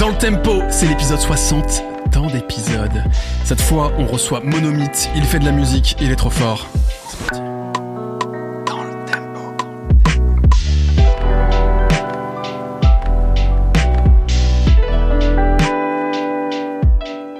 Dans le tempo, c'est l'épisode 60. Tant d'épisodes. Cette fois, on reçoit Monomythe. Il fait de la musique, il est trop fort. C'est parti. Dans le tempo.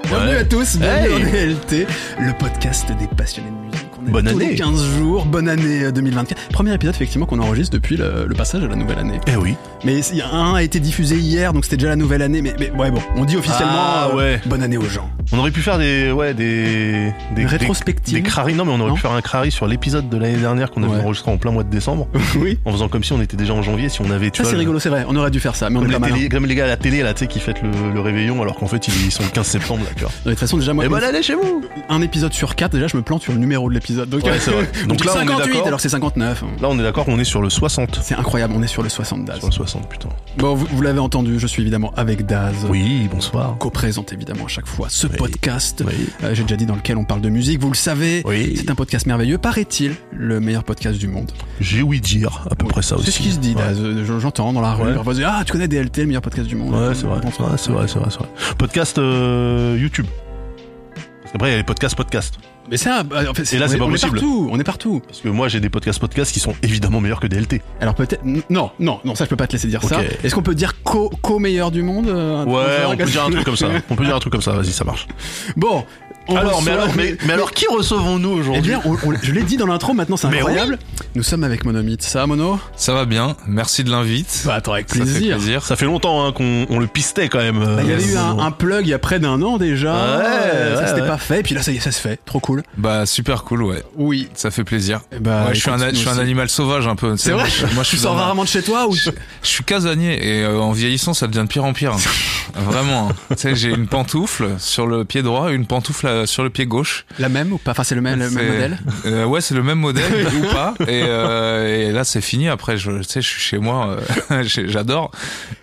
Bienvenue à tous, bienvenue Hey. en LT, le podcast des passionnés de musique. On est Bonne tous les année. 15 jours, bonne année euh, 2024. Premier épisode effectivement qu'on enregistre depuis le, le passage à la nouvelle année. Eh oui. Mais il y a un a été diffusé hier, donc c'était déjà la nouvelle année. Mais, mais ouais, bon, on dit officiellement Ah, euh, bonne année aux gens. On aurait pu faire des ouais des des Une rétrospective. des, des craris. Non mais on aurait Non pu faire un crari sur l'épisode de l'année dernière qu'on avait Ouais. enregistré en plein mois de décembre, oui. en faisant comme si on était déjà en janvier, si on avait tu Ça c'est rigolo, c'est vrai. On aurait dû faire ça, mais on Comme est pas les, télé- comme les gars à la télé là, tu sais, qui fêtent le, le réveillon alors qu'en fait ils, sont le 15 septembre là, tu vois. De toute façon, déjà moi, Et une- bonne année chez vous. un épisode sur quatre, déjà je me plante sur le numéro de l'épisode. Donc, Ouais, vrai. Donc Donc là, on est 58, alors c'est 59. Là on est d'accord, on est sur le 60. C'est incroyable, on est sur le 60 Daz. Sur le 60 putain. Bon, vous, vous l'avez entendu, je suis évidemment avec Daz. Oui, bonsoir. Co-présente évidemment à chaque fois ce. Podcast. Oui. Euh, J'ai déjà dit dans lequel on parle de musique, vous le savez. Oui. C'est un podcast merveilleux, paraît-il, le meilleur podcast du monde. J'ai ouï dire à peu près ça aussi. C'est ce qui se dit, Ouais. J'entends dans la rue. Ouais. dit, ah, tu connais DLT, le meilleur podcast du monde. Ouais, c'est vrai. C'est vrai, c'est vrai, c'est vrai. Podcast euh, YouTube. Parce qu'après, il y a les podcasts podcasts. Mais ça, en fait, Et là, c'est est- pas on possible. est partout, on est partout. Parce que moi, j'ai des podcasts podcasts qui sont évidemment meilleurs que DLT. Alors peut-être, non, non, non, ça je peux pas te laisser dire ça. Est-ce qu'on peut dire co, co meilleur du monde euh, Ouais, on peut dire un truc comme ça. On peut dire un truc comme ça. Vas-y, ça marche. Bon. On Alors, mais alors, mais, mais alors, qui recevons-nous Eh aujourd'hui bien, on- on- je l'ai dit dans l'intro, maintenant c'est Mais incroyable. Nous sommes avec Monomythe. Ça, va, Mono? Ça va bien, merci de l'invite. Bah, attends, avec Ça fait plaisir. plaisir. Ça fait longtemps hein, qu'on on le pistait quand même. Bah, il y avait euh, eu un, un plug il y a près d'un an déjà. Ouais, Euh, ça s'était ouais. pas fait. Et puis là, ça y est, ça se fait. Trop cool. Bah super cool, ouais. Oui. Ça fait plaisir. Eh bah, ouais, je suis un, je suis animal sauvage un peu. C'est vrai Moi, je, Tu suis sors rarement de chez toi ou Je, je suis casanier et euh, en vieillissant, ça devient de pire en pire. Vraiment. hein. Tu sais, j'ai une pantoufle sur le pied droit une pantoufle euh, sur le pied gauche. la même ou pas? Enfin, c'est le même, le même C'est- modèle? Euh, ouais, c'est le même modèle ou pas. Et, euh, et là, c'est fini. Après, je, tu sais, je suis chez moi. euh, J'adore.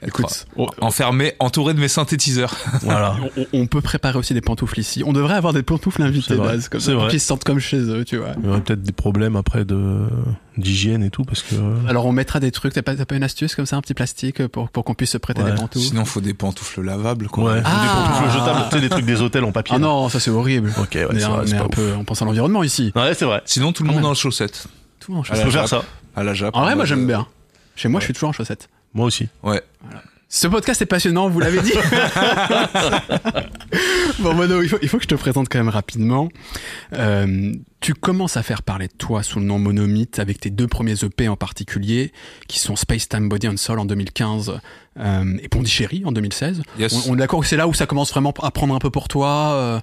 Écoute, être enfermé, entouré de mes synthétiseurs. Voilà. on, on peut préparer aussi des pantoufles ici. On devrait avoir des pantoufles invités, C'est vrai. Daz, comme ça, qu'ils se sentent comme chez eux, tu vois. Il y aurait peut-être des problèmes après de d'hygiène et tout parce que. Alors on mettra des trucs, t'as pas, t'as pas une astuce comme ça, un petit plastique pour, pour qu'on puisse se prêter Ouais. des pantoufles? Sinon, faut des pantoufles lavables, quoi. Ouais. Ah. Des pantoufles jetables, tu sais, des trucs des hôtels en papier. Ah là. non, ça c'est horrible. Ok, ouais, on est, vrai, on c'est est pas un ouf. peu, on pense à l'environnement ici. Ouais, c'est vrai. Sinon, tout le Quand monde en chaussettes. Tout en À Je chaussettes. peux faire ça. À la Jap. En vrai, moi j'aime euh, bien. Chez moi, je suis toujours en chaussettes. Moi aussi. Ouais. Ce podcast est passionnant, vous l'avez dit. bon, Mono, il faut, il faut que je te présente quand même rapidement. Euh, tu commences à faire parler de toi sous le nom Monomythe avec tes deux premiers EP en particulier, qui sont Space Time Body and Soul en 2015 euh, et Pondichéry en 2016. Yes. On, on est d'accord que c'est là où ça commence vraiment à prendre un peu pour toi. euh,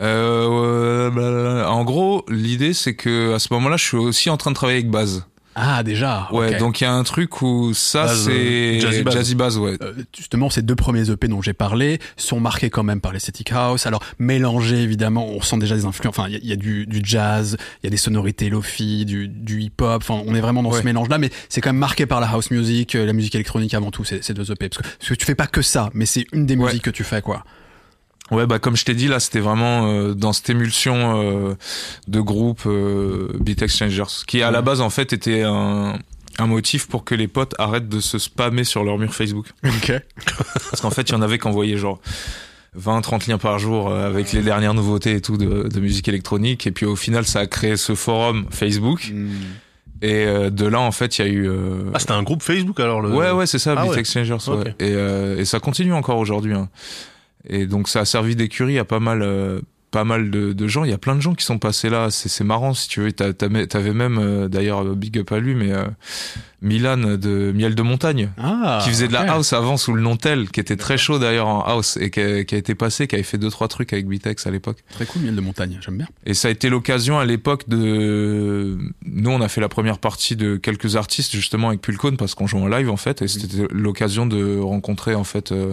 Euh, blablabla. en gros, l'idée c'est que à ce moment-là, je suis aussi en train de travailler avec Baz. Ah, déjà. Ouais, donc il y a un truc où ça c'est euh, Jazzy. Baz, ouais. Euh, justement, ces deux premiers EP dont j'ai parlé sont marqués quand même par l'esthétique house. Alors, mélangés, évidemment, on sent déjà des influences. Enfin, il y a- il y, a du, du jazz, il y a des sonorités lofi, du, du hip-hop. Enfin, on est vraiment dans ce mélange-là, mais c'est quand même marqué par la house music, euh, la musique électronique avant tout, ces, ces deux EP. Parce que, parce que tu fais pas que ça, mais c'est une des Ouais. musiques que tu fais, quoi. Ouais, bah comme je t'ai dit là, c'était vraiment euh, dans cette émulsion euh, de groupe euh, Beat Exchangers, qui à la base en fait était un un motif pour que les potes arrêtent de se spammer sur leur mur Facebook. Ok. Parce qu'en fait, il y en avait qui envoyaient genre 20, 30 liens par jour euh, avec les dernières nouveautés et tout de, de musique électronique. Et puis au final, ça a créé ce forum Facebook. Et euh, de là, en fait, il y a eu... euh, Ah, c'était un groupe Facebook alors le. Ouais, ouais, c'est ça, Ah Beat ouais. Exchangers. ouais. Et, euh, et ça continue encore aujourd'hui. hein. Et donc, ça a servi d'écurie à pas mal, euh, pas mal de, de gens. Il y a plein de gens qui sont passés là. C'est marrant, si tu veux. T'avais même, euh, d'ailleurs, big up à lui, mais euh, Milan de Miel de Montagne. Ah. qui faisait de la house avant sous le nom Tel, qui était très chaud d'ailleurs en house et qui a, qui a été passé, qui avait fait deux trois trucs avec Bitex à l'époque. Très cool, miel de montagne, j'aime bien. Et ça a été l'occasion à l'époque de, nous on a fait la première partie de quelques artistes justement avec Pulcone parce qu'on jouait en live en fait et c'était l'occasion de rencontrer en fait, euh,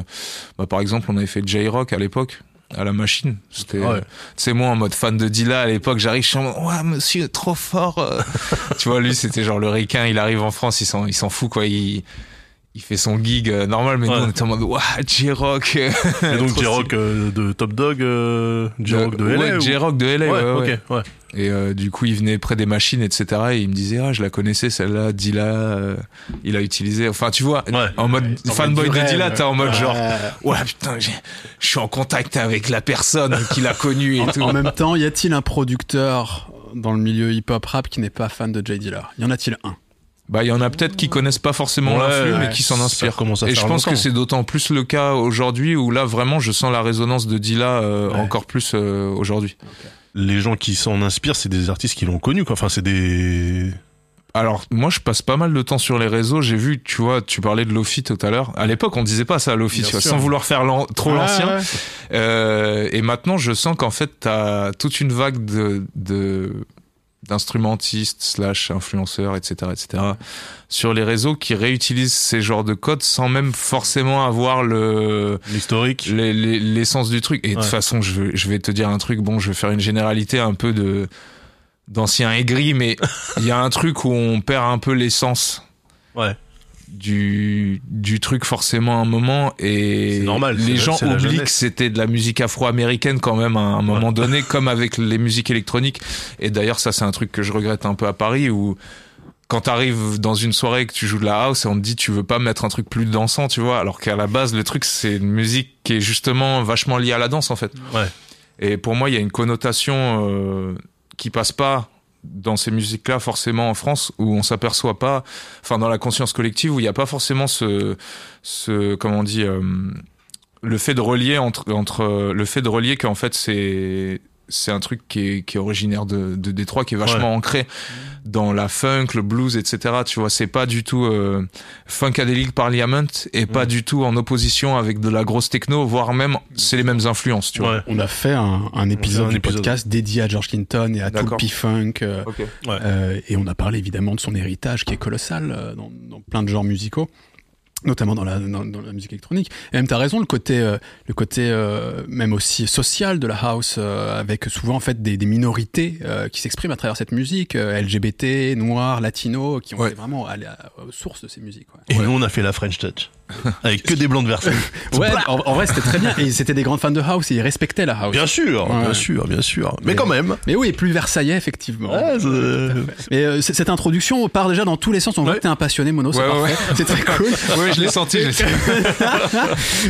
bah, par exemple on avait fait J-Rock à l'époque à la machine. C'était, Ouais. euh, moi, en mode fan de Dilla à l'époque, j'arrive, je suis en mode, ouais, monsieur, trop fort. euh. tu vois, lui, c'était genre le ricain, il arrive en France, il s'en, il s'en fout, quoi. Il, il fait son gig euh, normal, mais Ouais. nous on était en mode, waouh, J-Rock. Et donc J-Rock euh, de Top Dog, euh, J-Rock de LA Ouais, ou- J-Rock de LA, Ouais, ouais, ouais. ok, ouais. Et euh, du coup, il venait près des machines, etc. Et il me disait, ah, je la connaissais, celle-là, Dilla, euh, il a utilisé. Enfin, tu vois, Ouais. en mode fanboy de Dilla, t'es en mode Ouais. genre, ouais, putain, j'ai- je suis en contact avec la personne qui l'a connu et tout. En même temps, y a-t-il un producteur dans le milieu hip-hop rap qui n'est pas fan de Jay Dilla? Y en a-t-il un? Bah, il y en a peut-être qui connaissent pas forcément Ouais, l'influx, ouais. mais qui s'en inspirent. à Et je pense que c'est d'autant plus le cas aujourd'hui où là, vraiment, je sens la résonance de Dilla euh, Ouais. encore plus euh, aujourd'hui. Les gens qui s'en inspirent, c'est des artistes qui l'ont connu, quoi. Enfin, c'est des. Alors, moi, je passe pas mal de temps sur les réseaux. J'ai vu, tu vois, tu parlais de Lofi tout à l'heure. À l'époque, on disait pas ça, Lofi, vois, sûr. sans vouloir faire l'an- trop Ouais, l'ancien. ouais. Euh, et maintenant, je sens qu'en fait, t'as toute une vague de, de d'instrumentistes slash influenceurs, etc., etc., sur les réseaux qui réutilisent ces genres de codes sans même forcément avoir le L'historique. les- les- l'essence du truc. Et de toute façon, je vais, je vais te dire un truc. Bon, je vais faire une généralité un peu de d'ancien aigri, mais il y a un truc où on perd un peu l'essence Ouais. Du du truc forcément à un moment et normal, les gens oublient que c'était de la musique afro-américaine quand même à un moment donné comme avec les musiques électroniques. Et d'ailleurs ça c'est un truc que je regrette un peu à Paris où quand t'arrives dans une soirée et que tu joues de la house et on te dit tu veux pas mettre un truc plus dansant tu vois alors qu'à la base le truc c'est une musique qui est justement vachement liée à la danse en fait. Ouais. et pour moi il y a une connotation euh, qui passe pas dans ces musiques-là forcément en France où on s'aperçoit pas, enfin dans la conscience collective où il n'y a pas forcément ce, ce comment on dit, euh, le fait de relier entre entre le fait de relier qu'en fait c'est c'est un truc qui est, qui est originaire de, de Détroit, qui est vachement ancré dans la funk, le blues, etc. Tu vois, c'est pas du tout euh, funkadelic parliament et pas Mm. du tout en opposition avec de la grosse techno, voire même c'est les mêmes influences, tu vois. Ouais. On a fait un, un épisode un du épisode. podcast dédié à George Clinton et à tout le. P-Funk. euh, Ok. euh, et on a parlé évidemment de son héritage qui est colossal euh, dans, dans plein de genres musicaux notamment dans la, dans, dans la musique électronique. Et même t'as raison, le côté, euh, le côté euh, même aussi social de la house, euh, avec souvent en fait des, des minorités qui s'expriment à travers cette musique, LGBT, noirs, latinos, qui ont Ouais. été vraiment à- aux sources de ces musiques. ouais. Et nous, on a fait la French Touch. Avec que des blancs de Versailles. Ouais, en, en vrai, c'était très bien. Et c'était des grands fans de house et ils respectaient la house. Bien sûr, Ouais. bien sûr, bien sûr. Mais, Mais- quand même. Mais oui, plus versaillais, effectivement. Ouais, Mais euh, cette introduction part déjà dans tous les sens. On voit Ouais. que t'es un passionné, Mono, c'est Ouais, ouais, parfait. C'est très cool. Ouais, je l'ai senti.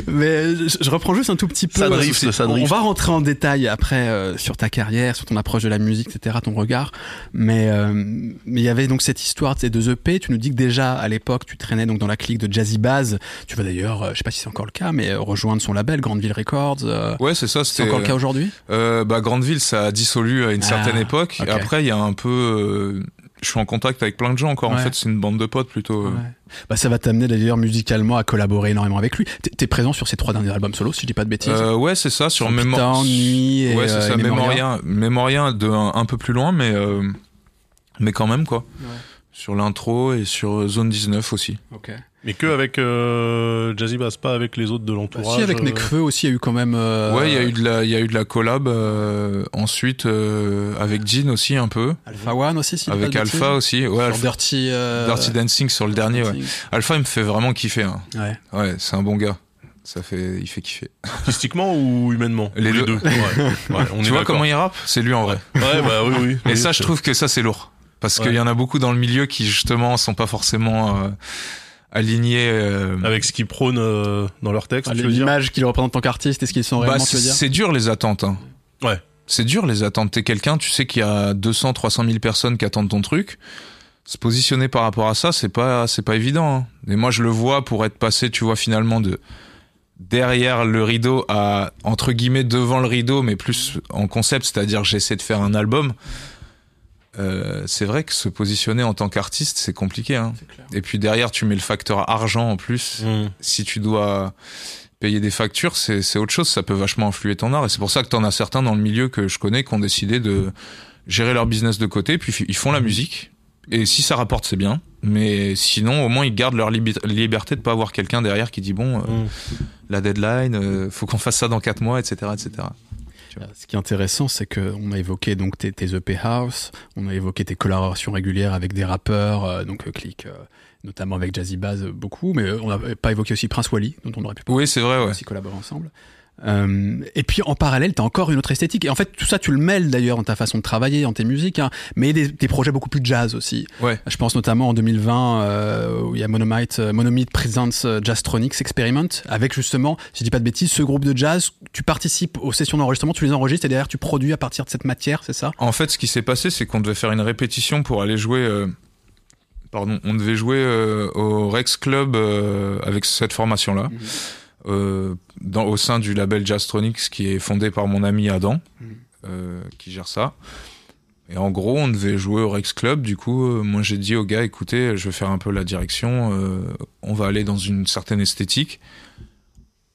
Mais je, je reprends juste un tout petit peu. Ça drift, ça on, on drift. va rentrer en détail après euh, sur ta carrière, sur ton approche de la musique, etc., ton regard. Mais euh, mais il y avait donc cette histoire de ces deux EP. Tu nous dis que déjà à l'époque, tu traînais donc dans la clique de Jazzy Baz. Tu vas d'ailleurs, euh, je sais pas si c'est encore le cas, mais euh, rejoindre son label Grandville Records. euh, Ouais, c'est ça. c'est encore le cas aujourd'hui? Euh, bah, Grandeville, ça a dissolu à une Ah, certaine époque. ok. Et après, il y a un peu. je suis en contact avec plein de gens encore. En fait, c'est une bande de potes plutôt. Ouais. Bah, ça va t'amener d'ailleurs musicalement à collaborer énormément avec lui. T'es- présent sur ses trois derniers albums solo, si je dis pas de bêtises? Euh, ouais, c'est ça. Sur. Mémoire. Nuit et, Ouais, c'est euh, ça. Mémoria de un, un peu plus loin, mais euh, mais quand même quoi. Ouais. Sur l'intro et sur Zone 19 aussi. Ok. Mais que avec euh, Jazzy Bass, pas avec les autres de Bah, l'entourage. si avec Nekfeu aussi, il y a eu quand même. euh, Ouais, il y a eu de la, il y a eu de la collab. euh, ensuite, euh, avec Jean aussi un peu. Alpha One aussi, si avec. Alpha aussi. Ouais, Sur Alpha- Dirty. euh, Dirty Dancing sur le dernier. Ouais. Alpha, il me fait vraiment kiffer. Hein. Ouais. Ouais, c'est un bon gars. Ça fait, il fait kiffer. Artistiquement ou humainement? Les Ou deux. Ouais. Ouais, on est tu vois comment il rappe? C'est lui en vrai. Ouais, bah oui, oui. Et Oui, ça, je trouve que ça, c'est lourd. Parce Ouais. qu'il y en a beaucoup dans le milieu qui, justement, sont pas forcément euh, alignés. euh, Avec ce qu'ils prônent euh, dans leur texte, Ah, L'image qu'il représente en tant qu'artiste et ce qu'ils sont bah, réellement, c'est dire c'est dur, les attentes. hein. Ouais. C'est dur, les attentes. T'es quelqu'un, tu sais qu'il y a 200, 300 000 personnes qui attendent ton truc. Se positionner par rapport à ça, c'est pas, c'est pas évident. hein. Et moi, je le vois pour être passé, tu vois, finalement, de derrière le rideau à, entre guillemets, devant le rideau, mais plus en concept, c'est-à-dire j'essaie de faire un album. Euh, c'est vrai que se positionner en tant qu'artiste, c'est compliqué. Hein. Et puis derrière, tu mets le facteur argent en plus. Mmh. Si tu dois payer des factures, c'est autre chose. Ça peut vachement influer ton art. Et c'est pour ça que t'en as certains dans le milieu que je connais qui ont décidé de gérer leur business de côté. Puis ils font la musique. Et si ça rapporte, c'est bien. Mais sinon, au moins, ils gardent leur libi- liberté de pas avoir quelqu'un derrière qui dit bon, euh, Mmh. la deadline, euh, faut qu'on fasse ça dans quatre mois, etc., etc. Tu vois. Ce qui est intéressant, c'est que on a évoqué donc tes, tes EP house, on a évoqué tes collaborations régulières avec des rappeurs, euh, donc euh, Click, euh, notamment avec Jazzy Baz euh, beaucoup, mais euh, on n'a pas évoqué aussi Prince Wally, dont on aurait pu Oui, c'est vrai, ouais. aussi collaborer ensemble. Euh, et puis en parallèle, t'as encore une autre esthétique. Et en fait, tout ça, tu le mêles d'ailleurs dans ta façon de travailler, dans tes musiques, hein, mais des, des projets beaucoup plus jazz aussi. Ouais. Je pense notamment en 2020 euh, où il y a Monomite, euh, Monomite Presents euh, Jazztronics Experiment avec justement, si je dis pas de bêtises, ce groupe de jazz. Tu participes aux sessions d'enregistrement, tu les enregistres et derrière tu produis à partir de cette matière, c'est ça? En fait, ce qui s'est passé, c'est qu'on devait faire une répétition pour aller jouer. euh, Pardon, on devait jouer euh, au Rex Club euh, avec cette formation-là, euh, dans, au sein du label Jazztronics qui est fondé par mon ami Adam, Mhm. euh, qui gère ça. Et en gros, on devait jouer au Rex Club. Du coup, euh, moi, j'ai dit aux gars, écoutez, je vais faire un peu la direction. on va aller dans une certaine esthétique,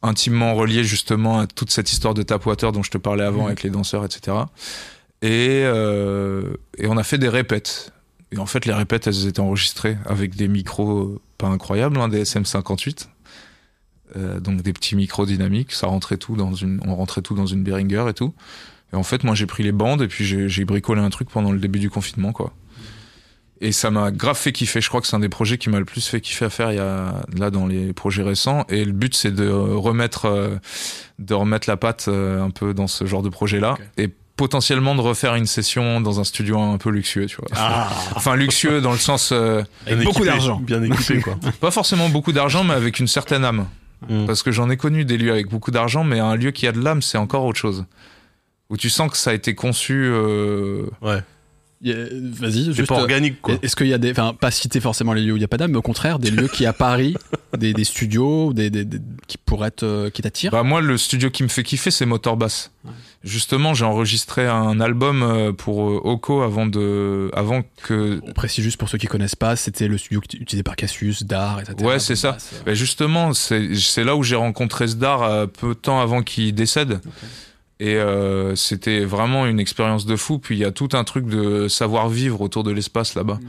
intimement reliée justement à toute cette histoire de Tapwater dont je te parlais avant Mhm. avec les danseurs, etc. Et, et on a fait des répètes. Et en fait, les répètes, elles étaient enregistrées avec des micros pas incroyables, hein, des SM58. Euh, donc des petits micros dynamiques, ça rentrait tout dans une, on rentrait tout dans une Behringer et tout. Et en fait, moi, j'ai pris les bandes et puis j'ai bricolé un truc pendant le début du confinement, quoi. Et ça m'a grave fait kiffer. Je crois que c'est un des projets qui m'a le plus fait kiffer à faire il y a, là dans les projets récents. Et le but, c'est de remettre, euh, de remettre la patte euh, un peu dans ce genre de projet-là. Ok. Et potentiellement de refaire une session dans un studio un peu luxueux, tu vois. Enfin, luxueux dans le sens, euh, Avec beaucoup d'argent. Bien équipé, quoi. pas forcément beaucoup d'argent, mais avec une certaine âme. Mm. Parce que j'en ai connu des lieux avec beaucoup d'argent, mais un lieu qui a de l'âme, c'est encore autre chose. Où tu sens que ça a été conçu. euh, Ouais. Vas-y, C'est juste. pas euh, organique, quoi. Est-ce qu'il y a des, enfin, pas citer forcément les lieux où il n'y a pas d'âme, mais au contraire, des lieux qui à Paris, des, des studios, des, des, des- qui pourraient être, euh, qui t'attirent Bah moi, le studio qui me fait kiffer, c'est Motor Bass. Ouais. Justement, j'ai enregistré un album euh, pour euh, Oko avant de, avant que. On précise juste pour ceux qui connaissent pas, c'était le studio utilisé par Cassius, Dar, etc. Ouais, c'est ça. Bass, euh, Bah justement, c'est là où j'ai rencontré Sdar euh, peu de temps avant qu'il décède. Et euh, c'était vraiment une expérience de fou. Puis il y a tout un truc de savoir vivre autour de l'espace là-bas. Mhm.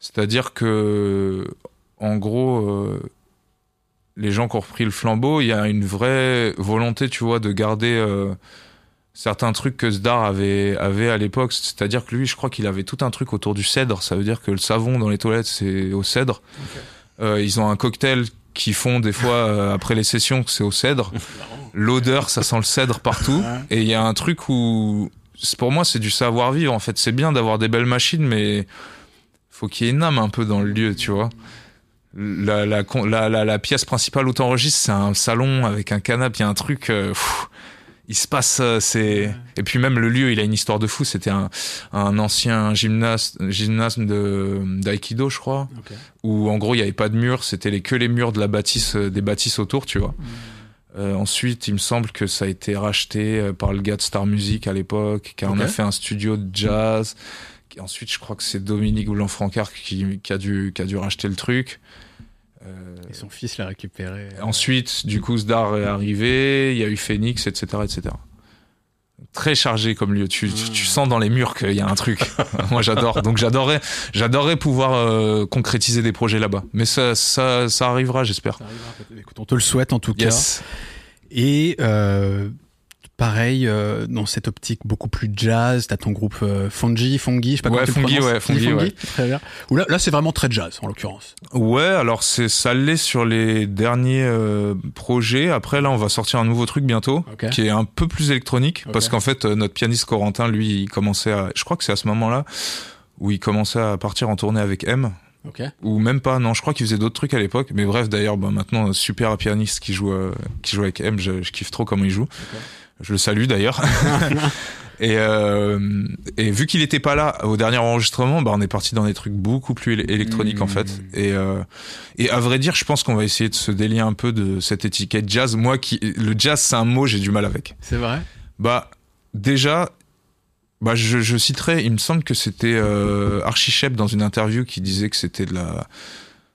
C'est-à-dire que, en gros, euh, les gens qui ont repris le flambeau, il y a une vraie volonté, tu vois, de garder euh, certains trucs que Sdar avait, avait à l'époque. C'est-à-dire que lui, je crois qu'il avait tout un truc autour du cèdre. Ça veut dire que le savon dans les toilettes, c'est au cèdre. Ils ont un cocktail qu'ils font des fois euh, après les sessions, que c'est au cèdre. L'odeur, ça sent le cèdre partout. Et il y a un truc où, pour moi, c'est du savoir-vivre. En fait, c'est bien d'avoir des belles machines, mais faut qu'il y ait une âme un peu dans le lieu, tu vois. La, la, la, la, la pièce principale où t'enregistres, c'est un salon avec un canapé, il y a un truc. euh, pff, il se passe, euh, c'est. Et puis même le lieu, il a une histoire de fou. C'était un, un ancien gymnase, gymnase de d'aïkido, je crois, où en gros il y avait pas de mur, c'était les que les murs de la bâtisse, euh, des bâtisses autour, tu vois. Euh, ensuite, il me semble que ça a été racheté euh, par le gars de Star Music à l'époque, qui en a fait un studio de jazz. Qui- Ensuite, je crois que c'est Dominique Blanc-Francard qui, qui a dû qui a dû racheter le truc. Euh, Et son fils l'a récupéré. Ensuite, du coup, Sdar est arrivé, il y a eu Phoenix, etc., etc. Très chargé comme lieu. Tu, tu, tu sens dans les murs qu'il y a un truc. Moi, j'adore. Donc, j'adorerais, j'adorerais pouvoir euh, concrétiser des projets là-bas. Mais ça, ça, ça arrivera, j'espère. On te le souhaite en tout cas. Et euh, pareil, euh, dans cette optique beaucoup plus jazz, t'as ton groupe euh, Fungi, Fungi, je sais pas Ouais, comment tu le ouais, Fungi, ouais. Très bien. Ou là, là c'est vraiment très jazz en l'occurrence. Ouais, alors c'est ça l'est sur les derniers euh, projets. Après là, on va sortir un nouveau truc bientôt Ok. qui est un peu plus électronique parce qu'en fait euh, notre pianiste Corentin, lui, il commençait à je crois que c'est à ce moment-là où il commençait à partir en tournée avec M Ok. ou même pas non, je crois qu'il faisait d'autres trucs à l'époque, mais bref, d'ailleurs bah, maintenant super pianiste qui joue euh, qui joue avec M, je, je kiffe trop comment il joue. Je le salue d'ailleurs. Et, euh, et vu qu'il était pas là au dernier enregistrement, bah on est parti dans des trucs beaucoup plus éle- électroniques en Mmh. fait. Et, euh, et à vrai dire, je pense qu'on va essayer de se délier un peu de cette étiquette jazz. Moi, qui le jazz, c'est un mot, j'ai du mal avec. C'est vrai. Bah déjà, bah je, je citerai, il me semble que c'était euh, Archie Shep dans une interview qui disait que c'était de la,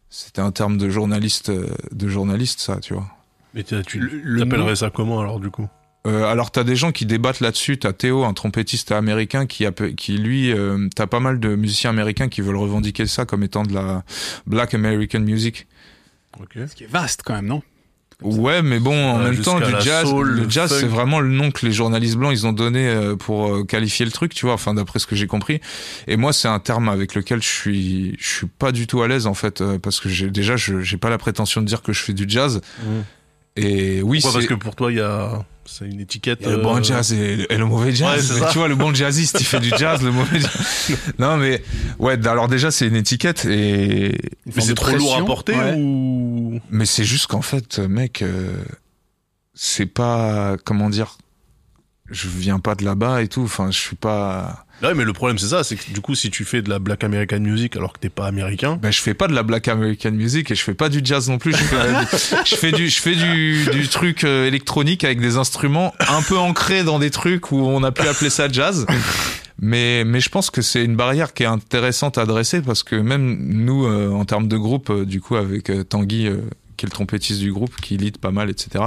c'était un terme de journaliste, euh, de journaliste ça, tu vois. Mais tu Le- le t'appellerais mot- ça comment alors du coup? Euh, alors t'as des gens qui débattent là-dessus. T'as Théo, un trompettiste américain qui, a, qui lui, euh, t'as pas mal de musiciens américains qui veulent revendiquer ça comme étant de la Black American music. Ok. Ce qui est vaste quand même, non? Ouais, mais bon, en Ouais, même temps, du jazz, soul, le jazz, c'est vraiment le nom que les journalistes blancs ils ont donné euh, pour euh, qualifier le truc, tu vois. Enfin, d'après ce que j'ai compris. Et moi, c'est un terme avec lequel je suis, je suis pas du tout à l'aise en fait, euh, parce que j'ai déjà, je- j'ai pas la prétention de dire que je fais du jazz. Et oui, Pourquoi Parce que pour toi, il y a, c'est une étiquette. le bon euh, jazz et, et le mauvais jazz. Ouais, tu vois, le bon jazziste, il fait du jazz, le mauvais jazz. Non, mais ouais, alors déjà, c'est une étiquette et Mais c'est trop lourd à porter Ouais. ou? Mais c'est juste qu'en fait, mec, euh, c'est pas comment dire. Je viens pas de là-bas et tout. Enfin, je suis pas. Ouais, mais le problème c'est ça, c'est que du coup, si tu fais de la Black American Music alors que t'es pas américain, Ben, je fais pas de la Black American Music et je fais pas du jazz non plus. Je fais, je fais du, je fais du, du truc euh, électronique avec des instruments un peu ancrés dans des trucs où on a pu appeler ça jazz. Mais, mais je pense que c'est une barrière qui est intéressante à adresser parce que même nous, euh, en termes de groupe, euh, du coup, avec euh, Tanguy, qui est le trompettiste du groupe, qui lead pas mal, etc.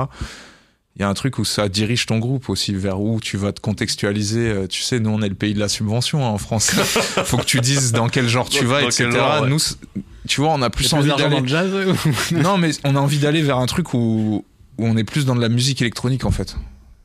Il y a un truc où ça dirige ton groupe aussi vers où tu vas te contextualiser. Euh, Tu sais, nous on est le pays de la subvention hein, en France. Faut que tu dises dans quel genre tu vas, etc. genre, ouais. Nous, c'est- tu vois, on a plus envie d'aller. dans le jazz. Non, mais on a envie d'aller vers un truc où, où on est plus dans de la musique électronique en fait.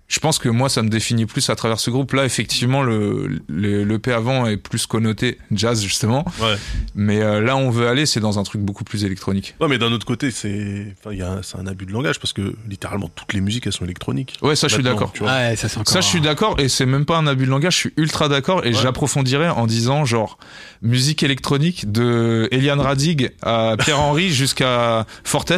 Je pense que moi, ça me définit plus à travers ce groupe-là. Effectivement, le, le, l'EP avant est plus connoté jazz justement, ouais. mais euh, là, on veut aller, c'est dans un truc beaucoup plus électronique. Ouais, mais d'un autre côté, c'est, enfin, il y a, un- c'est un abus de langage parce que littéralement toutes les musiques elles sont électroniques. Ouais, ça, je suis d'accord. Ouais, ça c'est encore. Ça, je suis d'accord, et c'est même pas un abus de langage, je suis ultra d'accord, et Ouais. j'approfondirais en disant, genre, musique électronique de Eliane Radig à Pierre-Henry jusqu'à Fortet,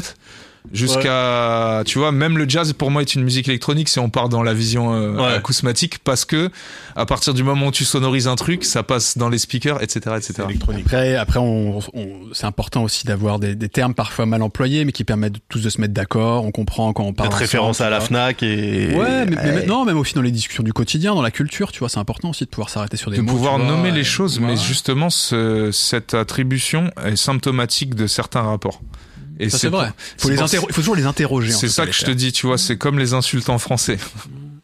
jusqu'à, tu vois, même le jazz pour moi est une musique électronique si on part dans la vision euh, Ouais. acousmatique, parce que à partir du moment où tu sonorises un truc, ça passe dans les speakers, etc., etc. électronique. Après, après, on, on- c'est important aussi d'avoir des, des termes parfois mal employés, mais qui permettent de- tous de se mettre d'accord. On comprend quand on parle. Faites référence ensemble, à la. Fnac et. Ouais, mais, mais non, même aussi dans les discussions du quotidien, dans la culture, tu vois, c'est important aussi de pouvoir s'arrêter sur des de mots. pouvoir vois, nommer les choses, mais ouais. justement, ce- cette attribution est symptomatique de certains rapports. Et c'est vrai. Faut les il faut toujours les interroger. C'est ça que je te dis, tu vois, c'est comme les insultes en français.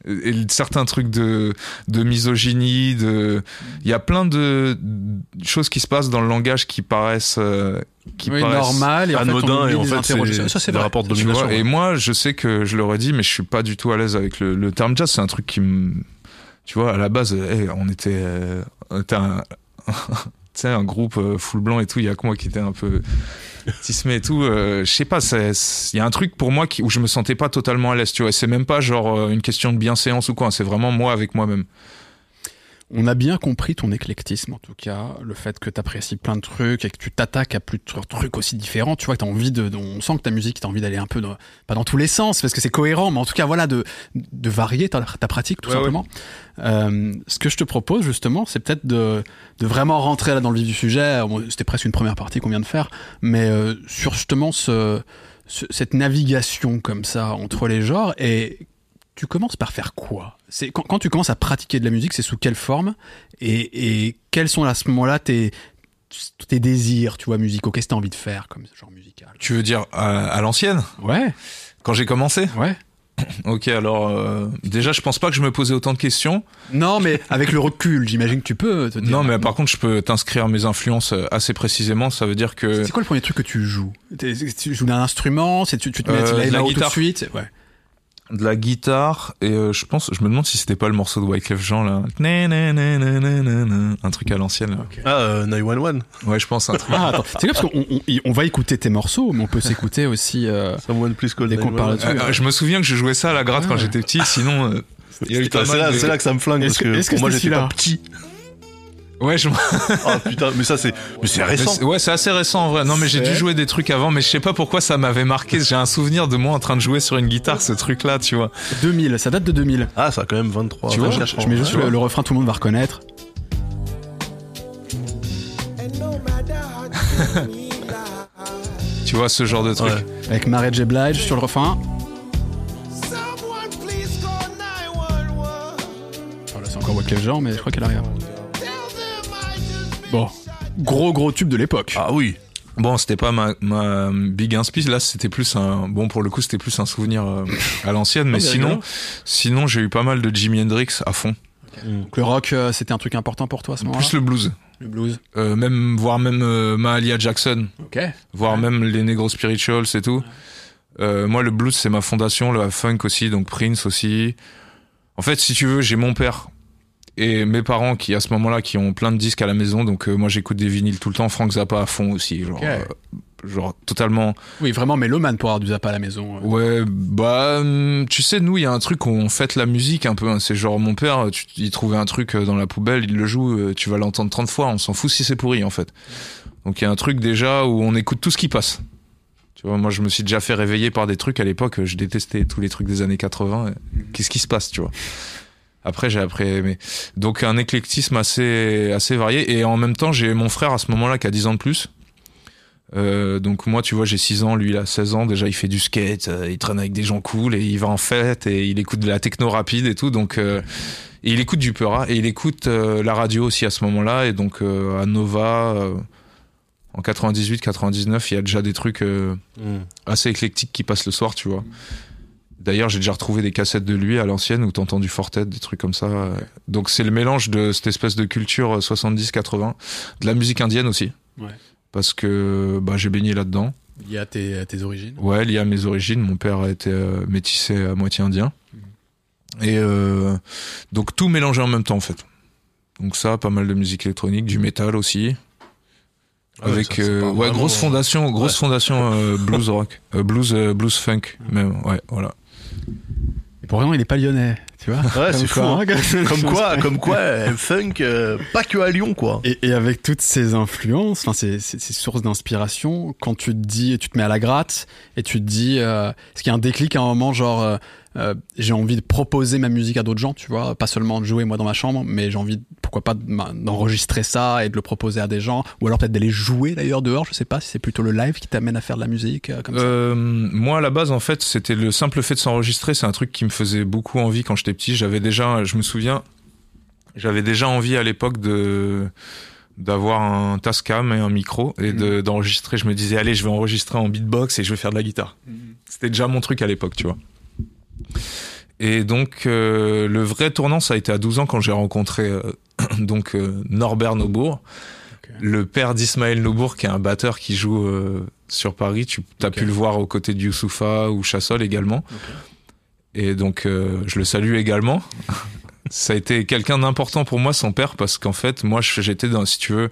Et certains trucs de, de misogynie, de, il y a plein de de choses qui se passent dans le langage qui paraissent, euh, qui Oui, paraissent normal, et en fait, anodin, et en fait, c'est- Ça, c'est des vrai. rapports de domination. Et moi, je sais que je le redis, mais je suis pas du tout à l'aise avec le, le terme jazz. C'est un truc qui me, tu vois, à la base, eh, on était, euh, on était un, tu sais, un groupe euh, full blanc et tout. Il y a que moi qui était un peu tismé et tout. euh, je sais pas, il y a un truc pour moi qui, où je me sentais pas totalement à l'aise, tu vois. C'est même pas genre euh, une question de bienséance ou quoi. C'est vraiment moi avec moi-même. On a bien compris ton éclectisme, en tout cas, le fait que tu apprécies plein de trucs et que tu t'attaques à plusieurs trucs aussi différents. Tu vois que t'as envie de, de- on sent que ta musique, t'as envie d'aller un peu dans, pas dans tous les sens, parce que c'est cohérent, mais en tout cas, voilà, de, de varier ta, ta pratique, tout Ouais, simplement. Euh, ce que je te propose, justement, c'est peut-être de, de vraiment rentrer là dans le vif du sujet. Bon, C'était presque une première partie qu'on vient de faire, mais euh, sur justement ce- cette navigation comme ça entre les genres et tu commences par faire quoi? C'est quand, quand tu commences à pratiquer de la musique, c'est sous quelle forme? Et, et quels sont à ce moment-là tes tes désirs, tu vois, musicaux? Qu'est-ce que t'as envie de faire comme genre musical? Tu veux dire à, à l'ancienne, Ouais, quand j'ai commencé? Ouais. Ok, alors euh, déjà, je pense pas que je me posais autant de questions. Non, mais avec le recul, j'imagine que tu peux te dire. Non, mais par contre, je peux t'inscrire mes influences euh, assez précisément. Ça veut dire que C'est quoi le premier truc que tu joues? Tu joues d'un instrument C'est tu, tu te mets Euh, tu la là-haut tout de guitare. suite Ouais. De la guitare et euh, je pense, je me demande si c'était pas le morceau de Wyclef Jean là, un truc à l'ancienne. Là. Ah, euh, 911. Ouais, je pense un truc. Ah, attends, c'est parce qu'on on, on va écouter tes morceaux, mais on peut s'écouter aussi. euh, Someone please call Dès qu'on 911. parle. Euh, euh, je me souviens que je jouais ça à la gratte Ah quand ouais. j'étais petit. Sinon, euh, C'est là, de- c'est là que ça me flingue Est-ce parce que- que, est-ce que pour moi j'étais pas petit. Ouais, je... Ah putain, mais ça c'est, mais c'est mais récent. c'est- ouais, c'est assez récent en vrai. Non, mais j'ai dû jouer des trucs avant, mais je sais pas pourquoi ça m'avait marqué. J'ai un souvenir de moi en train de jouer sur une guitare, ce truc-là, tu vois. 2000, ça date de 2000. Ah, ça a quand même 23, Tu vois, 24 ans. Je mets juste Tu le, refrain, tout le monde va reconnaître. Tu vois ce genre de truc. Ouais. Avec Mary J. Blige sur le refrain. Oh là, c'est encore Wyclef Jean, mais je crois qu'elle arrive. Bon, gros gros tube de l'époque. Ah oui. Bon, c'était pas ma, ma big inspi. Là, c'était plus un. Bon, pour le coup, c'était plus un souvenir euh, à l'ancienne. Mais sinon, rigolo. sinon, j'ai eu pas mal de Jimi Hendrix à fond. Donc le rock, euh, c'était un truc important pour toi à ce moment-là Plus le blues. le blues. Euh, même, voire même Mahalia Jackson. Ok. Voire Ouais. même les Negro Spirituals et tout. Moi, le blues, c'est ma fondation, le funk aussi, donc Prince aussi. En fait, si tu veux, j'ai mon père et mes parents qui, à ce moment-là, qui ont plein de disques à la maison. Donc, euh, moi, j'écoute des vinyles tout le temps. Frank Zappa à fond aussi. Genre, euh, genre totalement. Oui, vraiment mélomane pour avoir du Zappa à la maison. Ouais, bah, hum, tu sais, nous, il y a un truc où on fête la musique un peu. hein. C'est genre, mon père, tu, il trouvait un truc euh, dans la poubelle, il le joue, euh, tu vas l'entendre 30 fois, on s'en fout si c'est pourri, en fait. Donc, il y a un truc déjà où on écoute tout ce qui passe. Tu vois, moi, je me suis déjà fait réveiller par des trucs à l'époque, je détestais tous les trucs des années 80. Qu'est-ce qui se passe, tu vois? Après, j'ai appris aimer. Donc, un éclectisme assez, assez varié. Et en même temps, j'ai mon frère à ce moment-là qui a 10 ans de plus. Euh, donc moi, tu vois, j'ai 6 ans, lui il a 16 ans. Déjà, il fait du skate, euh, il traîne avec des gens cool et il va en fête et il écoute de la techno rapide et tout. Donc, euh, et il écoute du Peura et il écoute la radio aussi à ce moment-là. Et donc à Nova, en 98, 99, il y a déjà des trucs euh, Mm. assez éclectiques qui passent le soir, tu vois. D'ailleurs, j'ai déjà retrouvé des cassettes de lui à l'ancienne où t'entends du Fortet, des trucs comme ça. Donc c'est le mélange de cette espèce de culture euh, 70-80, de la musique indienne aussi. Ouais. Parce que bah, j'ai baigné là-dedans. Il y a tes, tes origines. Ouais, lié à mes origines. Mon père a été euh, métissé à moitié indien. Et euh, donc tout mélangé en même temps en fait. Donc ça, pas mal de musique électronique, du métal aussi. Ah avec ça- euh, ouais grosse euh, fondation grosse ouais. fondation euh, blues rock Euh, blues euh, blues funk même ouais voilà Et pourtant, il est pas lyonnais, tu vois. Ouais, c'est fou. quoi, hein. Comme quoi, comme quoi, euh, funk, euh, pas que à Lyon, quoi. Et, et avec toutes ces influences, enfin ces, ces, ces sources d'inspiration, quand tu te dis, tu te mets à la gratte et tu te dis, euh, est-ce qu'il y a un déclic à un moment, genre, euh, j'ai envie de proposer ma musique à d'autres gens, tu vois, pas seulement de jouer moi dans ma chambre, mais j'ai envie, pourquoi pas, d'enregistrer ça et de le proposer à des gens, ou alors peut-être d'aller jouer d'ailleurs dehors, je sais pas si c'est plutôt le live qui t'amène à faire de la musique euh, comme ça. Euh, moi, à la base, en fait, c'était le simple fait de s'enregistrer. C'est un truc qui me faisait beaucoup envie quand j'étais petit. J'avais déjà, je me souviens, j'avais déjà envie à l'époque de d'avoir un Tascam et un micro et de- d'enregistrer. Je me disais, allez, je vais enregistrer en beatbox et je vais faire de la guitare. C'était déjà mon truc à l'époque, tu vois. Et donc, euh, le vrai tournant, ça a été à 12 ans quand j'ai rencontré euh, donc euh, Norbert Naubourg, Ok. le père d'Ismaël Naubourg, qui est un batteur qui joue sur Paris. Tu as pu le voir aux côtés de Youssoufa ou Chassol également. Et donc, je le salue également. ça a été quelqu'un d'important pour moi, son père, parce qu'en fait, moi, j'étais dans, si tu veux,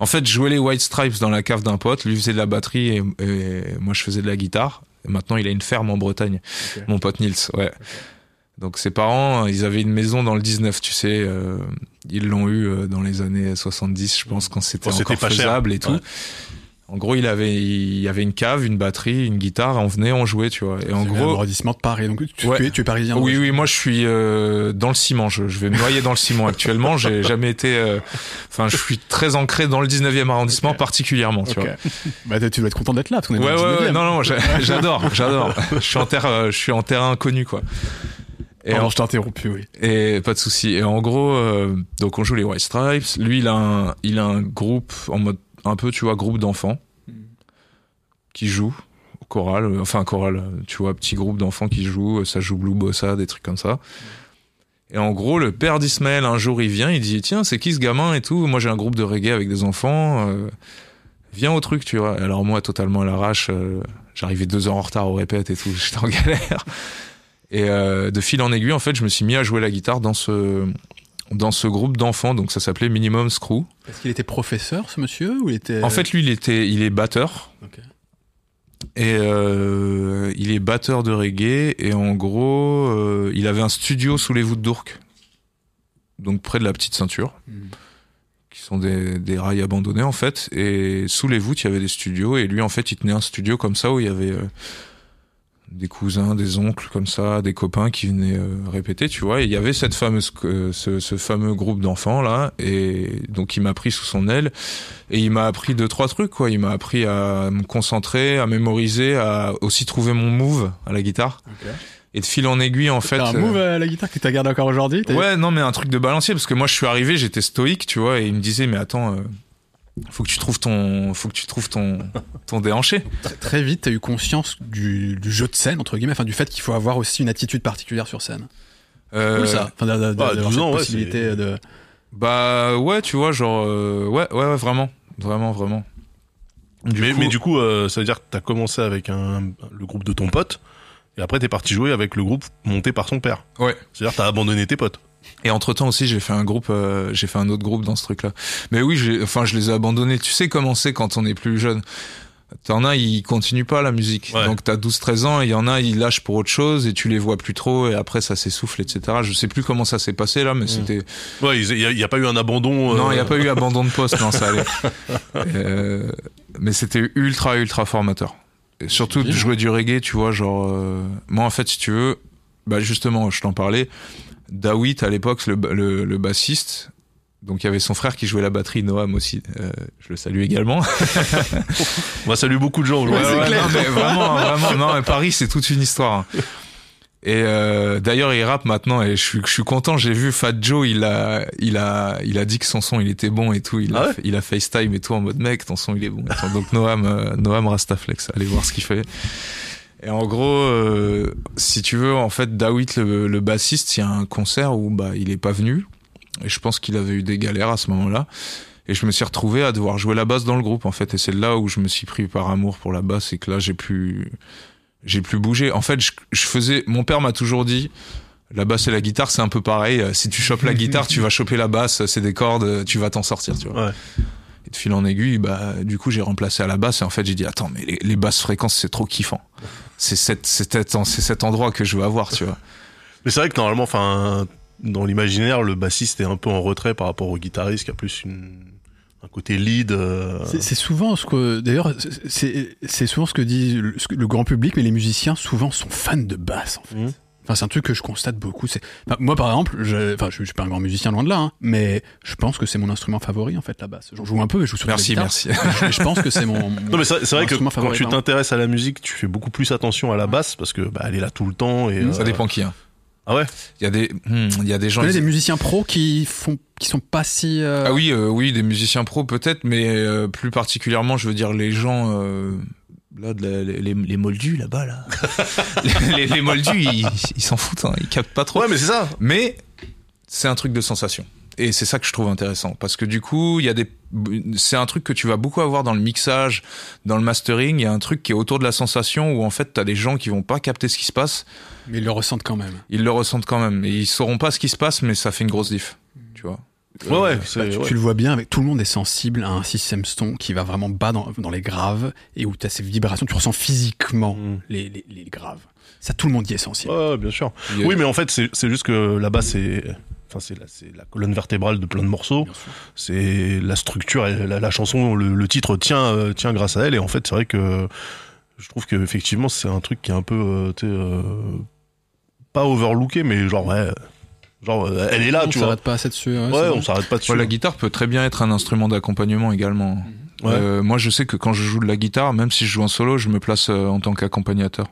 en fait, je jouais les White Stripes dans la cave d'un pote, lui faisait de la batterie et, et moi, je faisais de la guitare. Maintenant, il a une ferme en Bretagne, mon pote Nils, ouais. Donc ses parents, ils avaient une maison dans le 19, tu sais, euh, ils l'ont eu euh, dans les années 70, je pense, quand c'était encore pas cher. faisable et tout. Ouais. En gros, il avait, il y avait une cave, une batterie, une guitare, on venait, on jouait, tu vois. Et en gros, l'arrondissement de Paris, donc tu, Ouais. tu es, tu es parisien. oui, ouais. oui, moi je suis euh, dans le ciment. Je, je vais me noyer dans le ciment actuellement. J'ai jamais été. euh, Enfin, je suis très ancré dans le 19e arrondissement particulièrement. Tu Ok. vois. Bah, tu dois être content d'être là, parce qu'on est Ouais, dans le ouais, ouais. 19e. Non, non, j'a- j'adore, j'adore. Je suis en terre, euh, je suis en terrain inconnu, quoi. Et Pardon, en- je t'ai interrompu, oui. et pas de souci. Et en gros, euh, donc on joue les White Stripes. Lui, il a un, il a un groupe en mode un peu, tu vois, groupe d'enfants qui joue chorale, euh, enfin chorale, tu vois, petit groupe d'enfants qui jouent, euh, ça joue Blue Bossa, des trucs comme ça. Et en gros, le père d'Ismaël, un jour, il vient, il dit, tiens, c'est qui ce gamin et tout? Moi, j'ai un groupe de reggae avec des enfants. euh, viens au truc, tu vois. Alors moi, totalement à l'arrache, euh, j'arrivais deux heures en retard au répète et tout, j'étais en galère. Et euh, de fil en aiguille, en fait, je me suis mis à jouer la guitare dans ce dans ce groupe d'enfants, donc ça s'appelait Minimum Screw. Est-ce qu'il était professeur, ce monsieur, ou il était... En fait, lui, il était, il est batteur. Ok. Et euh, il est batteur de reggae et en gros, euh, il avait un studio sous les voûtes d'Ourcq, donc près de la petite ceinture, Hmm. qui sont des, des rails abandonnés en fait. Et sous les voûtes, il y avait des studios et lui, en fait, il tenait un studio comme ça où il y avait euh, des cousins, des oncles comme ça, des copains qui venaient euh, répéter, tu vois. Et il y avait cette fameuse, euh, ce, ce fameux groupe d'enfants là, et donc il m'a pris sous son aile et il m'a appris deux trois trucs quoi. Il m'a appris à me concentrer, à mémoriser, à aussi trouver mon move à la guitare. Et de fil en aiguille en fait. T'as un euh, move à la guitare que t'as gardé encore aujourd'hui Ouais, non, mais un truc de balancier, parce que moi, je suis arrivé, j'étais stoïque, tu vois, et il me disait, mais attends, euh, faut que tu trouves ton, faut que tu trouves ton, ton déhanché. Très, très vite, t'as eu conscience du, du jeu de scène, entre guillemets, enfin du fait qu'il faut avoir aussi une attitude particulière sur scène. Euh, Cool ça, enfin, bah, d'avoir 12 cette ans, ouais, possibilité de... Bah, ouais, tu vois, genre, euh, ouais, ouais, ouais, vraiment, vraiment, vraiment. Du mais, coup- mais du coup, euh, ça veut dire que t'as commencé avec un, le groupe de ton pote, et après t'es parti jouer avec le groupe monté par ton père. Ouais. C'est-à-dire que t'as abandonné tes potes. Et entre temps aussi, j'ai fait un groupe, euh, j'ai fait un autre groupe dans ce truc-là. Mais oui, enfin, je les ai abandonnés. Tu sais comment c'est quand on est plus jeune? T'en as, ils continuent pas la musique. Ouais. Donc t'as 12-13 ans, et il y en a, ils lâchent pour autre chose, et tu les vois plus trop, et après ça s'essouffle, etc. Je sais plus comment ça s'est passé là, mais c'était. Ouais, il y, a- y pas eu un abandon. Non, euh, il n'y a pas eu abandon de poste, non, ça allait. Euh, mais c'était ultra, ultra formateur. Et surtout de jouer du reggae, tu vois, genre... euh, moi, en fait, si tu veux, bah justement, je t'en parlais, Dawit, à l'époque, le, le, le bassiste, donc il y avait son frère qui jouait la batterie, Noam aussi, euh, je le salue également. On va saluer beaucoup de gens Ouais, aujourd'hui. Ouais, clair. non, mais vraiment, vraiment, non, mais Paris, c'est toute une histoire. hein. Et euh, d'ailleurs, il rappe maintenant et je suis, je suis content. J'ai vu Fat Joe, il a, il a, il a dit que son son il était bon et tout. Il, Ah a, ouais il a FaceTime et tout en mode mec, ton son il est bon. Donc Noam, euh, Noam Rastaflex, allez voir ce qu'il fait. Et en gros, euh, si tu veux, en fait, Dawit, le, le bassiste, il y a un concert où bah il est pas venu. Et je pense qu'il avait eu des galères à ce moment-là. Et je me suis retrouvé à devoir jouer la basse dans le groupe, en fait. Et c'est là où je me suis pris par amour pour la basse et que là, j'ai plus, j'ai plus bougé. En fait, je, je faisais, mon père m'a toujours dit, la basse et la guitare, c'est un peu pareil. Euh, Si tu chopes la guitare, tu vas choper la basse, c'est des cordes, euh, tu vas t'en sortir, tu vois. Ouais. Et de fil en aiguille, bah, du coup, j'ai remplacé à la basse et en fait, j'ai dit, attends, mais les, les basses fréquences, c'est trop kiffant. C'est cette, c'est cet, cet endroit que je veux avoir, tu vois. Mais c'est vrai que normalement, enfin, dans l'imaginaire, le bassiste est un peu en retrait par rapport au guitariste qui a plus une, un côté lead. euh, C'est souvent ce que, d'ailleurs, c'est c'est souvent ce que dit le, ce que- le grand public, mais les musiciens souvent sont fans de basse. En fait. Mhm. Enfin, c'est un truc que je constate beaucoup. C'est, enfin, moi, par exemple, je, enfin, je, je suis pas un grand musicien loin de là, hein, mais je pense que c'est mon instrument favori en fait, la basse. J'en joue un peu, je joue sur Merci, la merci. mais je pense que c'est mon. Non mais c'est vrai que quand favori, tu t'intéresses à la musique, tu fais beaucoup plus attention à la basse parce que bah, elle est là tout le temps et. Ça euh, dépend qui, hein. Ah ouais? Il y a des, hmm, il y a des Je gens. ils- des musiciens pros qui font, qui sont pas si. euh, Ah oui, euh, oui, des musiciens pros peut-être, mais euh, plus particulièrement, je veux dire les gens euh, là, de la- les, les, les moldus là-bas là, les, les moldus, ils ils s'en foutent, hein, ils captent pas trop. Ouais mais c'est ça. Mais c'est un truc de sensation. Et c'est ça que je trouve intéressant. Parce que du coup, il y a des, c'est un truc que tu vas beaucoup avoir dans le mixage, dans le mastering. Il y a un truc qui est autour de la sensation où en fait, t'as des gens qui vont pas capter ce qui se passe. Mais ils le ressentent quand même. Ils le ressentent quand même. Et ils sauront pas ce qui se passe, mais ça fait une grosse diff. Tu vois. Ouais ouais. Bah, tu, ouais. tu le vois bien avec tout le monde est sensible à un système son qui va vraiment bas dans, dans les graves et où tu as ces vibrations, tu ressens physiquement Mm. les, les, les graves. Ça, tout le monde y est sensible. Ouais, bien sûr. Oui mais en fait c'est juste que la basse c'est Enfin, c'est la, la colonne vertébrale de plein de morceaux. C'est la structure, la, la chanson, le, le titre tient, euh, tient grâce à elle. Et en fait, c'est vrai que je trouve que effectivement, c'est un truc qui est un peu, euh, euh, pas overlooké, mais genre ouais, genre euh, elle est là, on tu vois. s'arrête pas assez dessus. Ouais, Ouais, on s'arrête pas dessus. Ouais, la guitare peut très bien être un instrument d'accompagnement également. Ouais. Euh, moi, je sais que quand je joue de la guitare, même si je joue en solo, je me place euh, en tant qu'accompagnateur.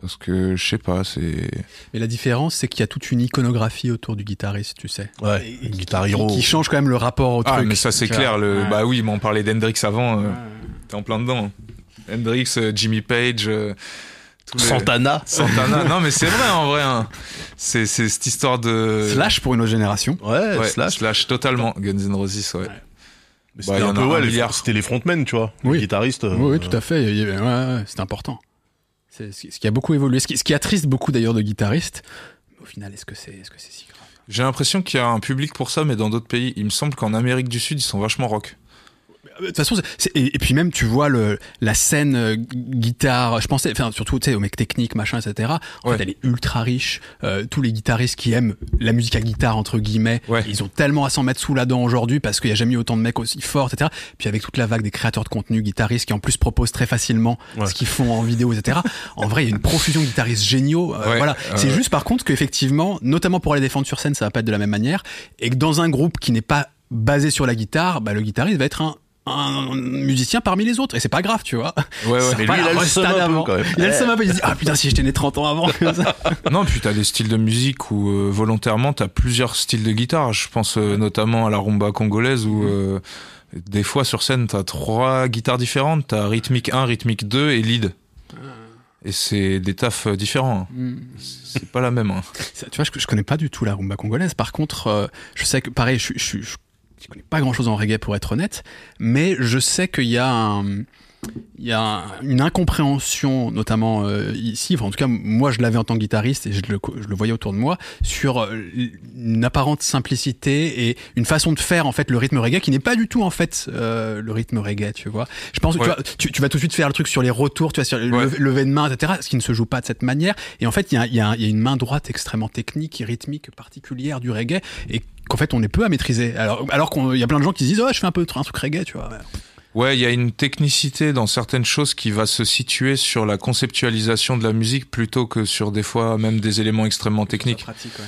Parce que je sais pas, c'est. Mais la différence, c'est qu'il y a toute une iconographie autour du guitariste, tu sais. Ouais, Et- et qui- Guitar qui, Hero. qui change quand même le rapport au Ah, truc. mais ça c'est clair. Le... Ouais. Bah oui, mais on parlait d'Hendrix avant. euh, Ouais. T'es en plein dedans. Hendrix, Jimmy Page. Euh, les- Santana. Santana. non, mais c'est vrai en vrai. hein. C'est cette histoire de. Slash pour une autre génération. Ouais, Ouais, Slash. Slash totalement. Guns N' Roses, ouais. Ouais. Bah, c'était un peu, ouais, c'était les frontmen, tu vois. Oui. Les guitaristes. euh, Oui, oui, tout à fait. Ouais, ouais, c'est important. C'est ce qui- a beaucoup évolué. Ce qui, ce qui attriste beaucoup d'ailleurs de guitaristes. Mais au final, est-ce que c'est est -ce c'est si grave J'ai l'impression qu'il y a un public pour ça, mais dans d'autres pays, il me semble qu'en Amérique du Sud, ils sont vachement rock. De toute façon, et, et puis même, tu vois le, la scène euh, guitare. Je pensais, enfin surtout, tu sais, aux mecs techniques, machin, etc. En Ouais. fait, elle est ultra riche. Euh, tous les guitaristes qui aiment la musique à guitare entre guillemets, Ouais. ils ont tellement à s'en mettre sous la dent aujourd'hui parce qu'il y a jamais eu autant de mecs aussi forts, etc. Puis avec toute la vague des créateurs de contenu guitaristes qui en plus proposent très facilement Ouais. ce qu'ils font en vidéo, etc. en vrai, il y a une profusion de guitaristes géniaux. Euh, Ouais. voilà. Euh, C'est juste par contre qu'effectivement, notamment pour aller défendre sur scène, ça va pas être de la même manière. Et que dans un groupe qui n'est pas basé sur la guitare, bah, le guitariste va être un un musicien parmi les autres et c'est pas grave tu vois Ouais, ouais. Mais lui, il a le seum un peu, avant. quand même. il a le un peu il se dit ah putain si j'étais né 30 ans avant comme ça. Non, puis t'as des styles de musique où euh, volontairement t'as plusieurs styles de guitare. Je pense euh, notamment à la rumba congolaise où euh, des fois sur scène t'as trois guitares différentes. T'as rythmique 1, rythmique 2 et lead. Et c'est des tafs euh, différents. hein. C'est pas la même. hein. Tu vois je, je connais pas du tout la rumba congolaise par contre euh, je sais que pareil je, suis- je, je- je connais pas grand chose en reggae pour être honnête, mais je sais qu'il y a un, il y a une incompréhension, notamment euh, ici, enfin, en tout cas moi je l'avais en tant que guitariste et je le, je le voyais autour de moi, sur euh, une apparente simplicité et une façon de faire en fait le rythme reggae qui n'est pas du tout en fait euh, le rythme reggae, tu vois. Je pense que Ouais. tu, vas, tu, tu vas tout de suite faire le truc sur les retours, tu vois, sur le Ouais. lever de main, etc., ce qui ne se joue pas de cette manière. Et en fait il y a, il y, a, il y a une main droite extrêmement technique et rythmique particulière du reggae et qu'en fait on est peu à maîtriser. Alors, alors qu'il y a plein de gens qui se disent, ouais, je fais un peu un truc reggae, tu vois. Ouais, il y a une technicité dans certaines choses qui va se situer sur la conceptualisation de la musique plutôt que sur des fois même des éléments extrêmement techniques. Pratique, ouais.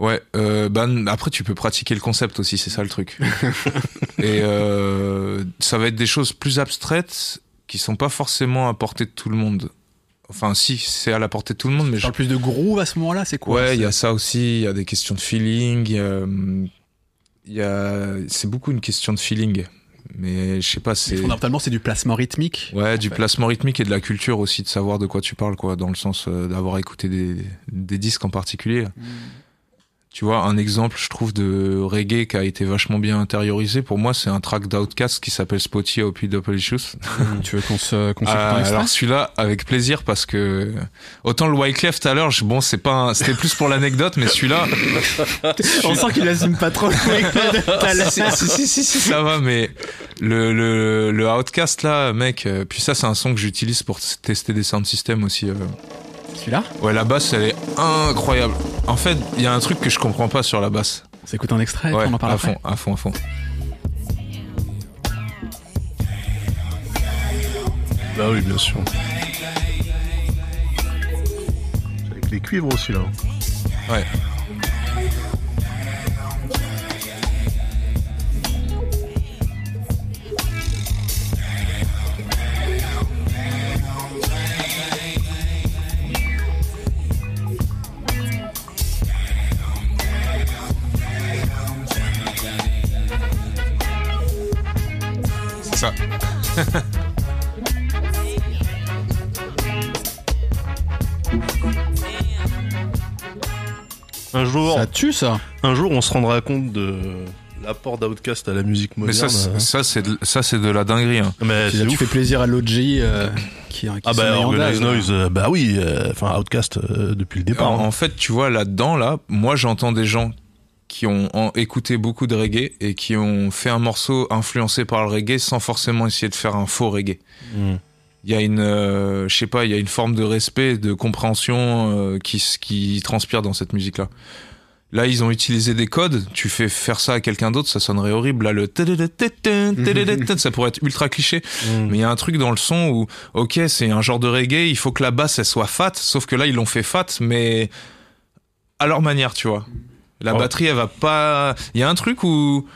Ouais, euh, ben après tu peux pratiquer le concept aussi, c'est ça le truc. Et euh, ça va être des choses plus abstraites qui sont pas forcément à portée de tout le monde. Enfin, si, c'est à la portée de tout le monde, mais Je plus de groove à ce moment-là, c'est quoi? Ouais, il y a ça aussi. Il y a des questions de feeling. Il y a, il y a, c'est beaucoup une question de feeling. Mais je sais pas, c'est Fondamentalement, c'est du placement rythmique. ouais du fait. placement rythmique et de la culture aussi de savoir de quoi tu parles, quoi, dans le sens euh, d'avoir écouté des, des disques en particulier. Tu vois, un exemple, je trouve, de reggae qui a été vachement bien intériorisé, pour moi, c'est un track d'Outcast qui s'appelle Spotty Opie Double Issues. tu veux qu'on se qu'on extrait alors celui-là, avec plaisir, parce que autant le Wyclef tout à l'heure, je- bon, c'est pas, un- c'était plus pour l'anecdote, mais celui-là, On sent qu'il assume pas trop le si, si, si, si, si, ça va, mais le, le, le Outcast là, mec, euh, puis ça, c'est un son que j'utilise pour tester des sound systems aussi. euh. Celui-là Ouais, la basse, elle est incroyable. En fait, il y a un truc que je comprends pas sur la basse. On s'écoute un extrait, et Ouais, on en parle à après. fond, à fond, à fond. Bah oui, bien sûr. Avec les cuivres aussi là. Ouais. Ça. Un jour, Ça tue ça. un jour, on se rendra compte de l'apport d'Outcast à la musique Mais moderne. ça, c'est- euh. ça, c'est de, ça, c'est de la dinguerie. Hein. Mais là, tu fais plaisir à Logi euh, qui, qui Ah bah Organize daze, Noise, hein. euh, bah oui, euh, enfin Outcast euh, depuis le départ. En, hein. en fait, tu vois, là-dedans, là, moi, j'entends des gens qui ont écouté beaucoup de reggae et qui ont fait un morceau influencé par le reggae sans forcément essayer de faire un faux reggae. Mm. Il y a une, euh, je sais pas, il y a une forme de respect, de compréhension euh, qui, qui transpire dans cette musique-là. Là, ils ont utilisé des codes. Tu fais faire ça à quelqu'un d'autre, ça sonnerait horrible. Là, le ça pourrait être ultra cliché. Mm. Mais il y a un truc dans le son où, ok, c'est un genre de reggae, il faut que la basse elle soit fat, sauf que là ils l'ont fait fat, mais à leur manière, tu vois. La Ouais. batterie elle va pas. Il y a un truc où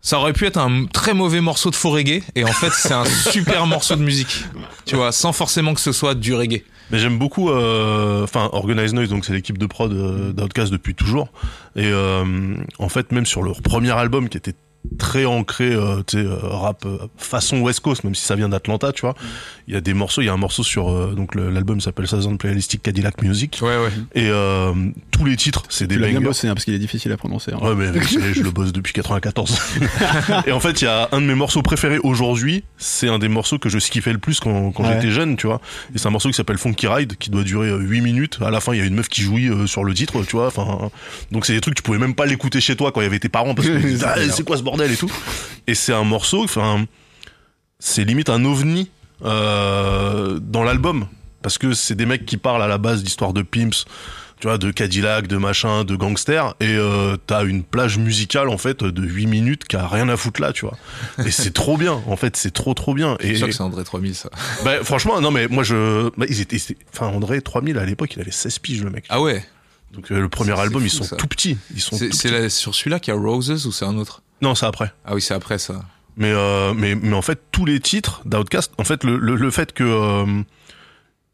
ça aurait pu être un très mauvais morceau de faux reggae, et en fait c'est un super morceau de musique, tu vois, sans forcément que ce soit du reggae. Mais j'aime beaucoup, euh, enfin Organize Noise, donc c'est l'équipe de prod euh, d'Outcast depuis toujours. Et euh, en fait, même sur leur premier album qui était très ancré, euh, tu sais, euh, rap euh, façon West Coast, même si ça vient d'Atlanta, tu vois. Il y a des morceaux, il y a un morceau sur, euh, donc l'album s'appelle Southern Playalistic Cadillac Music. Ouais, ouais. Et euh, tous les titres, c'est des Tu bien bossé hein, parce qu'il est difficile à prononcer. hein. Ouais, mais je le bosse depuis 94. et en fait, il y a un de mes morceaux préférés aujourd'hui. C'est un des morceaux que je skiffais le plus quand, quand Ouais. j'étais jeune, tu vois. Et c'est un morceau qui s'appelle Funky Ride, qui doit durer euh, 8 minutes. À la fin, il y a une meuf qui jouit euh, sur le titre, tu vois. Enfin, donc c'est des trucs, tu pouvais même pas l'écouter chez toi quand il y avait tes parents parce que Ah, c'est quoi ce bordel et tout. Et c'est un morceau, enfin, c'est limite un ovni euh, dans l'album. Parce que c'est des mecs qui parlent à la base d'histoires de pimps, tu vois, de Cadillac, de machin, de gangsters, et euh, t'as une plage musicale en fait de 8 minutes qui a rien à foutre là, tu vois. Et c'est trop bien, en fait, c'est trop trop bien. Je Et suis sûr que c'est André 3000 ça. bah, franchement, non mais moi je, bah, ils étaient, enfin André 3000 à l'époque, il avait 16 piges le mec. Ah ouais. Donc euh, le premier album, ils sont ça. tout petits, ils sont C'est sur celui-là qu'il y a Roses ou c'est un autre? Non, c'est après. Ah oui, c'est après ça. Mais, euh, mais, mais en fait, tous les titres d'Outcast, en fait, le, le, le fait que euh,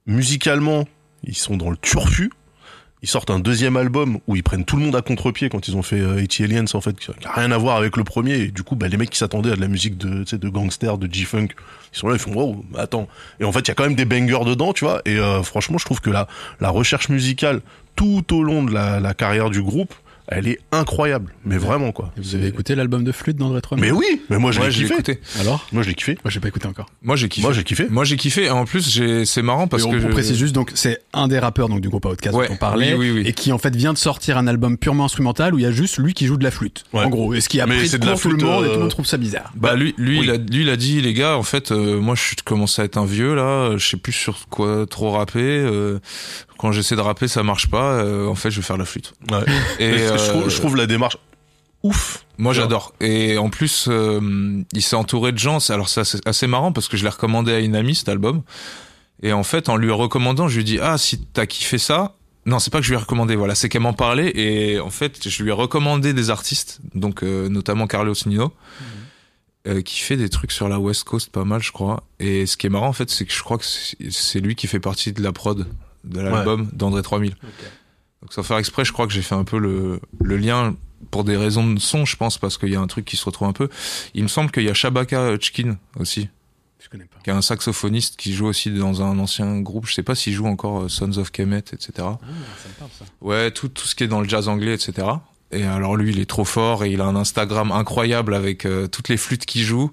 musicalement, ils sont dans le turfu, ils sortent un deuxième album où ils prennent tout le monde à contre-pied quand ils ont fait euh, 80 Aliens, en fait, qui n'a rien à voir avec le premier. Et du coup, bah, les mecs qui s'attendaient à de la musique de, de gangster, de G-Funk, ils sont là, ils font wow, attends. Et en fait, il y a quand même des bangers dedans, tu vois. Et euh, franchement, je trouve que la, la recherche musicale tout au long de la carrière du groupe, elle est incroyable, mais vraiment quoi. Et vous avez écouté l'album de flûte d'André 3000 Mais oui, mais moi je Ouais, l'ai je l'ai kiffé. écouté. Alors? Moi je l'ai kiffé. Moi j'ai pas écouté encore. Moi j'ai kiffé. Moi j'ai kiffé. Moi j'ai kiffé. Et en plus, j'ai, c'est marrant parce on, que on je- précise juste, donc c'est un des rappeurs donc du groupe Outcast Ouais, dont on parlait, oui, oui, oui. et qui en fait vient de sortir un album purement instrumental où il y a juste lui qui joue de la flûte. Ouais. En gros, et ce qui a Mais pris c'est de la court tout le flûte, monde et tout le euh, monde trouve ça bizarre. Bah lui, lui, oui. il a, lui, il a dit les gars, en fait, euh, moi, je commence à être un vieux là. Je sais plus sur quoi trop rapper. euh, quand j'essaie de rapper, ça marche pas. euh, en fait, je vais faire de la flûte. Ouais. Et je, euh, trouve, je trouve la démarche ouf. Moi, j'adore. Et en plus, euh, il s'est entouré de gens. c'est- Alors, c'est assez, assez marrant parce que je l'ai recommandé à une amie cet album. Et en fait, en lui recommandant, je lui dis ah si t'as kiffé ça. Non, c'est pas que je lui ai recommandé. Voilà, c'est qu'elle m'en parlait. Et en fait, je lui ai recommandé des artistes, donc euh, notamment Carlos Nino. euh, qui fait des trucs sur la West Coast pas mal, je crois. Et ce qui est marrant, en fait, c'est que je crois que c'est c'est lui qui fait partie de la prod de l'album d'André 3000. Donc sans faire exprès, je crois que j'ai fait un peu le, le lien pour des raisons de son, je pense, parce qu'il y a un truc qui se retrouve un peu. Il me semble qu'il y a Shabaka Hutchkin aussi, Je connais pas. qui est un saxophoniste qui joue aussi dans un ancien groupe. Je sais pas s'il joue encore euh, Sons of Kemet, etc. Ah, ça me parle ça. Ouais, tout, tout ce qui est dans le jazz anglais, etc. Et alors lui, il est trop fort et il a un Instagram incroyable avec euh, toutes les flûtes qu'il joue.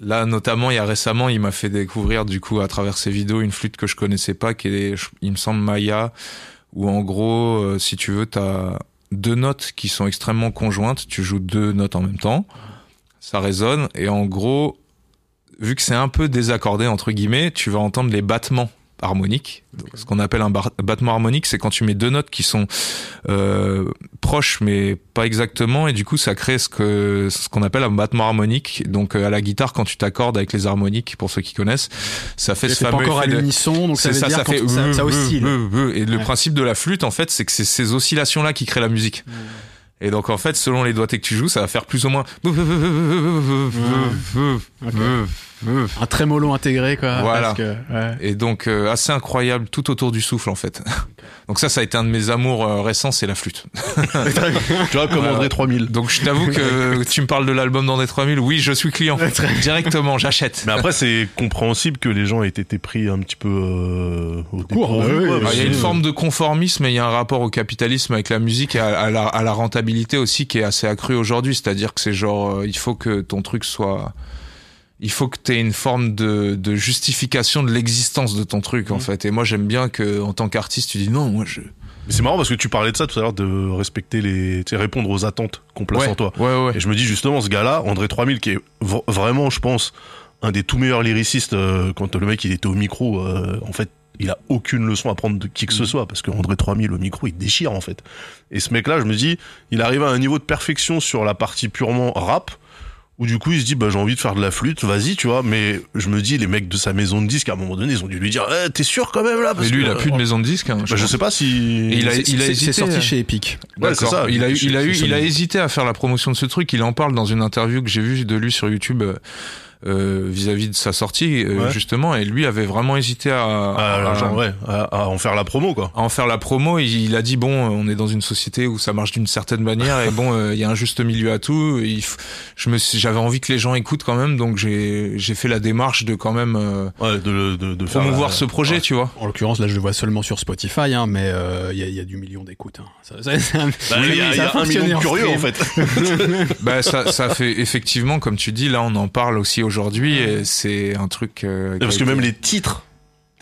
Là, notamment, il y a récemment, il m'a fait découvrir, du coup, à travers ses vidéos, une flûte que je connaissais pas, qui est, il me semble, Maya, où en gros, euh, si tu veux, t'as deux notes qui sont extrêmement conjointes, tu joues deux notes en même temps, ça résonne, et en gros, vu que c'est un peu désaccordé, entre guillemets, tu vas entendre les battements harmoniques. Donc, Ce qu'on appelle un battement harmonique, c'est quand tu mets deux notes qui sont euh, proches mais pas exactement, et du coup ça crée ce que ce qu'on appelle un battement harmonique. Donc euh, à la guitare, quand tu t'accordes avec les harmoniques, pour ceux qui connaissent, ça fait ce pas fameux encore à l'unisson, donc ça veut dire ça quand fait ça, ça oscille. Et le principe de la flûte, en fait, c'est que c'est ces oscillations-là qui créent la musique. Et donc, en fait, selon les doigtés que tu joues, ça va faire plus ou moins. Un trémolo intégré quoi. Voilà. parce que, ouais. Et donc, euh, assez incroyable tout autour du souffle, en fait. Donc ça, ça a été un de mes amours euh, récents, c'est la flûte. Tu vois, comme Voilà. André 3000. Donc je t'avoue que tu me parles de l'album d'André 3000, oui, je suis client. Directement, j'achète. Mais après, c'est compréhensible que les gens aient été pris un petit peu euh, au dépourvu, oui, Ah, Il y a une forme de conformisme et il y a un rapport au capitalisme avec la musique et à, à la, à la rentabilité aussi qui est assez accrue aujourd'hui. C'est-à-dire que c'est genre, euh, il faut que ton truc soit... Il faut que tu aies une forme de, de justification de l'existence de ton truc, en Mhm. fait. Et moi, j'aime bien que en tant qu'artiste, tu dis non, moi, je... Mais c'est marrant parce que tu parlais de ça tout à l'heure, de respecter les, tu sais, répondre aux attentes qu'on place ouais, en toi. ouais, ouais. Et je me dis justement, ce gars-là, André 3000, qui est vraiment, je pense, un des tout meilleurs lyricistes, euh, quand le mec il était au micro, euh, en fait, il a aucune leçon à prendre de qui que ce soit, parce que André 3000 au micro, il déchire en fait. Et ce mec-là, je me dis, il arrive à un niveau de perfection sur la partie purement rap, où du coup il se dit, bah j'ai envie de faire de la flûte, vas-y, tu vois. Mais je me dis, les mecs de sa maison de disques, à un moment donné, ils ont dû lui dire, eh, t'es sûr quand même là? Parce Mais lui, que, il a plus de maison de disque. Hein, bah, je sais pas si. Et il a- il hésité, C'est sorti euh, chez Epic. Ouais, c'est D'accord. ça. Il a eu, C'est- il a eu, c'est il a Sony. hésité à faire la promotion de ce truc. Il en parle dans une interview que j'ai vue de lui sur YouTube euh, euh, vis-à-vis de sa sortie, euh, Ouais. justement. Et lui avait vraiment hésité à, Ah, à- genre, ouais, à, à en faire la promo, quoi. à en faire la promo. Il, il a dit bon, on est dans une société où ça marche d'une certaine manière et bon, euh, il y a un juste milieu à tout. Il f- je me, suis- j'avais envie que les gens écoutent quand même, donc j'ai, j'ai fait la démarche de quand même euh, Ouais, de, de, de faire promouvoir ce projet, ouais. tu vois. En l'occurrence, là, je le vois seulement sur Spotify, hein, mais euh, il y, a, il y a du million d'écoutes. Hein. Ça, ça- ça- Bah, Oui, y a, y un million de curieux, en fait. Bah ça, ça fait effectivement, comme tu dis, là on en parle aussi aujourd'hui et c'est un truc. euh, Parce que été- même les titres.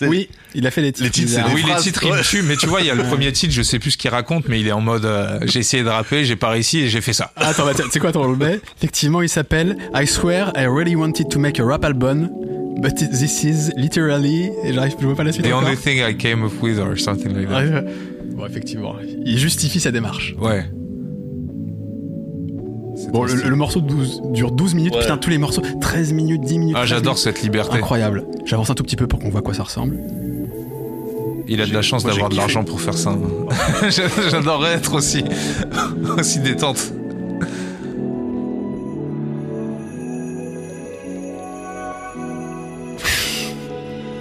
Oui, il a fait les titres. Les titres, c'est oui, les phrases, titres ils me ouais. tuent, mais tu vois, il y a le premier titre, je sais plus ce qu'il raconte, mais il est en mode euh, j'ai essayé de rapper, j'ai pas réussi et j'ai fait ça. Attends, bah, tu sais quoi, attends, on le met. Effectivement, il s'appelle I swear I really wanted to make a rap album, but this is literally. Et j'arrive, je vois pas la suite. The encore. only thing I came up with or something like that. Ouais, Bon, effectivement, il justifie sa démarche. Ouais. Bon, le, le morceau de 12 dure 12 minutes. Ouais. Putain, tous les morceaux, 13 minutes, 10 minutes. Ah, 13 j'adore cette liberté. Incroyable. J'avance un tout petit peu pour qu'on voit à quoi ça ressemble. Il a de la chance d'avoir de l'argent pour faire ça. J'adorerais être aussi, aussi détente.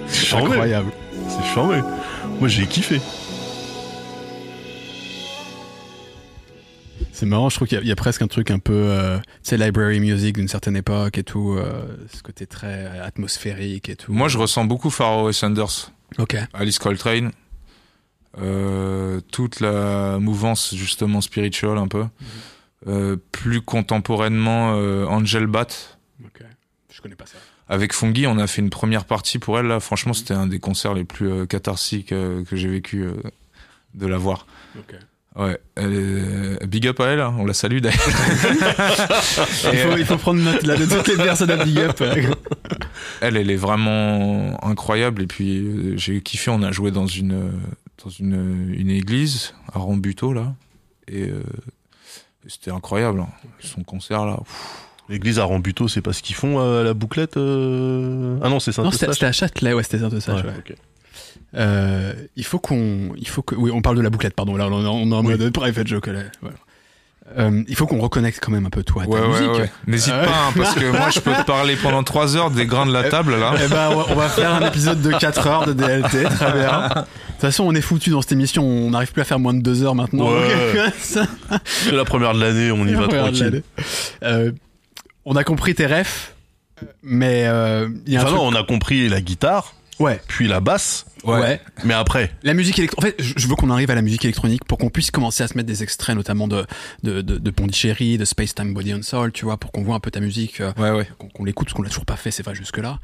C'est. Incroyable. C'est charmé. Moi, j'ai kiffé. C'est marrant, je trouve qu'il y, a- il y a presque un truc un peu, euh, tu sais, library music d'une certaine époque et tout, euh, ce côté très atmosphérique et tout. Moi, je ressens beaucoup Pharaoh et Sanders. Ok. Alice Coltrane. euh, toute la mouvance justement spiritual un peu. Euh, plus contemporainement, Angel Bat. Ok. Je connais pas ça. Avec Fungi, on a fait une première partie pour elle. Là, franchement, c'était un des concerts les plus catharsiques que j'ai vécu de la voir. Ok. Ouais, elle est- big up à elle, hein, on la salue d'ailleurs. Il faut, il faut prendre note là de toutes les personnes à big up. Elle, elle est vraiment incroyable. Et puis, euh, j'ai kiffé, on a joué dans une, euh, dans une, une église à Rambuteau, là. Et euh, c'était incroyable, hein. son concert, là. pff. L'église à Rambuteau, c'est pas ce qu'ils font euh, à la bouclette euh? Ah non, c'est Non, c'était Saint-Eustache. à Châtelet, ouais, c'était ça. Ouais, Ouais, ok. Euh, il faut qu'on, il faut que, oui, on parle de la bouclette, pardon. Là, on est en- on est en Oui. mode private joke. Là. Voilà. Euh, il faut qu'on reconnecte quand même un peu toi à ta Ouais, ouais, musique. ouais. N'hésite Euh, pas, hein, parce que moi, je peux te parler pendant trois heures des grains de la table, là. Eh ben, on va, faire un épisode de 4 heures de DLT, très bien. De toute façon, on est foutu dans cette émission, on n'arrive plus à faire moins de 2 heures maintenant. Ça, C'est la première de l'année, on y va tranquille. Euh, on a compris tes refs, mais euh, y a un Enfin truc... non, on a compris la guitare, Ouais, puis la basse, ouais. mais après. La musique électronique. En fait, je veux qu'on arrive à la musique électronique pour qu'on puisse commencer à se mettre des extraits, notamment de de, de, de Pondichéry, de Space Time Body and Soul, tu vois, pour qu'on voit un peu ta musique, euh, Ouais, ouais. qu'on l'écoute, parce qu'on l'a toujours pas fait, c'est vrai jusque là.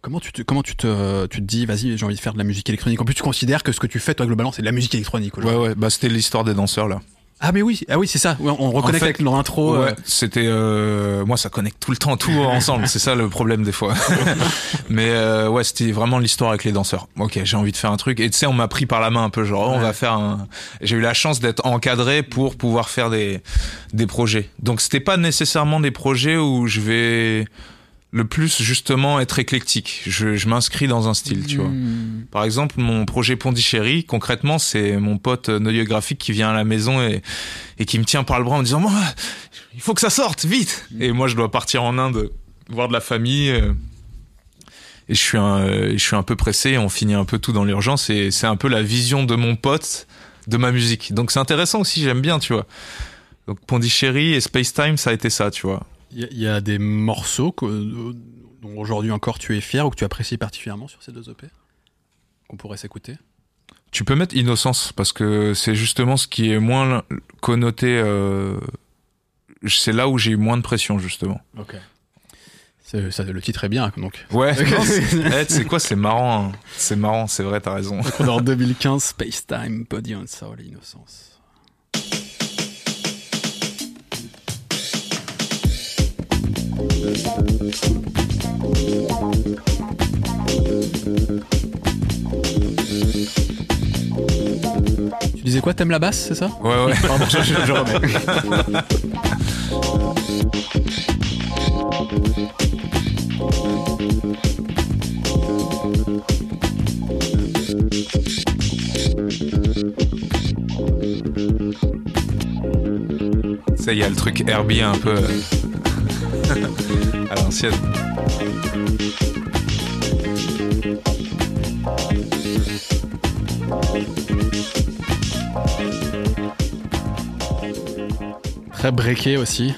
comment tu te comment tu te tu te dis vas-y j'ai envie de faire de la musique électronique? En plus tu considères que ce que tu fais toi globalement c'est de la musique électronique Ouais, ouais. Bah, c'était l'histoire des danseurs, là. Ah mais oui ah oui c'est ça on reconnecte fait, avec leur intro euh, Ouais, c'était euh, moi ça connecte tout le temps tout ensemble, c'est ça le problème des fois. Mais euh, ouais, c'était vraiment l'histoire avec les danseurs. OK, j'ai envie de faire un truc et tu sais on m'a pris par la main un peu genre oh, on va faire un j'ai eu la chance d'être encadré pour pouvoir faire des des projets. Donc c'était pas nécessairement des projets où je vais le plus justement être éclectique. Je, je m'inscris dans un style, tu vois. hmm. Par exemple, mon projet Pondichéry, concrètement, c'est mon pote euh, noyau graphique qui vient à la maison et, et qui me tient par le bras en me disant Moi, il faut que ça sorte, vite Et moi, je dois partir en Inde, voir de la famille. euh, Et je suis, un, euh, je suis un peu pressé, on finit un peu tout dans l'urgence et c'est un peu la vision de mon pote de ma musique. Donc c'est intéressant aussi, j'aime bien, tu vois. Donc Pondichéry et Space Time, ça a été ça, tu vois. Il y, a- il y a des morceaux que- dont aujourd'hui encore tu es fier ou que tu apprécies particulièrement sur ces deux EP qu'on pourrait s'écouter? Tu peux mettre innocence parce que c'est justement ce qui est moins connoté. euh, c'est là où j'ai eu moins de pression justement. ok ça, le titre est bien donc Ouais. C'est eh, tu sais quoi, c'est marrant. hein. C'est marrant, c'est vrai, t'as raison. Donc on est en 2015, Space Time, Body and Soul Innocence. Tu disais quoi T'aimes la basse, c'est ça Ouais, ouais. Pardon, je, je- je remets. Ça, y a le truc Herbie un peu à l'ancienne. Très breaké aussi.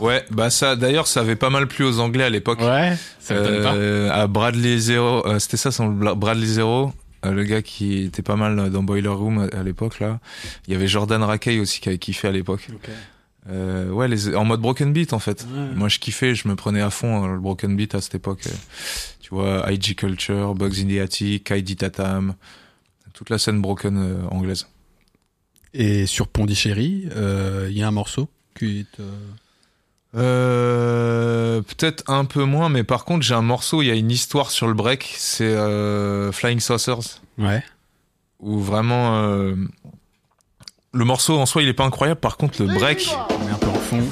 Ouais, bah ça, d'ailleurs, ça avait pas mal plu aux Anglais à l'époque. Ouais, ça m'étonne pas. Euh, à Bradley Zero, euh, c'était ça son Bradley Zero, euh, le gars qui était pas mal dans Boiler Room à, à l'époque là. Il y avait Jordan Rakey aussi qui avait kiffé à l'époque. Ok. Euh, ouais, les, en mode broken beat en fait. Ouais. Moi je kiffais, je me prenais à fond euh, le broken beat à cette époque. euh. Tu vois, IG Culture, Bugs in the Attic, Heidi Tatam, toute la scène broken euh, anglaise. Et sur Pondichéry, euh, il y a un morceau qui te... Euh, peut-être un peu moins, mais par contre j'ai un morceau, il y a une histoire sur le break, c'est euh, Flying Saucers. Ouais. où vraiment euh, le morceau en soi il est pas incroyable. Par contre le break On met un peu en fond.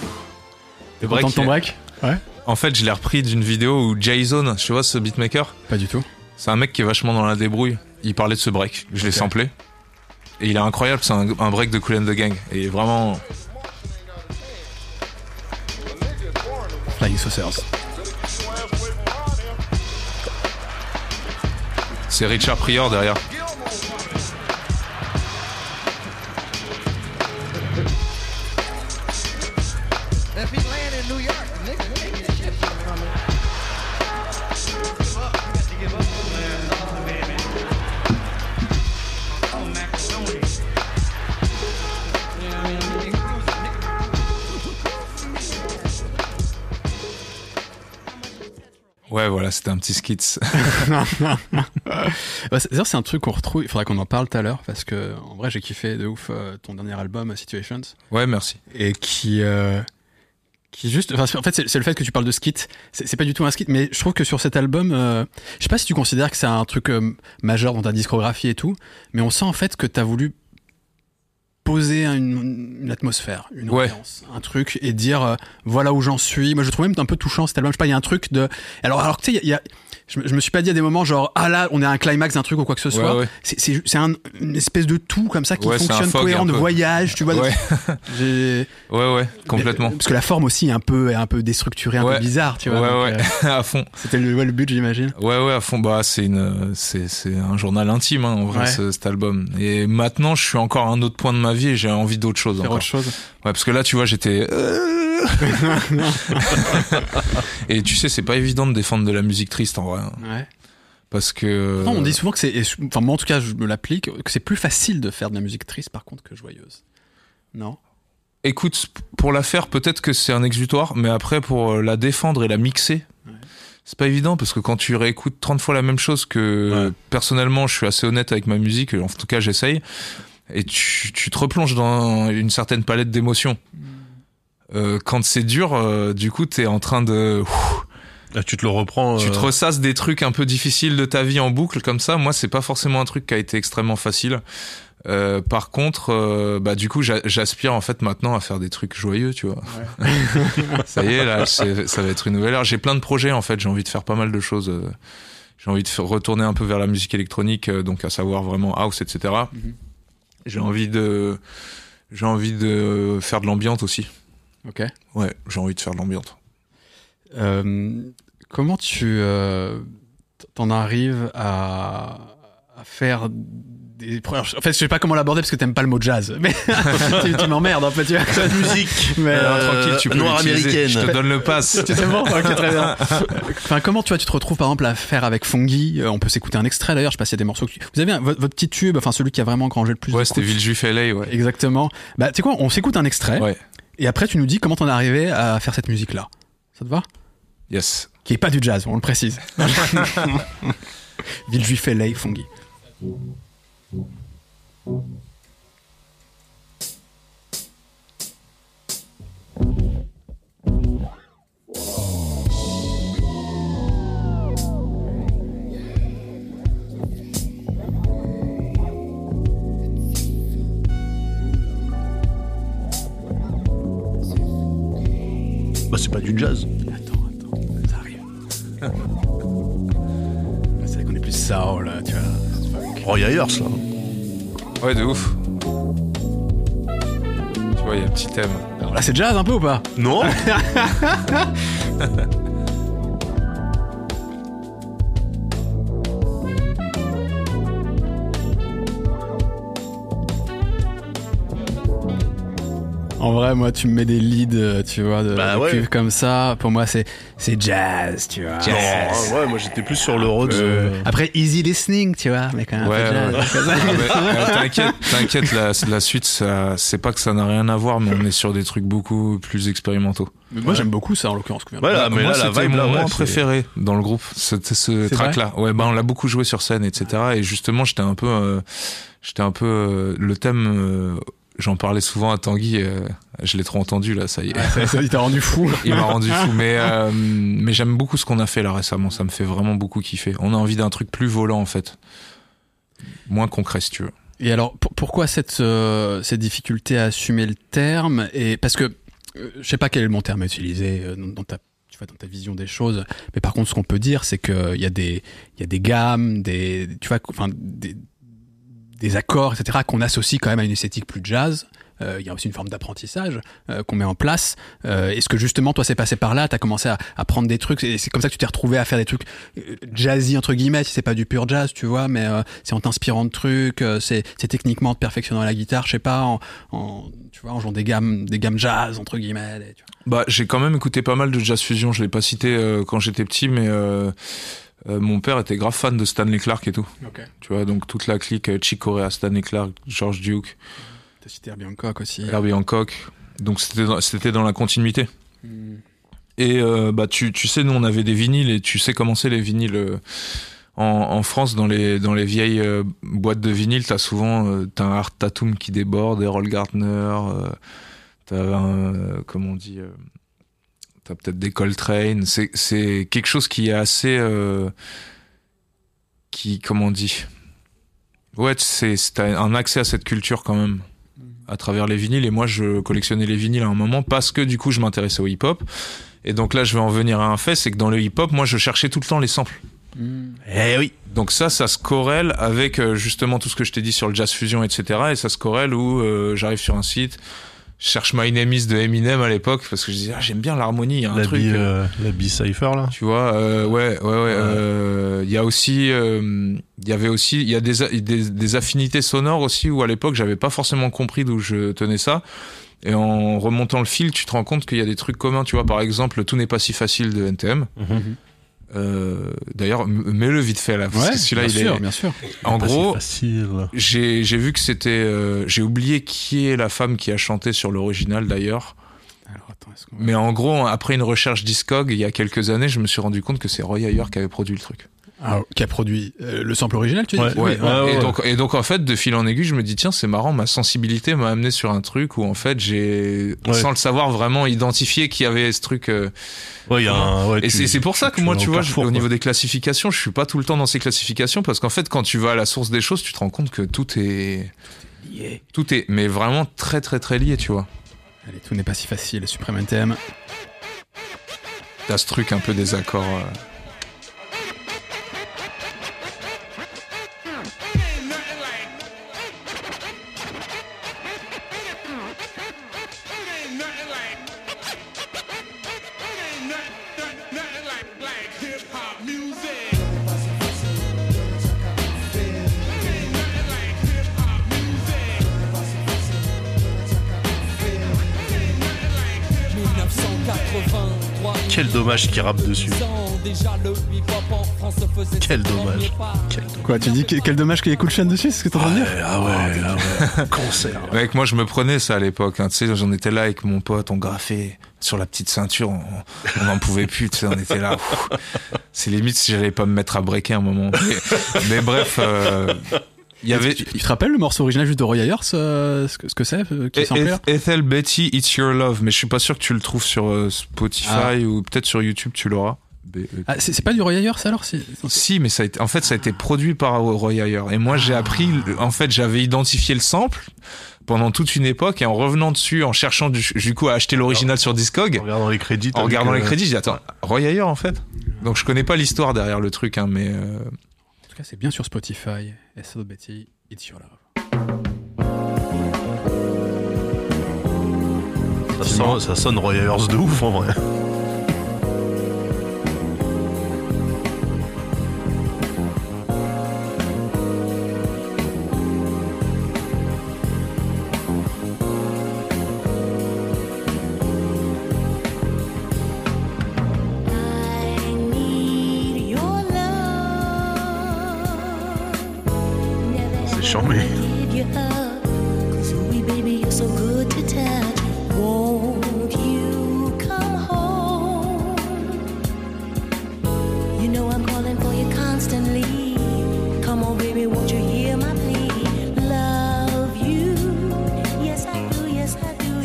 le ton break Ouais. en fait je l'ai repris d'une vidéo où Jason tu vois ce beatmaker Pas du tout. c'est un mec qui est vachement dans la débrouille. Il parlait de ce break. Je l'ai samplé. Et il est incroyable. C'est un, un break de Cool and the Gang. Et vraiment Flying Saucers. c'est Richard Prior derrière Ouais, voilà, c'était un petit skits. C'est- D'ailleurs, c'est un truc qu'on retrouve. Il faudra qu'on en parle tout à l'heure parce que en vrai, j'ai kiffé de ouf euh, ton dernier album, Situations, ouais, merci. et qui, euh, qui juste. Enfin, en fait, c'est le fait que tu parles de skit. C'est c'est pas du tout un skit, mais je trouve que sur cet album, euh, je sais pas si tu considères que c'est un truc euh, majeur dans ta discographie et tout, mais on sent en fait que t'as voulu poser une, une atmosphère, une Ouais. ambiance, un truc et dire euh, voilà où j'en suis. Moi, je trouve même un peu touchant cet album. Je sais pas, il y a un truc de. Alors, alors tu sais, il y a- il y a je, me- je me suis pas dit à des moments genre ah là on est à un climax d'un truc ou quoi que ce soit. Ouais, ouais. C'est- C'est c'est un- une espèce de tout comme ça qui Ouais, fonctionne cohérent de voyage, tu vois. Ouais, ouais, ouais, complètement. Parce que la forme aussi est un peu, est un peu déstructurée, un Ouais. peu bizarre, tu Ouais, vois. donc, ouais, euh, à fond. C'était le, ouais, le but, j'imagine. Ouais, ouais, à fond. Bah, c'est une, c'est, c'est un journal intime, hein, en vrai, Ouais. ce- cet album. Et maintenant, je suis encore à un autre point de ma vie et j'ai envie d'autre chose Faire encore. autre chose. Ouais, parce que là, tu vois, j'étais. euh, et tu sais, c'est pas évident de défendre de la musique triste en vrai, hein, Ouais. parce que. Non, on dit souvent que c'est, enfin moi en tout cas je me l'applique, que c'est plus facile de faire de la musique triste par contre que joyeuse. Non? Écoute, pour la faire, peut-être que c'est un exutoire, mais après, pour euh, la défendre et la mixer, Ouais. c'est pas évident parce que quand tu réécoutes 30 fois la même chose que Ouais. personnellement, je suis assez honnête avec ma musique, en tout cas, j'essaye, et tu, tu te replonges dans une certaine palette d'émotions. Euh, quand c'est dur, euh, du coup, t'es en train de. Là, tu te le reprends. Tu te euh, ressasses des trucs un peu difficiles de ta vie en boucle comme ça. Moi, c'est pas forcément un truc qui a été extrêmement facile. Euh, par contre, euh, bah du coup, j'a- j'aspire en fait maintenant à faire des trucs joyeux, tu vois. ça y est, là, c'est- ça va être une nouvelle ère. J'ai plein de projets en fait. J'ai envie de faire pas mal de choses. J'ai envie de retourner un peu vers la musique électronique, donc à savoir vraiment house, etc. Mhm. J'ai envie de, j'ai envie de faire de l'ambiance aussi. Ok. Ouais, j'ai envie de faire de l'ambiance. Euh, comment tu euh, t'en arrives à, à faire des en fait je sais pas comment l'aborder parce que t'aimes pas le mot jazz mais tu, tu m'emmerdes un peu tu vois musique. mais Euh, Alors, tranquille, tu peux noire américaine. Je te donne le pass. Tu sais bon Ok, très bien. Enfin, comment tu vois, tu te retrouves par exemple à faire avec Fungi euh, On peut s'écouter un extrait d'ailleurs. Je sais pas s'il y a des morceaux. que tu- Vous avez un- votre, votre petit tube, enfin celui qui a vraiment engrangé le plus. Ouais, c'était. Villejuif LA, ouais. Exactement. Bah, tu sais quoi On s'écoute un extrait Ouais. et après tu nous dis comment t'en es arrivé à faire cette musique là. Ça te va? Yes. Qui est pas du jazz, on le précise. Villejuif LA, Fungi. Bah, c'est pas du jazz. C'est vrai qu'on est plus soul là, tu vois. Oh, il y a Earth, là. Ouais, de ouf. Tu vois, il y a un petit thème. Alors là, c'est jazz un peu ou pas? Non En vrai, moi, tu me mets des leads, euh, tu vois, de, Bah de ouais. cuivre comme ça. Pour moi, c'est c'est jazz, tu vois. Non, ouais, moi j'étais plus sur le Rhodes. Euh, euh, Après, easy listening, tu vois, mais quand même Ouais, un peu jazz. ouais. Ah, euh, t'inquiète, t'inquiète, la, la suite, ça, c'est pas que ça n'a rien à voir, mais on est sur des trucs beaucoup plus expérimentaux. Mais moi, j'aime beaucoup ça, en l'occurrence. Voilà, mais Moi, là, la c'était vibe, mon là, moment préféré dans le groupe, c'était ce track-là. Ouais, bah, on l'a beaucoup joué sur scène, etc. Et justement, j'étais un peu, euh, j'étais un peu, euh, le thème, euh, j'en parlais souvent à Tanguy, euh, je l'ai trop entendu, là, ça y est. Ouais, ça, ça, il t'a rendu fou. Il m'a rendu fou, mais euh, mais j'aime beaucoup ce qu'on a fait là récemment. Ça me fait vraiment beaucoup kiffer. On a envie d'un truc plus volant en fait, moins concret si tu veux. Et alors, pour- pourquoi cette, euh, cette difficulté à assumer le terme et Parce que, euh, je sais pas quel est le bon terme à utiliser euh, dans, ta, dans ta vision des choses, mais par contre, ce qu'on peut dire, c'est qu'il y, a des- il y a des gammes, des, tu vois, enfin, des, des accords, etc., qu'on associe quand même à une esthétique plus jazz. Euh, Il y a aussi une forme d'apprentissage euh, qu'on met en place. Euh, Est-ce que justement, toi, c'est passé par là, t'as commencé à, à prendre des trucs, et c'est comme ça que tu t'es retrouvé à faire des trucs euh, jazzy entre guillemets, si c'est pas du pur jazz, tu vois, mais euh, c'est en t'inspirant de trucs, c'est techniquement te perfectionnant la guitare, je sais pas, en, en tu vois, en jouant des gammes, des gammes jazz entre guillemets. et tu. Bah j'ai quand même écouté pas mal de jazz fusion. Je l'ai pas cité quand j'étais petit, mais euh, mon père était grave fan de Stanley Clark et tout. Tu vois, donc toute la clique euh, Chick Corea, Stanley Clark, George Duke, T'as cité Herbie Hancock aussi. Herbie Hancock. Donc c'était dans, c'était dans la continuité. Hmm. Et euh, bah tu, tu sais, nous on avait des vinyles et tu sais comment c'est les vinyles euh, en, en France dans les dans les vieilles boîtes de vinyle. T'as souvent t'as un Art Tatum qui déborde, Errol Gardner. t'as un comment on dit. T'as peut-être des Coltrane. C'est c'est quelque chose qui est assez euh, qui comment on dit? Ouais, c'est un accès à cette culture quand même à travers les vinyles et moi je collectionnais les vinyles à un moment parce que du coup je m'intéressais au hip-hop et donc là je vais en venir à un fait c'est que dans le hip-hop moi je cherchais tout le temps les samples Eh oui. donc ça ça se corrèle avec euh, justement tout ce que je t'ai dit sur le jazz fusion etc et ça se corrèle où euh, j'arrive sur un site je cherche My Name Is de Eminem à l'époque parce que je disais ah, j'aime bien l'harmonie il y a un La truc bi, euh, euh, la B-Cypher, là. tu vois, euh, ouais, ouais, ouais. euh, Il y a aussi, euh, il y avait aussi, il y a des, des, des affinités sonores aussi où à l'époque j'avais pas forcément compris d'où je tenais ça. Et en remontant le fil, tu te rends compte qu'il y a des trucs communs. Tu vois, par exemple, tout n'est pas si facile de NTM. Mhm. Euh, D'ailleurs, mets-le vite fait là, parce Ouais, que celui-là, bien il sûr, est. bien sûr. En gros, j'ai j'ai vu que c'était, euh, j'ai oublié qui est la femme qui a chanté sur l'original d'ailleurs. Alors attends, est-ce qu'on- Mais en gros, après une recherche Discog, il y a quelques années, je me suis rendu compte que c'est Roy Ayer qui avait produit le truc. Ah, qui a produit euh, le sample original, tu dis? Ouais, Oui, ouais, ouais, et, donc, et donc en fait, de fil en aiguille, je me dis tiens, c'est marrant, ma sensibilité m'a amené sur un truc où en fait j'ai, Ouais. sans le savoir, vraiment identifié qu'il y avait ce truc. euh, Ouais, il y a un. Ouais, et c'est pour ça que moi, tu vois, je- au niveau des classifications, je suis pas tout le temps dans ces classifications parce qu'en fait, quand tu vas à la source des choses, tu te rends compte que tout est, lié. tout est, mais vraiment très très très lié, tu vois. Allez, tout n'est pas si facile, Supreme NTM. T'as ce truc un peu des accords. euh, dommage qu'il rappe dessus. Quel dommage. Quel dommage. Quoi, tu dis que- quel dommage qu'il y ait Cool dessus, c'est ce que t'es en train de dire Ouais, ah ouais, ah ouais. Cancer. Mec, moi je me prenais ça à l'époque. hein. Tu sais, j'en étais là avec mon pote, on graffait sur la petite ceinture, on n'en pouvait plus. Tu sais, on était là. C'est limite si j'allais pas me mettre à breaker un moment. Mais, mais bref, euh, il y avait Tu, tu te rappelles le morceau original juste de Roy Ayers, euh, ce que ce que c'est, euh, Ethel Betty, It's Your Love. Mais je suis pas sûr que tu le trouves sur euh, Spotify Ah. ou peut-être sur YouTube, tu l'auras. E- Ah, c'est pas du Roy Ayers alors si... Si, mais ça a été, en fait, ça a été produit par Roy Ayer. Et moi, j'ai appris, en fait, j'avais identifié le sample pendant toute une époque et en revenant dessus, en cherchant du, du coup à acheter l'original sur Discog, En regardant les crédits. en regardant les crédits, j'ai dit attends, Roy Ayer en fait? Donc je connais pas l'histoire derrière le truc, hein, mais euh, tout cas, c'est bien sur Spotify. S.O. Betty, It's Your Love. Ça, sonne, ça sonne Roy Ayers de ouf en vrai. Never C'est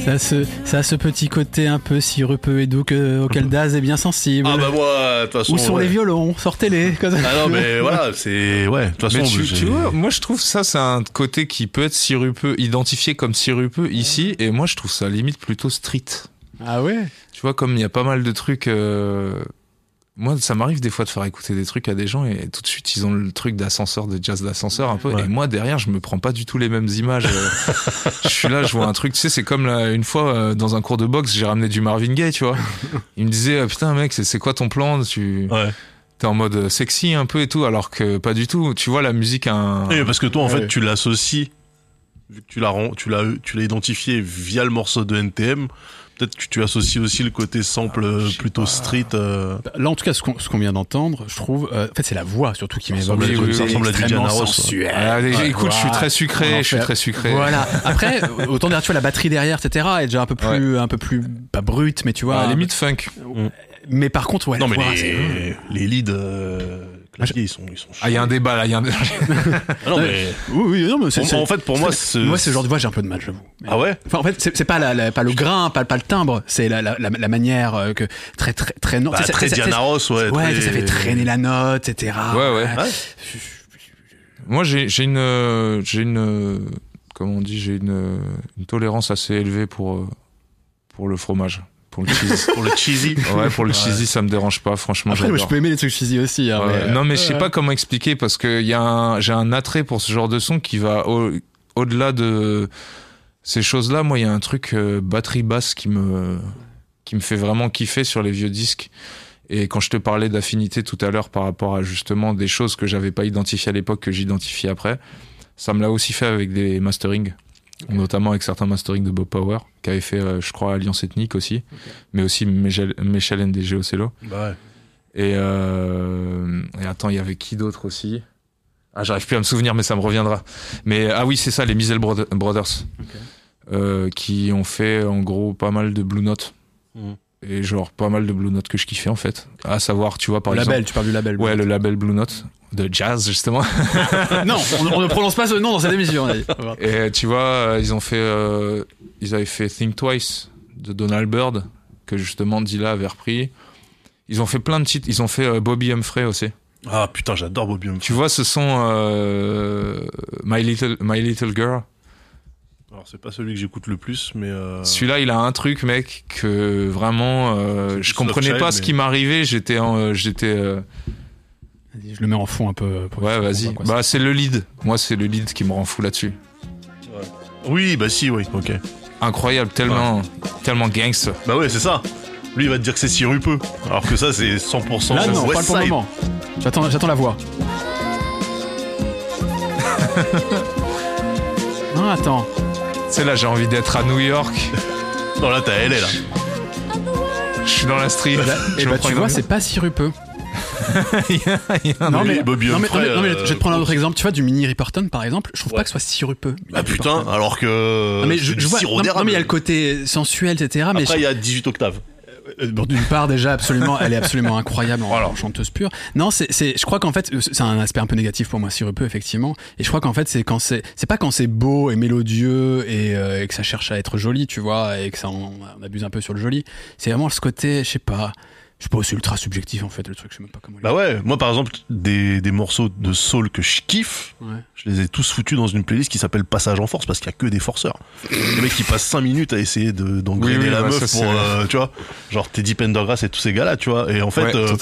Ça a, ce, I do. ça a ce petit côté un peu sirupeux et doux que- auquel Daz est bien sensible. Ah bah moi, de toute façon. Où sont ouais. les violons Sortez-les. Ah non, mais voilà, c'est. Ouais, de toute façon. tu, tu vois, moi je trouve ça c'est un côté qui peut être sirupeux, identifié comme sirupeux ici, et moi je trouve ça limite plutôt street. Ah ouais? Tu vois, comme il y a pas mal de trucs. euh, Moi, ça m'arrive des fois de faire écouter des trucs à des gens et tout de suite ils ont le truc d'ascenseur, de jazz d'ascenseur un peu. Ouais. Et moi derrière, je me prends pas du tout les mêmes images. euh. je suis là, je vois un truc. Tu sais, c'est comme là, une fois euh, dans un cours de boxe, j'ai ramené du Marvin Gaye, tu vois. Il me disait euh, putain mec, c'est quoi ton plan? Tu Ouais. t'es en mode sexy un peu et tout, alors que pas du tout. Tu vois la musique a un. Oui, parce que toi, en Ouais. fait, tu l'associes vu que tu l'as tu l'as tu l'as identifié via le morceau de NTM, peut-être que tu associes aussi le côté sample euh, plutôt street. euh, Là, en tout cas, ce qu'on ce qu'on vient d'entendre, je trouve, euh, en fait, c'est la voix surtout qui m'évoque. à- ça ressemble à du extrêmement Diana Ross, sensuel. Ah, écoute, je suis très sucré, je suis très sucré. Voilà. Après, autant dire, tu vois, la batterie derrière, etc., est déjà un peu plus, un peu plus, pas brute, mais tu vois. Ouais, limite funk. Mais par contre, ouais. non la mais voix, c'est- les, les leads euh, claviers, ils sont ils sont Ah, il y a un débat là, il y a un... Ah non, mais Oui, oui, non, mais c'est. En fait, pour moi, c'est- c'est- moi, ce genre de voix, j'ai un peu de mal, j'avoue. Ah ouais? Enfin, en fait, c'est pas la, la- pas le grain, pas, pas le timbre, c'est la, la, la, la manière euh, que très très très non, Bah, c'est- très c'est- Diana Ross, ouais. Ouais, très- ça fait traîner la note, etc. Ouais, ouais. Ouais. Moi, j'ai j'ai une, euh, j'ai une, euh, comment on dit, j'ai une, une tolérance assez élevée pour pour le fromage, pour le cheese. Pour le cheesy. ouais, pour le cheesy, ça me dérange pas, franchement. Après, moi, je peux aimer les trucs cheesy aussi. Hein, Ouais. mais, euh, non, mais je sais ouais. pas comment expliquer parce que y a un, j'ai un attrait pour ce genre de son qui va au, au-delà de ces choses-là. Moi, il y a un truc euh, batterie basse qui me, qui me fait vraiment kiffer sur les vieux disques. Et quand je te parlais d'affinité tout à l'heure par rapport à justement des choses que j'avais pas identifiées à l'époque que j'identifie après, ça me l'a aussi fait avec des masterings. Notamment avec certains masterings de Bob Power, qui avait fait, euh, je crois, Alliance Ethnique aussi, mais aussi Michel, NDG au cello. Bah ouais. Et, euh, et attends, il y avait qui d'autre aussi? Ah, j'arrive plus à me souvenir, mais ça me reviendra. Mais ah oui, c'est ça, les Mizel Brother- Brothers, euh, qui ont fait en gros pas mal de Blue Note. Mhm. Et genre pas mal de Blue Note que je kiffais en fait. À savoir, tu vois, par Le exemple. label, tu parles du label. Ouais, le label Blue Note de jazz justement. non, on, on ne prononce pas ce nom dans cette émission. on a dit. Et tu vois, euh, ils ont fait, euh, ils avaient fait Think Twice de Donald Byrd que justement Dilla avait repris. Ils ont fait plein de titres. Ils ont fait euh, Bobby Humphrey aussi. Ah putain, j'adore Bobby Humphrey. Tu vois, ce son euh, My Little My Little Girl. Alors c'est pas celui que j'écoute le plus, mais euh... Celui-là, il a un truc, mec, que vraiment, euh, je comprenais pas ce qui m'arrivait. J'étais, en- euh, j'étais. euh, Vas-y, Je le mets en fond un peu. pour ouais, vas-y. Bah, c'est le lead. Moi, c'est le lead qui me rend fou là-dessus. oui, bah si, oui, ok. Incroyable, tellement, tellement gangster. Bah ouais, c'est ça. Lui, il va te dire que c'est sirupeux, alors que ça, c'est 100% Là, non, pas pour le moment. J'attends, j'attends la voix. non, attends. C'est là, j'ai envie d'être à New York. Non, là, t'as LA, là. Je suis dans la street. Et bah, me prends tu vois, c'est pas sirupeux. Il y a- il y a un- Non, mais Bobby non, mais, Humphrey, non, mais- non, mais euh, je vais te prendre un autre exemple. Tu vois, du mini Riperton, par exemple, je trouve Ouais. pas que ce soit sirupeux. Ah putain, Riperton. alors que. Non, mais je, vois, non, mais il y a le côté sensuel, etc. Mais Après, il y a 18 octaves. Euh, bon, d'une part déjà absolument elle est absolument incroyable en, chanteuse pure. Non c'est je crois qu'en fait c'est un aspect un peu négatif pour moi sirupeux effectivement. Et je crois qu'en fait c'est quand c'est c'est pas quand c'est beau et mélodieux et, euh, et que ça cherche à être joli tu vois et que ça on, on abuse un peu sur le joli. C'est vraiment ce côté je sais pas je sais pas c'est ultra subjectif en fait le truc je sais même pas comment Bah ouais, moi par exemple, des, des morceaux de soul que je kiffe, Ouais. je les ai tous foutus dans une playlist qui s'appelle Passage en force parce qu'il y a que des forceurs. Les mecs qui passent 5 minutes à essayer de d'engrainer Oui, oui, la bah, meuf pour, euh, tu vois, genre Teddy Pendergrass et tous ces gars-là, tu vois. Et en fait, Ouais, euh,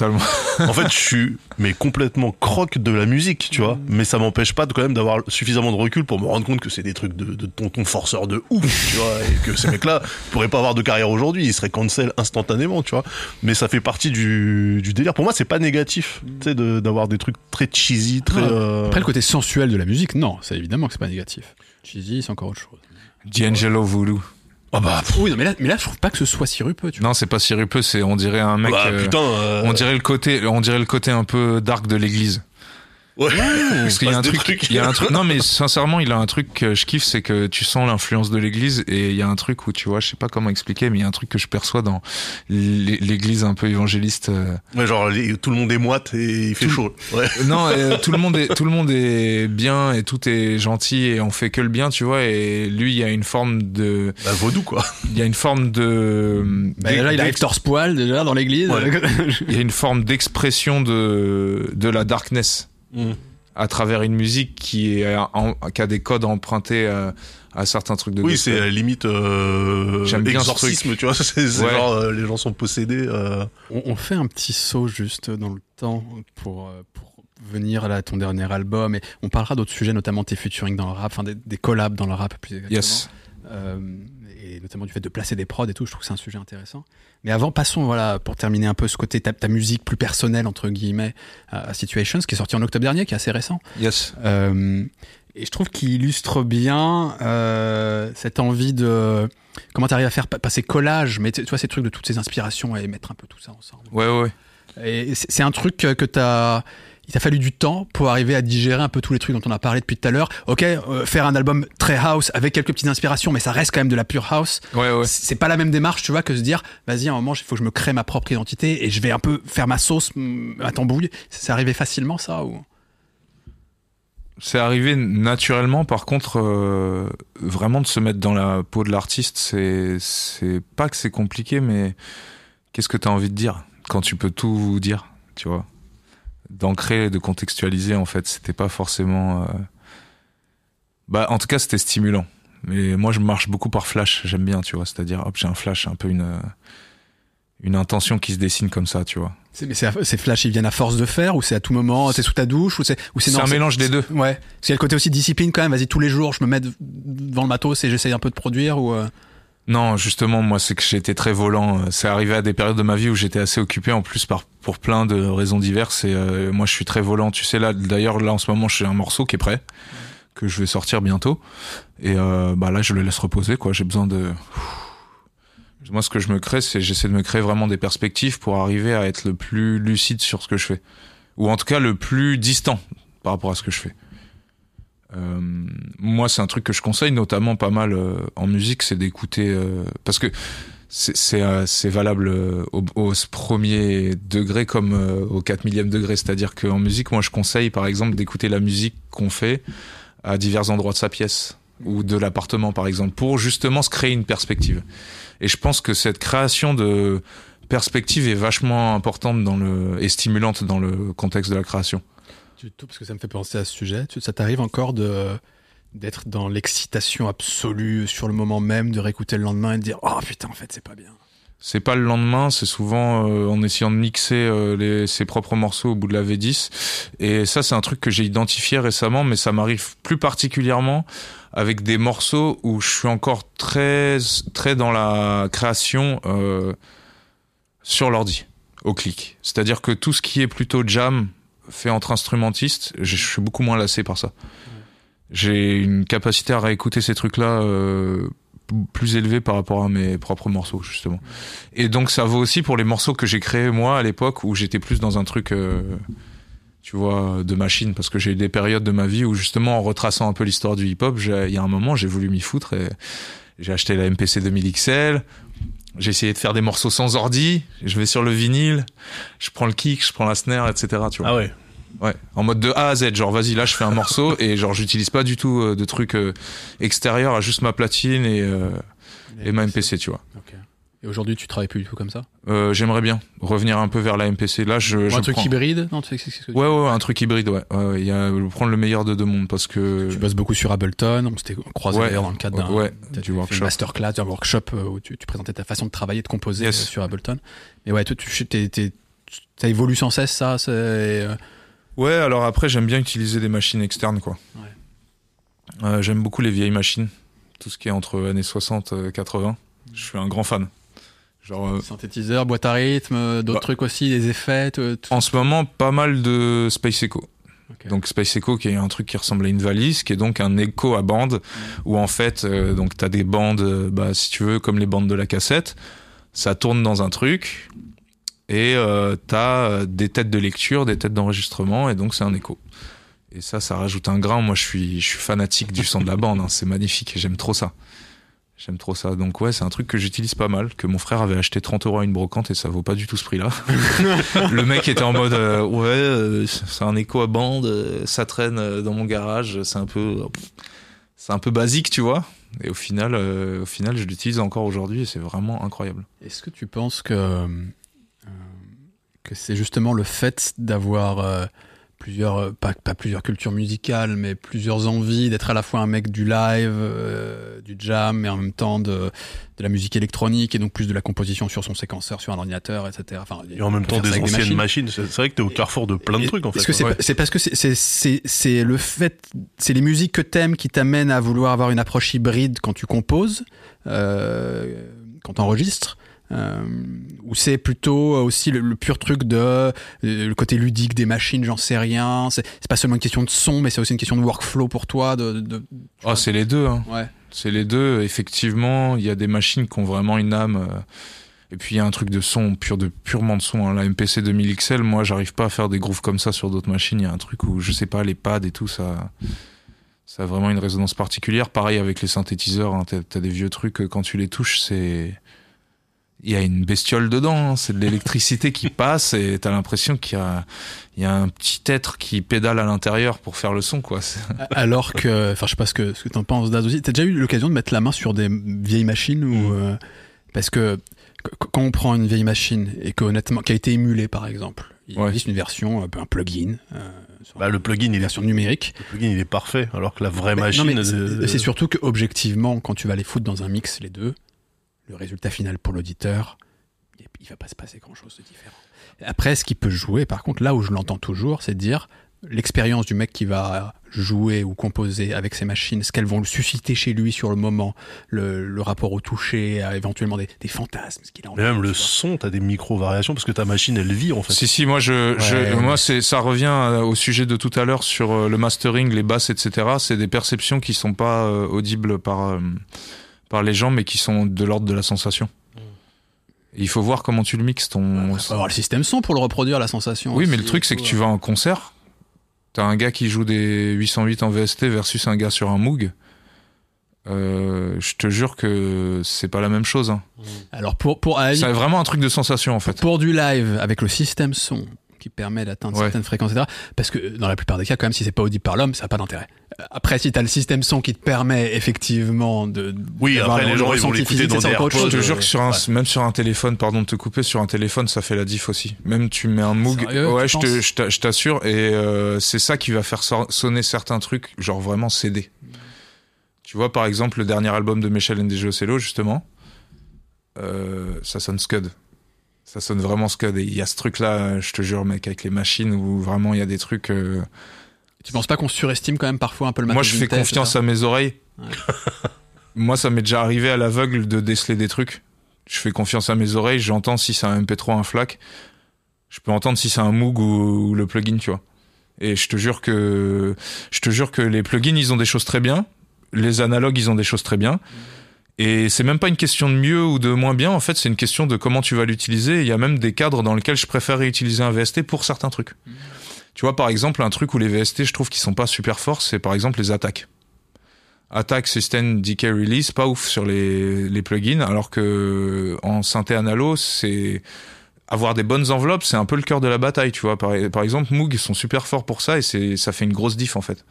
en fait, je suis mais complètement croque de la musique, tu vois. Mais ça m'empêche pas de, quand même d'avoir suffisamment de recul pour me rendre compte que c'est des trucs de, de tonton forceur de ouf, tu vois, et que ces mecs-là pourraient pas avoir de carrière aujourd'hui, ils seraient cancel instantanément, tu vois. Mais ça fait partie du, du délire. Pour moi, c'est pas négatif, tu sais, de- d'avoir des trucs très cheesy, très. Euh, après le côté sensuel de la musique non c'est évidemment que c'est pas négatif cheesy c'est encore autre chose D'Angelo Voodoo. Ah bah, oui non mais là mais là je trouve pas que ce soit sirupeux tu vois Non, c'est pas sirupeux, c'est on dirait un mec. bah, euh, putain. euh, on dirait le côté, on dirait le côté un peu dark de l'église. Ouais. Parce qu'il y a un truc, trucs. il y a un truc. Non, mais sincèrement, il a un truc que je kiffe, c'est que tu sens l'influence de l'église et il y a un truc où tu vois, je sais pas comment expliquer, mais il y a un truc que je perçois dans l'é- l'église un peu évangéliste. euh. Ouais, genre les- tout le monde est moite et il fait Tout- chaud. Ouais. Non, euh, tout le monde est, tout le monde est bien et tout est gentil et on fait que le bien, tu vois. Et lui, il y a une forme de, Bah, vaudou, quoi. il y a une forme de. bah, déjà il arrive torse poil déjà dans l'église Ouais. il y a une forme d'expression de de la darkness. À travers une musique qui, est en- qui a des codes empruntés à, à certains trucs de Oui, c'est à la limite euh, J'aime bien ce exorcisme, tu vois. C'est c'est Ouais. genre euh, les gens sont possédés. euh. On, on fait un petit saut juste dans le temps pour, euh, pour venir là à ton dernier album et on parlera d'autres sujets, notamment tes featuring dans le rap, enfin des, des collabs dans le rap plus exactement. Yes. Et notamment du fait de placer des prods et tout, je trouve que c'est un sujet intéressant. Mais avant, passons, voilà, pour terminer un peu ce côté, ta, ta musique plus personnelle, entre guillemets, à, à Situations, qui est sorti en octobre dernier, qui est assez récent. Yes. Euh, Et je trouve qu'il illustre bien euh, cette envie de comment tu arrives à faire pa- passer collage, mais tu tu vois ces trucs de toutes ces inspirations et mettre un peu tout ça ensemble. Ouais, ouais, ouais. Et c'est un truc que que t'as il t'a fallu du temps pour arriver à digérer un peu tous les trucs dont on a parlé depuis tout à l'heure. Ok, euh, faire un album très house avec quelques petites inspirations, mais ça reste quand même de la pure house. Ouais, ouais. C'est pas la même démarche, tu vois, que se dire, vas-y, à un moment, il faut que je me crée ma propre identité et je vais un peu faire ma sauce, mm, ma tambouille. C'est arrivé facilement, ça ou? C'est arrivé naturellement, par contre, euh, vraiment de se mettre dans la peau de l'artiste, c'est, c'est pas que c'est compliqué, mais qu'est-ce que t'as envie de dire quand tu peux tout dire, tu vois? D'ancrer, de contextualiser, en fait, c'était pas forcément. euh, Bah, en tout cas, c'était stimulant. Mais moi, je marche beaucoup par flash, j'aime bien, tu vois. C'est-à-dire, hop, j'ai un flash, un peu une. euh, Une intention qui se dessine comme ça, tu vois. C'est- Mais c'est ces flashs, ils viennent à force de faire ou c'est à tout moment, c'est sous ta douche ou c'est ou C'est un mélange des deux. Ouais. Parce qu'il y a le côté aussi discipline quand même. Vas-y, tous les jours, je me mets de- devant le matos et j'essaye un peu de produire ou. euh, Non, justement, moi, c'est que j'étais très volant. C'est arrivé à des périodes de ma vie où j'étais assez occupé, en plus, par, pour plein de raisons diverses. Et euh, moi, je suis très volant. Tu sais, là, d'ailleurs, là, en ce moment, j'ai un morceau qui est prêt, que je vais sortir bientôt. Et euh, bah là, je le laisse reposer, quoi. J'ai besoin de... Moi, ce que je me crée, c'est j'essaie de me créer vraiment des perspectives pour arriver à être le plus lucide sur ce que je fais. Ou en tout cas, le plus distant par rapport à ce que je fais. Euh, moi, c'est un truc que je conseille notamment pas mal euh, en musique, c'est d'écouter euh, parce que c'est euh, valable euh, au, au premier degré comme au 4 millième degré. C'est-à-dire qu'en musique, moi, je conseille par exemple d'écouter la musique qu'on fait à divers endroits de sa pièce ou de l'appartement, par exemple, pour justement se créer une perspective. Et je pense que cette création de perspective est vachement importante dans le et stimulante dans le contexte de la création. Du tout, parce que ça me fait penser à ce sujet. Tu- Ça t'arrive encore de d'être dans l'excitation absolue sur le moment même, de réécouter le lendemain et de dire oh putain en fait c'est pas bien. C'est pas le lendemain, c'est souvent euh, en essayant de mixer euh, ses propres morceaux au bout de la V10. Et ça, c'est un truc que j'ai identifié récemment, mais ça m'arrive plus particulièrement avec des morceaux où je suis encore très, très dans la création euh, sur l'ordi, au clic. C'est-à-dire que tout ce qui est plutôt jam fait entre instrumentistes, je suis beaucoup moins lassé par ça. J'ai une capacité à réécouter ces trucs-là euh, plus élevée par rapport à mes propres morceaux, justement. Et donc ça vaut aussi pour les morceaux que j'ai créés moi à l'époque où j'étais plus dans un truc, euh, tu vois, de machine, parce que j'ai eu des périodes de ma vie où justement en retraçant un peu l'histoire du hip-hop, il y a un moment j'ai voulu m'y foutre et j'ai acheté la MPC 2000 XL. J'ai essayé de faire des morceaux sans ordi. Je vais sur le vinyle, je prends le kick, je prends la snare, etc. Tu vois. Ah ouais. Ouais, en mode de A à Z, genre vas-y là je fais un morceau et genre j'utilise pas du tout euh, de trucs euh, extérieurs à juste ma platine et, euh, et ma MPC, tu vois. Et aujourd'hui tu travailles plus du tout comme ça Euh, J'aimerais bien revenir un peu vers la MPC. Là je, Ou je Un truc prends- hybride Non, tu sais c'est ce que tu- Ouais, ouais, ouais, un truc hybride, ouais. Ouais, y a prendre le meilleur de deux mondes parce que Tu bosses beaucoup sur Ableton, on s'était croisé Ouais. dans le cadre d'un Ouais, du workshop. Masterclass, un workshop euh, où tu, tu présentais ta façon de travailler, de composer Yes. euh, sur Ableton. Mais ouais, toi, tu ça évolue sans cesse, ça. Ouais, alors après, j'aime bien utiliser des machines externes, quoi. Euh, j'aime beaucoup les vieilles machines, tout ce qui est entre années 60 euh, 80. Je suis un grand fan. Genre, euh, Synthétiseur, boîte à rythme, euh, d'autres Bah. trucs aussi, des effets. tout- tout- en ce moment, pas mal de Space Echo. Donc Space Echo qui est un truc qui ressemble à une valise, qui est donc un écho à bande, où en fait, euh, donc t'as des bandes, bah, si tu veux, comme les bandes de la cassette, ça tourne dans un truc, et euh, t'as des têtes de lecture, des têtes d'enregistrement, et donc c'est un écho. Et ça, ça rajoute un grain. Moi, je suis, je suis fanatique du son de la bande. hein. C'est magnifique. J'aime trop ça. J'aime trop ça. Donc ouais, c'est un truc que j'utilise pas mal, que mon frère avait acheté 30 euros à une brocante et ça vaut pas du tout ce prix-là. le mec était en mode euh, ouais, euh, c'est un écho à bande, euh, ça traîne euh, dans mon garage, c'est un peu, c'est un peu basique, tu vois. Et au final, euh, au final, je l'utilise encore aujourd'hui et c'est vraiment incroyable. Est-ce que tu penses que, euh, que c'est justement le fait d'avoir euh, plusieurs, euh, pas, pas plusieurs cultures musicales, mais plusieurs envies d'être à la fois un mec du live, euh, du jam, mais en même temps de, de la musique électronique et donc plus de la composition sur son séquenceur, sur un ordinateur, etc. Enfin, Et en même temps des anciennes machines. machines. C'est vrai que t'es au carrefour de plein de Et- trucs en fait. C'est Ouais. parce que c'est- c'est c'est c'est le fait, c'est les musiques que t'aimes qui t'amènent à vouloir avoir une approche hybride quand tu composes, euh, quand t'enregistres, euh, ou c'est plutôt aussi le, le pur truc de euh, le côté ludique des machines, j'en sais rien. C'est pas seulement une question de son, mais c'est aussi une question de workflow pour toi. De, de, Ah, c'est les deux. Hein. ouais. C'est les deux. Effectivement, il y a des machines qui ont vraiment une âme. euh, Et puis il y a un truc de son, pur de purement de son. hein. La MPC 2000 XL, moi, j'arrive pas à faire des grooves comme ça sur d'autres machines. Il y a un truc où je sais pas les pads et tout ça. Ça a vraiment une résonance particulière. Pareil avec les synthétiseurs. Hein. T'as t'as des vieux trucs euh, quand tu les touches, c'est il y a une bestiole dedans. hein. C'est de l'électricité qui passe et t'as l'impression qu'il y a il y a un petit être qui pédale à l'intérieur pour faire le son quoi. Alors que, enfin, je sais pas ce que, ce que t'en penses, Daz aussi. T'as déjà eu l'occasion de mettre la main sur des vieilles machines ou, euh, parce que qu- quand on prend une vieille machine et que honnêtement, qui a été émulée par exemple, il Ouais. existe une version, un plugin, euh, Bah, le plugin, une il est, version numérique. le plugin, il est parfait, alors que la vraie Mais- machine. non, mais euh, c'est c'est surtout que objectivement, quand tu vas les foutre dans un mix, les deux, le résultat final pour l'auditeur, il il va pas se passer grand chose de différent. Après, ce qui peut jouer, par contre, là où je l'entends toujours, c'est de dire l'expérience du mec qui va jouer ou composer avec ces machines, ce qu'elles vont susciter chez lui sur le moment, le, le rapport au toucher, à éventuellement des, des fantasmes, ce qu'il a même le tu vois. son, t'as des micro-variations parce que ta machine, elle vit en fait. Si si, moi je, je Ouais. moi c'est ça revient euh, au sujet de tout à l'heure sur euh, le mastering, les basses, etc. C'est des perceptions qui sont pas euh, audibles par euh, par les gens, mais qui sont de l'ordre de la sensation. Et il faut voir comment tu le mixes ton. Faut avoir le système son pour le reproduire, la sensation. oui, mais le truc c'est que tu vas en concert, t'as un gars qui joue des 808 en VST versus un gars sur un Moog. Euh, je te jure que c'est pas la même chose. Hein. Alors pour pour C'est vraiment un truc de sensation en fait. pour du live avec le système son qui permet d'atteindre Ouais. certaines fréquences, etc. Parce que dans la plupart des cas, quand même, si c'est pas audible par l'homme, ça n'a pas d'intérêt. Euh, Après, si t'as le système son qui te permet effectivement de Oui, après, le- les le gens, ils vont l'écouter dans des autre Je AirPods, te chose. jure euh, que sur un, ouais. même sur un téléphone, pardon de te couper, sur un téléphone, ça fait la diff aussi. Même tu mets un Moog, Sérieux, ouais, je t'assure, et euh, c'est ça qui va faire so- sonner certains trucs, genre vraiment CD. Tu vois, par exemple, le dernier album de Michel NDG Ocello, justement, euh, ça sonne Scud. Ça sonne vraiment Scud. Et il y a ce truc-là, je te jure, mec, avec les machines où vraiment il y a des trucs. euh, Tu penses pas qu'on surestime quand même parfois un peu le Moi, matos je fais confiance à mes oreilles. Ouais. Moi, ça m'est déjà arrivé à l'aveugle de déceler des trucs. Je fais confiance à mes oreilles, j'entends si c'est un MP3, un FLAC. Je peux entendre si c'est un Moog ou, ou le plugin, tu vois. Et je te jure que, je te jure que les plugins, ils ont des choses très bien. Les analogues, ils ont des choses très bien. Et c'est même pas une question de mieux ou de moins bien. En fait, c'est une question de comment tu vas l'utiliser. Il y a même des cadres dans lesquels je préfère utiliser un VST pour certains trucs. Tu vois, par exemple, un truc où les VST, je trouve qu'ils sont pas super forts, c'est par exemple les attaques. Attack, Sustain, Decay, Release, pas ouf sur les, les plugins, alors que en synthé analo, c'est avoir des bonnes enveloppes, c'est un peu le cœur de la bataille, tu vois. Par, par exemple, Moog sont super forts pour ça et c'est ça fait une grosse diff en fait.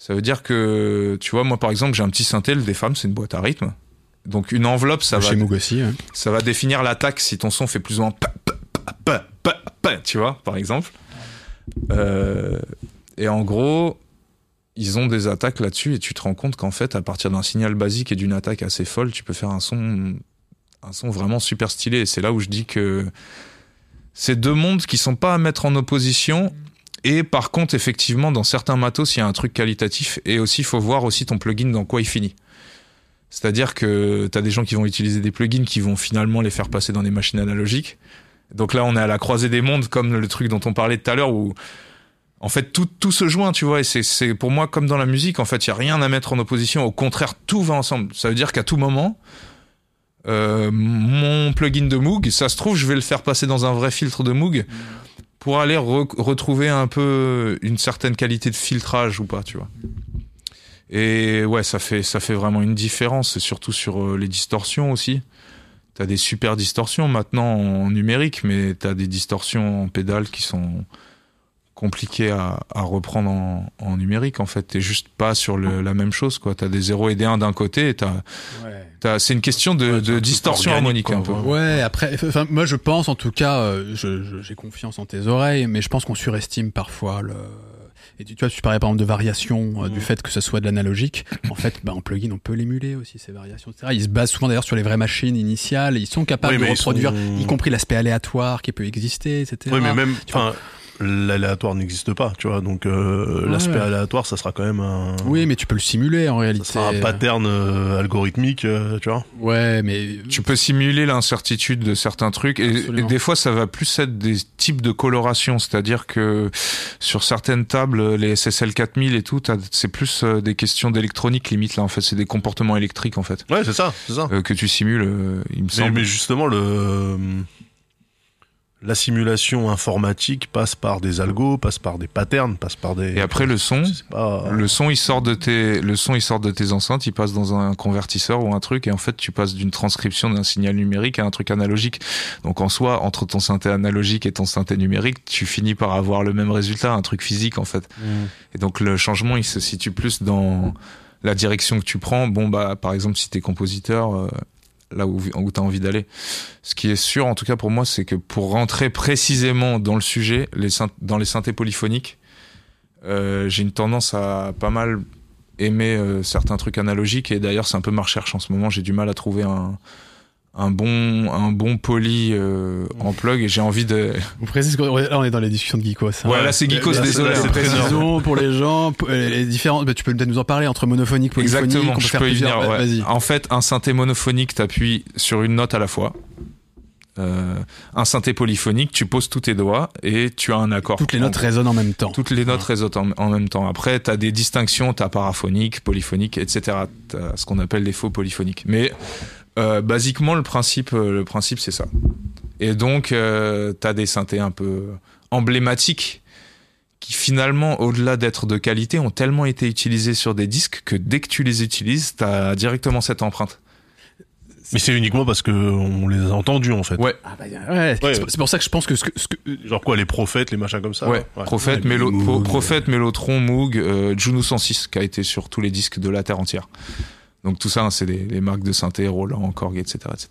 Ça veut dire que, tu vois, moi par exemple, j'ai un petit synthé, le des femmes, c'est une boîte à rythme. Donc une enveloppe, ça Chez hein. ça va définir l'attaque si ton son fait plus ou moins pa, pa, pa, pa, pa, pa, tu vois, par exemple. Euh, et en gros, ils ont des attaques là-dessus et tu te rends compte qu'en fait, à partir d'un signal basique et d'une attaque assez folle, tu peux faire un son, un son vraiment super stylé. Et c'est là où je dis que c'est deux mondes qui sont pas à mettre en opposition. Et par contre, effectivement, dans certains matos, il y a un truc qualitatif. Et aussi, il faut voir aussi ton plugin dans quoi il finit. C'est-à-dire que tu as des gens qui vont utiliser des plugins qui vont finalement les faire passer dans des machines analogiques. Donc là, on est à la croisée des mondes, comme le truc dont on parlait tout à l'heure, où en fait tout, tout se joint, tu vois. Et c'est, pour moi comme dans la musique, en fait, il y a rien à mettre en opposition. Au contraire, tout va ensemble. Ça veut dire qu'à tout moment, euh, mon plugin de Moog, ça se trouve, je vais le faire passer dans un vrai filtre de Moog pour aller re- retrouver un peu une certaine qualité de filtrage ou pas, tu vois. Et ouais, ça fait ça fait vraiment une différence, surtout sur euh, les distorsions aussi. T'as des super distorsions maintenant en numérique, mais t'as des distorsions en pédale qui sont compliquées à, à reprendre en, en numérique. En fait, t'es juste pas sur le- la même chose, quoi. T'as des 0 et des 1 d'un côté, et t'as, t'as, c'est une question de, Ouais, de un distorsion harmonique quoi, un peu. ouais. Ouais, après, enfin, moi je pense en tout cas, euh, je- je- j'ai confiance en tes oreilles, mais je pense qu'on surestime parfois le. Et tu, tu vois, tu parlais par exemple de variations, euh, du fait que ce soit de l'analogique. En fait, bah, en plugin, on peut l'émuler aussi, ces variations, etc. Ils se basent souvent d'ailleurs sur les vraies machines initiales. et Ils sont capables Oui, de reproduire, sont- y compris l'aspect aléatoire qui peut exister, etc. Oui, mais même, l'aléatoire n'existe pas, tu vois. Donc euh, Ouais. l'aspect aléatoire, ça sera quand même un, Oui, mais tu peux le simuler en ça réalité. sera un pattern euh, algorithmique, euh, tu vois. Ouais, mais Tu peux simuler l'incertitude de certains trucs et, et des fois ça va plus être des types de coloration, c'est-à-dire que sur certaines tables, les SSL 4000 et tout, t'as- c'est plus euh, des questions d'électronique limite là en fait, c'est des comportements électriques en fait Ouais, c'est ça, c'est ça. euh, que tu simules, euh, il me Mais, semble. mais justement, le la simulation informatique passe par des algos, passe par des patterns, passe par des. Et après le son, pas. le son il sort de tes, le son il sort de tes enceintes, il passe dans un convertisseur ou un truc et en fait tu passes d'une transcription d'un signal numérique à un truc analogique. Donc en soi, entre ton synthé analogique et ton synthé numérique, tu finis par avoir le même résultat, un truc physique en fait. Mm. Et donc le changement, il se situe plus dans la direction que tu prends. Bon bah par exemple si t'es compositeur, euh, là où, où t'as envie d'aller. Ce qui est sûr, en tout cas pour moi, c'est que pour rentrer précisément dans le sujet, dans les synthés polyphoniques, euh, j'ai une tendance à pas mal aimer euh, certains trucs analogiques. Et d'ailleurs, c'est un peu ma recherche en ce moment. J'ai du mal à trouver un un bon un bon poly euh, en plug et j'ai envie de vous précisez que là on est dans les discussions de geekos. hein. ouais là c'est geekos là, désolé c'est hein. très Précisons pour les gens, euh, les différentes. bah, tu peux peut-être nous en parler entre monophonique, polyphonique. Exactement, on peut je faire peux y venir. ouais. Vas-y. En fait, un synthé monophonique, t'appuies sur une note à la fois. Euh, un synthé polyphonique, tu poses tous tes doigts et tu as un accord. Toutes les notes résonnent en même temps. Toutes les notes résonnent en, en même temps. Après, t'as des distinctions, t'as paraphonique, polyphonique, etc. T'as ce qu'on appelle les faux polyphoniques. Mais euh, basiquement, le principe, euh, le principe, c'est ça. Et donc, euh, t'as des synthés un peu emblématiques qui finalement, au-delà d'être de qualité, ont tellement été utilisés sur des disques que dès que tu les utilises, t'as directement cette empreinte. Mais c'est uniquement parce que on les a entendus en fait. Ouais, Ah bah, ouais, Ouais. c'est pour ça que je pense que ce que, ce que- Genre quoi, les prophètes, les machins comme ça. ouais. Prophète, Ouais, Mélo- Moog. Pro- Prophète, Mélotron, Moog, euh, Juno 106, qui a été sur tous les disques de la Terre entière. Donc tout ça, hein, c'est les, marques de synthé, Roland, Korg, etc., etc.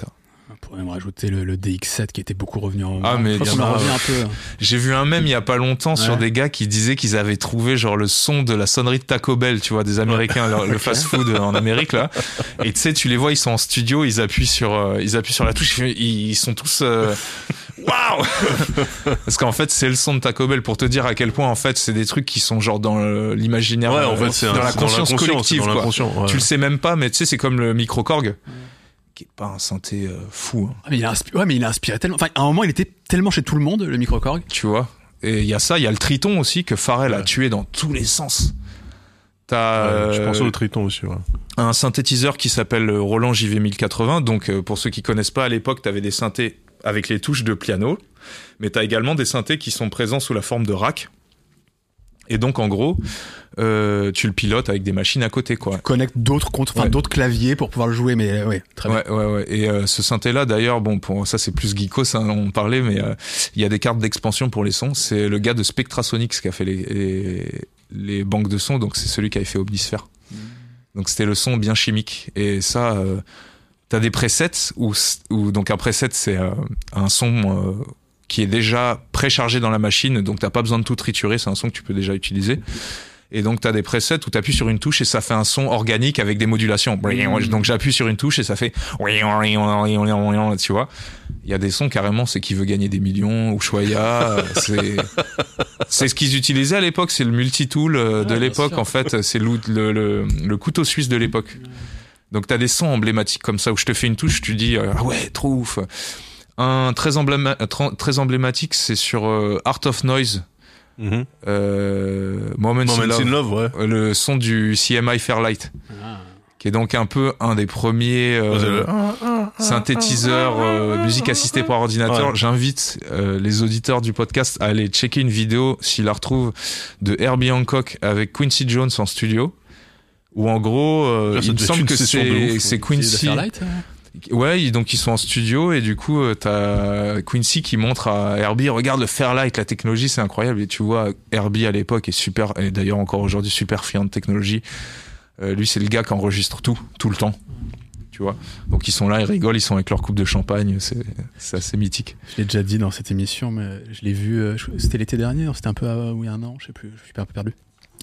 on pourrait même rajouter le, le DX7 qui était beaucoup revenu en. Ah, mais en a- en revient un peu. J'ai vu un mème il y a pas longtemps sur des gars qui disaient qu'ils avaient trouvé genre le son de la sonnerie de Taco Bell, tu vois, des Américains, le, le fast-food en Amérique là. Et tu sais, tu les vois, ils sont en studio, ils appuient sur, euh, ils appuient sur la touche, ils, ils sont tous. euh, Waouh Parce qu'en fait, c'est le son de Taco Bell pour te dire à quel point en fait c'est des trucs qui sont genre dans l'imaginaire, Ouais, en fait, c'est dans un- la dans conscience l'inconscient, collective. quoi. ouais. Tu le sais même pas, mais tu sais, c'est comme le micro Korg, qui est pas un synthé euh, fou. hein. Ah, mais il a ouais, mais il a inspiré tellement. Enfin, à un moment, il était tellement chez tout le monde, le micro Korg. tu vois. Et il y a ça, il y a le Triton aussi que Pharrell a Ouais. tué dans tous les sens. T'as Ouais, je euh, pense au Triton aussi. Ouais. un synthétiseur qui s'appelle le Roland JV 1080. Donc euh, pour ceux qui connaissent pas, à l'époque, t'avais des synthés avec les touches de piano, mais t'as également des synthés qui sont présents sous la forme de rack. Et donc en gros, euh, tu le pilotes avec des machines à côté, quoi. Connecte d'autres comptes, enfin Ouais. d'autres claviers pour pouvoir le jouer, mais euh, ouais, très bien. Ouais, ouais. Et euh, ce synthé-là, d'ailleurs, bon, pour ça c'est plus geekos, hein, on parlait, mais euh, il y a des cartes d'expansion pour les sons. C'est le gars de Spectrasonics qui a fait les, les, les banques de sons, donc c'est celui qui avait fait Omnisphere. Donc c'était le son bien chimique. Et ça, euh, t'as des presets où, où donc un preset c'est euh, un son euh, qui est déjà préchargé dans la machine, donc t'as pas besoin de tout triturer, c'est un son que tu peux déjà utiliser. Et donc t'as des presets où t'appuies sur une touche et ça fait un son organique avec des modulations. Donc j'appuie sur une touche et ça fait tu vois. Il y a des sons carrément, c'est qui veut gagner des millions ou Choya. c'est ce qu'ils utilisaient à l'époque, c'est le multitool euh, de l'époque en fait, c'est le, le, le couteau suisse de l'époque. Donc t'as des sons emblématiques comme ça où je te fais une touche, tu dis euh, ah ouais trop ouf. Un très, embléma- très- emblématique, c'est sur euh, Art of Noise, Mhm. euh, Moments, in Moments Love, in Love, ouais. euh, le son du CMI Fairlight, qui est donc un peu un des premiers euh, synthétiseurs euh, musique assistée par ordinateur. Ouais. J'invite euh, les auditeurs du podcast à aller checker une vidéo, s'ils la retrouvent, de Herbie Hancock avec Quincy Jones en studio. Où en gros, euh, il me semble que C'est Quincy. Ouais. Donc ils sont en studio et du coup euh, t'as Quincy qui montre à Herbie regarde le Fairlight, la technologie c'est incroyable et tu vois Herbie à l'époque est super et d'ailleurs encore aujourd'hui super friand de technologie. Euh, lui c'est le gars qui enregistre tout tout le temps. Tu vois? Donc ils sont là, ils rigolent, ils sont avec leur coupe de champagne, c'est assez mythique. Je l'ai déjà dit dans cette émission, mais je l'ai vu. euh, C'était l'été dernier, c'était un peu oui un an, je sais plus. Je suis un peu perdu.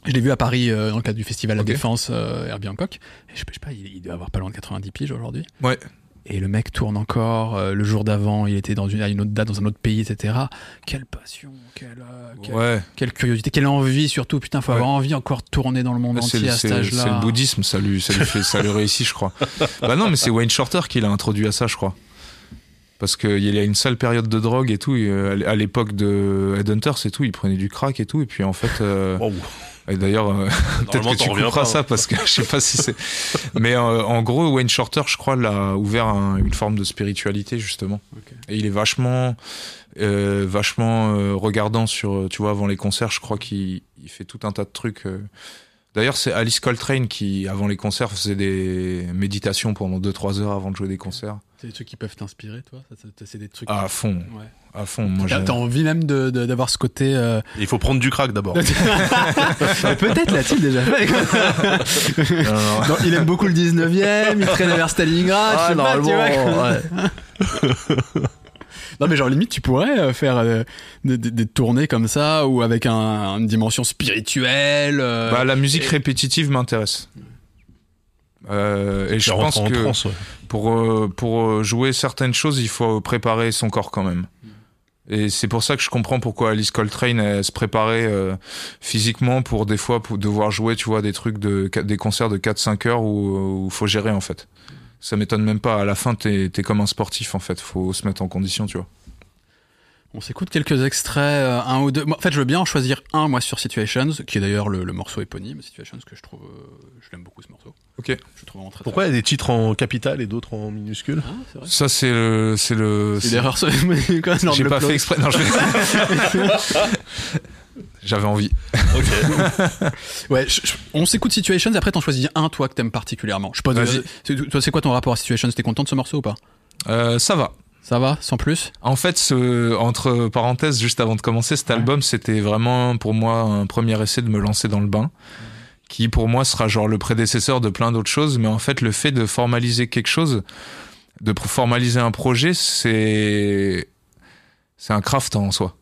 Je l'ai vu à Paris euh, dans le cadre du festival. La Défense, euh, Herbie Hancock. Et je, je sais pas, il, il doit avoir pas loin de 90 piges aujourd'hui. Ouais. et le mec tourne encore. euh, le jour d'avant, il était dans une, à une autre date dans un autre pays, etc. Quelle passion, quelle, euh, quelle, Ouais. quelle curiosité, quelle envie surtout. Putain, faut Ouais. avoir envie encore de tourner dans le monde entier à cet âge-là. c'est le bouddhisme, ça lui, ça lui fait, ça lui réussit, je crois. Bah non, mais c'est Wayne Shorter qui l'a introduit à ça, je crois. Parce qu'il y a une sale période de drogue et tout. et, à l'époque de Headhunters et tout, il prenait du crack et tout. Et puis en fait, euh, Wow. Et d'ailleurs, euh, peut-être que tu couperas ça hein. parce que je sais pas si c'est. Mais euh, en gros, Wayne Shorter, je crois, l'a ouvert un- une forme de spiritualité justement. Et il est vachement, euh, vachement euh, regardant sur, tu vois, avant les concerts. Je crois qu'il il fait tout un tas de trucs. euh. D'ailleurs, c'est Alice Coltrane qui, avant les concerts, faisait des méditations pendant 2-3 heures avant de jouer des concerts. C'est des trucs qui peuvent t'inspirer, toi? C'est des trucs. À fond, Ouais. à fond. Moi, T'as envie même de- de- d'avoir ce côté. euh, Il faut prendre du crack d'abord. Peut-être l'a-t-il déjà fait. Non, non, Non, il aime beaucoup le 19ème, il traîne vers Stalingrad. je sais pas, tu vois. Non, mais genre, limite, tu pourrais euh, faire euh, des, des- des tournées comme ça, ou avec un- une dimension spirituelle. euh, Bah, la musique et- répétitive m'intéresse. Euh, et je Tu pense en que transe, ouais. Pour euh, pour euh, jouer certaines choses, il faut préparer son corps quand même. Et c'est pour ça que je comprends pourquoi Alice Coltrane elle, se préparait euh, physiquement pour des fois pour devoir jouer, tu vois, des trucs de des concerts de 4-5 heures où où faut gérer en fait. Ça m'étonne même pas. À la fin, t'es es comme un sportif en fait. Faut se mettre en condition, tu vois. On s'écoute quelques extraits, euh, un ou deux. Moi, en fait, je veux bien en choisir un, moi, sur Situations, qui est d'ailleurs le, le morceau éponyme, Situations, que je trouve. euh, je l'aime beaucoup, ce morceau. Ok. Je le trouve vraiment très Pourquoi il y a des titres en capital et d'autres en minuscule Ah. Ça c'est le c'est le. C'est l'erreur. J'ai le pas plot. fait exprès. Non, je J'avais envie. Ok. Ouais, je- je- on s'écoute Situations, après t'en choisis un, toi, que t'aimes particulièrement. Je sais pas, Vas-y. toi, c'est quoi ton rapport à Situations? T'es content de ce morceau ou pas? Euh, ça va. Ça va, sans plus? En fait, ce, entre parenthèses, juste avant de commencer, cet Ouais. album, c'était vraiment pour moi un premier essai de me lancer dans le bain, qui pour moi sera genre le prédécesseur de plein d'autres choses. Mais en fait, le fait de formaliser quelque chose, de formaliser un projet, c'est c'est un craft en soi.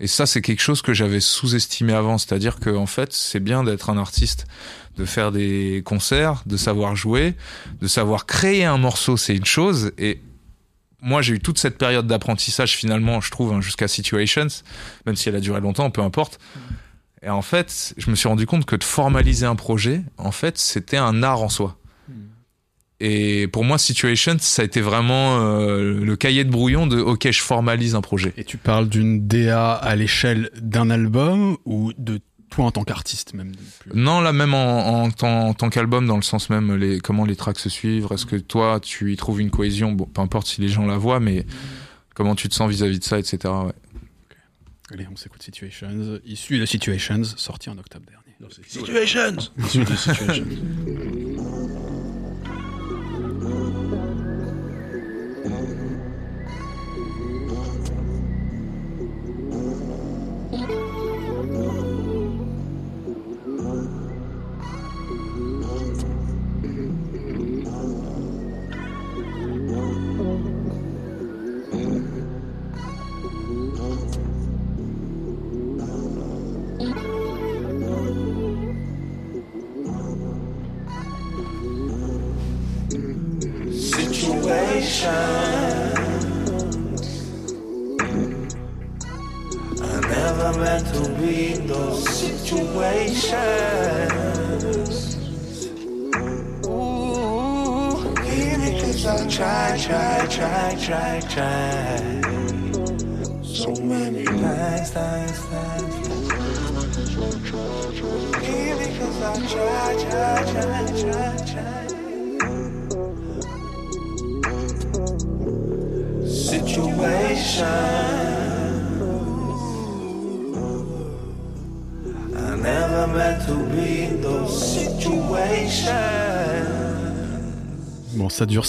Et ça, c'est quelque chose que j'avais sous-estimé avant. C'est-à-dire que en fait, c'est bien d'être un artiste, de faire des concerts, de savoir jouer, de savoir créer un morceau, c'est une chose. Et moi, j'ai eu toute cette période d'apprentissage finalement, je trouve, hein, jusqu'à Situations, même si elle a duré longtemps, peu importe. Et en fait, je me suis rendu compte que de formaliser un projet, en fait, c'était un art en soi. Et pour moi, Situations, ça a été vraiment euh, le cahier de brouillon de OK, je formalise un projet. Et tu parles d'une DA à l'échelle d'un album ou de toi en tant qu'artiste même plus Non, là même en, en tant, en tant qu'album, dans le sens même les, comment les tracks se suivent, est-ce que toi tu y trouves une cohésion, bon, peu importe si les gens la voient, mais comment tu te sens vis-à-vis de ça, etc. ouais. Allez, on s'écoute Situations, issu de Situations, sorti en octobre dernier. Situations Issu de Situations.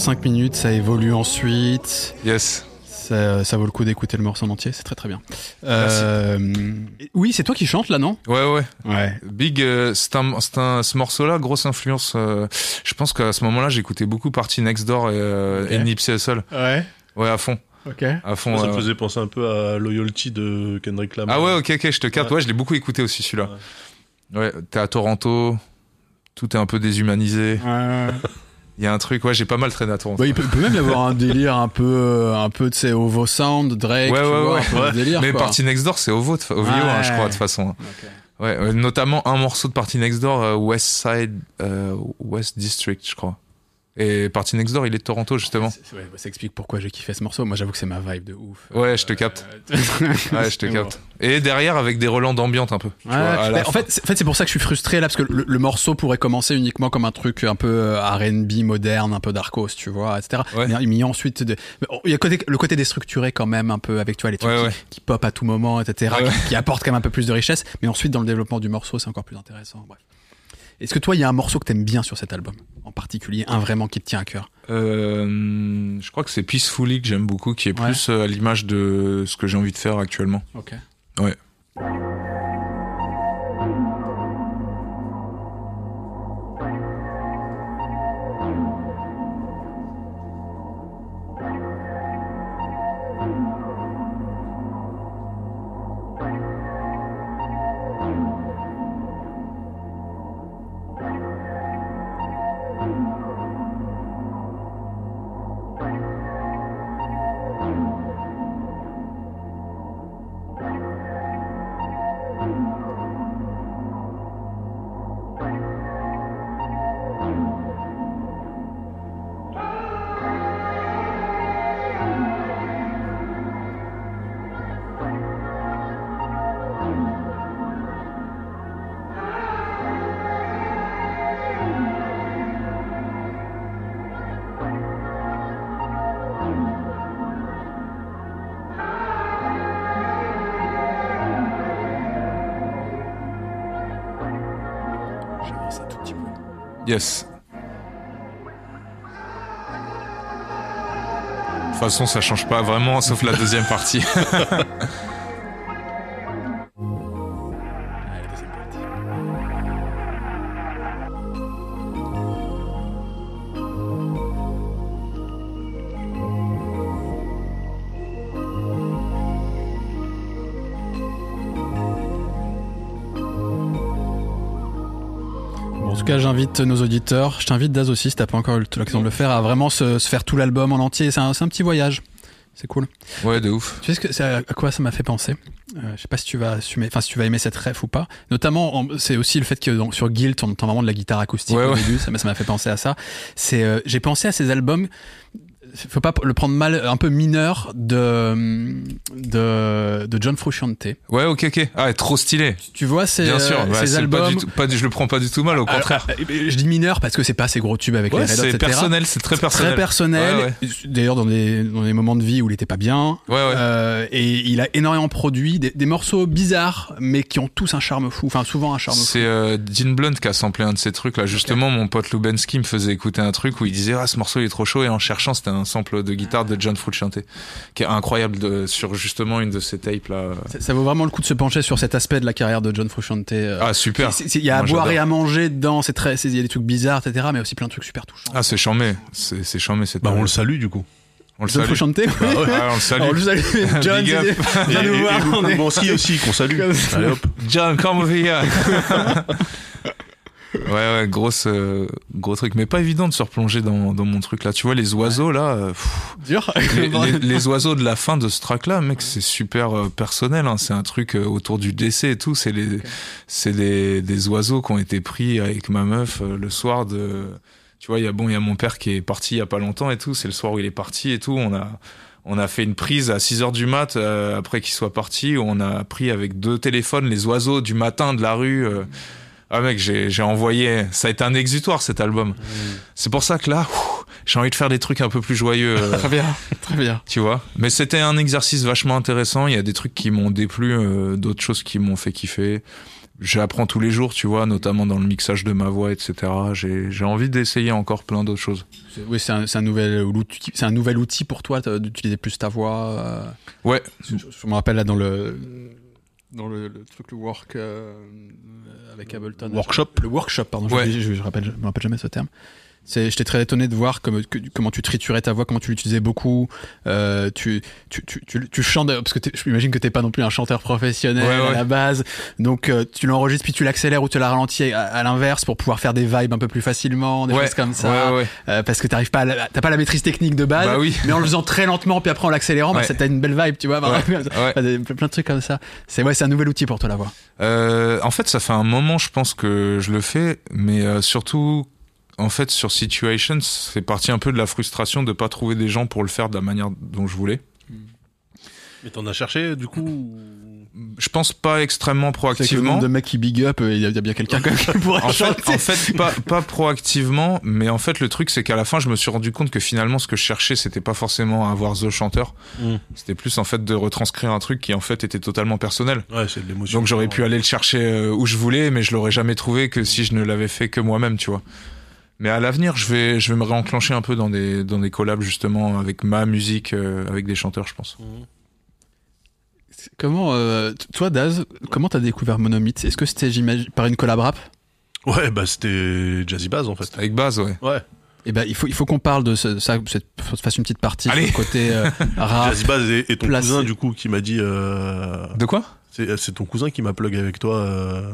5 minutes, ça évolue ensuite. Yes. Ça, ça vaut le coup d'écouter le morceau en entier, c'est très très bien. Euh, oui, c'est toi qui chantes là, non? Ouais, ouais. Ouais. Big, euh, c'est un, c'est un- ce morceau-là, grosse influence. euh, je pense qu'à ce moment-là, j'écoutais beaucoup Party Next Door et, euh, Ok. et Nipsey Hussle. Ouais. Ouais, à fond. Ok. À fond. Ça me faisait penser un peu à Loyalty de Kendrick Lamar. Ah ouais, ok, ok, je te capte. Ouais. Ouais, je l'ai beaucoup écouté aussi, celui-là. Ouais, t'es à Toronto, tout est un peu déshumanisé. Ouais. Il y a un truc, ouais, j'ai pas mal traîné à Toronto. Bah, il peut, peut même y avoir un délire un peu, euh, un peu, tu sais, Ovo Sound, Drake, Ouais, tu ouais, vois, ouais. un peu Ouais. ce délire, Mais quoi. Party Next Door, c'est OVO, OVO, Ouais. hein, je crois, de toute façon. Ok. Ouais, euh, notamment un morceau de Party Next Door, euh, West Side, euh, West District, je crois. Et Party Next Door, il est de Toronto, justement. Ouais, bah, ça explique pourquoi j'ai kiffé ce morceau. Moi, j'avoue que c'est ma vibe de ouf. Ouais, je te capte. Euh, Ouais, je te Mais capte. Et derrière, avec des relents d'ambiance un peu. tu Ouais, vois, mais en fait, c'est- en fait, c'est pour ça que je suis frustré là, parce que le, le morceau pourrait commencer uniquement comme un truc un peu euh, R&B moderne, un peu darkos, tu vois, etc. Ouais. Mais il y a ensuite, de- mais, il y a côté- le côté déstructuré quand même, un peu avec toi les trucs Ouais, qui, pop à tout moment, etc. Qui, qui apportent quand même un peu plus de richesse. Mais ensuite, dans le développement du morceau, c'est encore plus intéressant. Bref. Est-ce que toi, il y a un morceau que t'aimes bien sur cet album, en particulier, un vraiment qui te tient à cœur? Euh, je crois que c'est Peacefully que j'aime beaucoup, qui est Ouais. plus euh, à l'image de ce que j'ai envie de faire actuellement. Ok. Ouais. Yes. De toute façon, ça change pas vraiment, sauf la deuxième partie. cas, j'invite nos auditeurs, je t'invite Daz aussi, si t'as pas encore eu l'occasion de le faire, à vraiment se, se faire tout l'album en entier. C'est un, petit voyage. C'est cool. ouais, de ouf. Tu sais ce que, à quoi ça m'a fait penser? Euh, Je sais pas si tu vas assumer, enfin si tu vas aimer cette ref ou pas. Notamment, en- c'est aussi le fait que donc, sur Guilt, on entend vraiment de la guitare acoustique Ouais, au ouais. début. Ça m'a ça m'a fait penser à ça. C'est, euh, j'ai pensé à ces albums. Faut pas le prendre mal, un peu mineur de de, de John Frusciante. Ouais, ok, ok. Ah, trop stylé. Tu vois ces, Bien sûr. euh, bah, ces c'est albums. Pas du tout, pas du- je le prends pas du tout mal, au contraire. euh, je dis mineur parce que c'est pas ces gros tubes avec Ouais, les Red c'est personnel, c'est très personnel. Très personnel. Ouais, D'ailleurs, dans des, dans des moments de vie où il était pas bien. Ouais, ouais. Euh, et il a énormément produit des, des morceaux bizarres, mais qui ont tous un charme fou. Enfin, souvent un charme fou. C'est euh, Dean Blunt qui a samplé un de ces trucs là. Justement, mon pote Lubensky me faisait écouter un truc où il disait ah ce morceau il est trop chaud et en cherchant c'était un sample de guitare de John Frusciante qui est incroyable de, sur justement une de ces tapes là. Ça, ça vaut vraiment le coup de se pencher sur cet aspect de la carrière de John Frusciante. euh. Ah super. Il y a à Moi, boire et à manger dedans. C'est très, il y a des trucs bizarres, etc. Mais aussi plein de trucs super touchants. Ah c'est charmé, c'est charmé cette. Bah, on le salue du coup. on le salue. Oui. Ouais, on le salue. Alors, je salue John. Big up. Viens nous et- voir. et on est- Lubanski aussi, qu'on salue. Allez hop. John, come over here. ouais, ouais, grosse, euh, gros truc. Mais pas évident de se replonger dans, dans mon truc là. Tu vois, les oiseaux là, euh, pff, Dur. les, les- les oiseaux de la fin de ce track là, mec, c'est super euh, personnel. hein. C'est un truc euh, autour du décès et tout. C'est les, c'est des, des oiseaux qui ont été pris avec ma meuf le soir de. Tu vois, il y a bon, il y a mon père qui est parti il y a pas longtemps et tout. C'est le soir où il est parti et tout. On a, on a fait une prise à 6 heures du mat euh, après qu'il soit parti où on a pris avec deux téléphones les oiseaux du matin de la rue. euh. Ah mec, j'ai envoyé. Ça a été un exutoire cet album. C'est pour ça que là, j'ai envie de faire des trucs un peu plus joyeux. euh, Très bien. Très bien. tu vois. Mais c'était un exercice vachement intéressant. Il y a des trucs qui m'ont déplu, euh, d'autres choses qui m'ont fait kiffer. J'apprends tous les jours, tu vois, notamment dans le mixage de ma voix, etc. J'ai envie d'essayer encore plein d'autres choses. Oui, c'est un, nouvel outil. C'est un nouvel outil pour toi d'utiliser plus ta voix. euh. Ouais, Je, je me rappelle là dans le dans le, le truc le work euh, avec Ableton. Workshop. Le workshop, pardon. Ouais. Je, je, je rappelle, je me rappelle jamais ce terme. J'étais très étonné de voir comme, que- comment tu triturais ta voix, comment tu l'utilisais beaucoup. Euh, tu, tu, tu, tu, tu chantes, parce que je m'imagine que t'es pas non plus un chanteur professionnel Ouais, ouais. à la base. Donc euh, tu l'enregistres puis tu l'accélères ou tu la ralentis à, à l'inverse pour pouvoir faire des vibes un peu plus facilement, des ouais, choses comme ça. Euh, parce que t'arrives pas, t'as pas la maîtrise technique de base. Bah oui. Mais en le faisant très lentement puis après en l'accélérant, bah, t'as une belle vibe, tu vois. Plein de trucs comme ça. C'est ouais, c'est un nouvel outil pour toi la voix. Euh, en fait, ça fait un moment, je pense que je le fais, mais euh, surtout, en fait, sur Situations, c'est parti un peu de la frustration de pas trouver des gens pour le faire de la manière dont je voulais. Mais t'en as cherché, du coup Je pense pas extrêmement C'est que le proactivement. nombre de mecs qui big up, euh, il y, a- il y a bien quelqu'un quand même qui pourrait En fait, en fait pas, pas proactivement, mais en fait, le truc, c'est qu'à la fin, je me suis rendu compte que finalement, ce que je cherchais, c'était pas forcément avoir The Chanteur. Mm. C'était plus, en fait, de retranscrire un truc qui, en fait, était totalement personnel. Ouais, c'est de l'émotion. Donc j'aurais pu aller le chercher euh, où je voulais, mais je l'aurais jamais trouvé que si je ne l'avais fait que moi-même, tu vois. Mais à l'avenir, je vais, je vais me réenclencher un peu dans des, dans des collabs justement avec ma musique, euh, avec des chanteurs, je pense. Comment, euh, toi Daz, comment t'as découvert Monomyth? Est-ce que c'était, j'imagine, par une collab rap? Ouais, bah c'était Jazzy Bass en fait. Avec base, ouais. Ouais. Eh ben, il faut, il faut qu'on parle de ce- ça, cette, faut se fasse une petite partie Allez. sur le côté euh, rap. Jazzy Bass et, et ton placé. cousin du coup qui m'a dit. Euh... De quoi? C'est c'est ton cousin qui m'a plug avec toi, euh,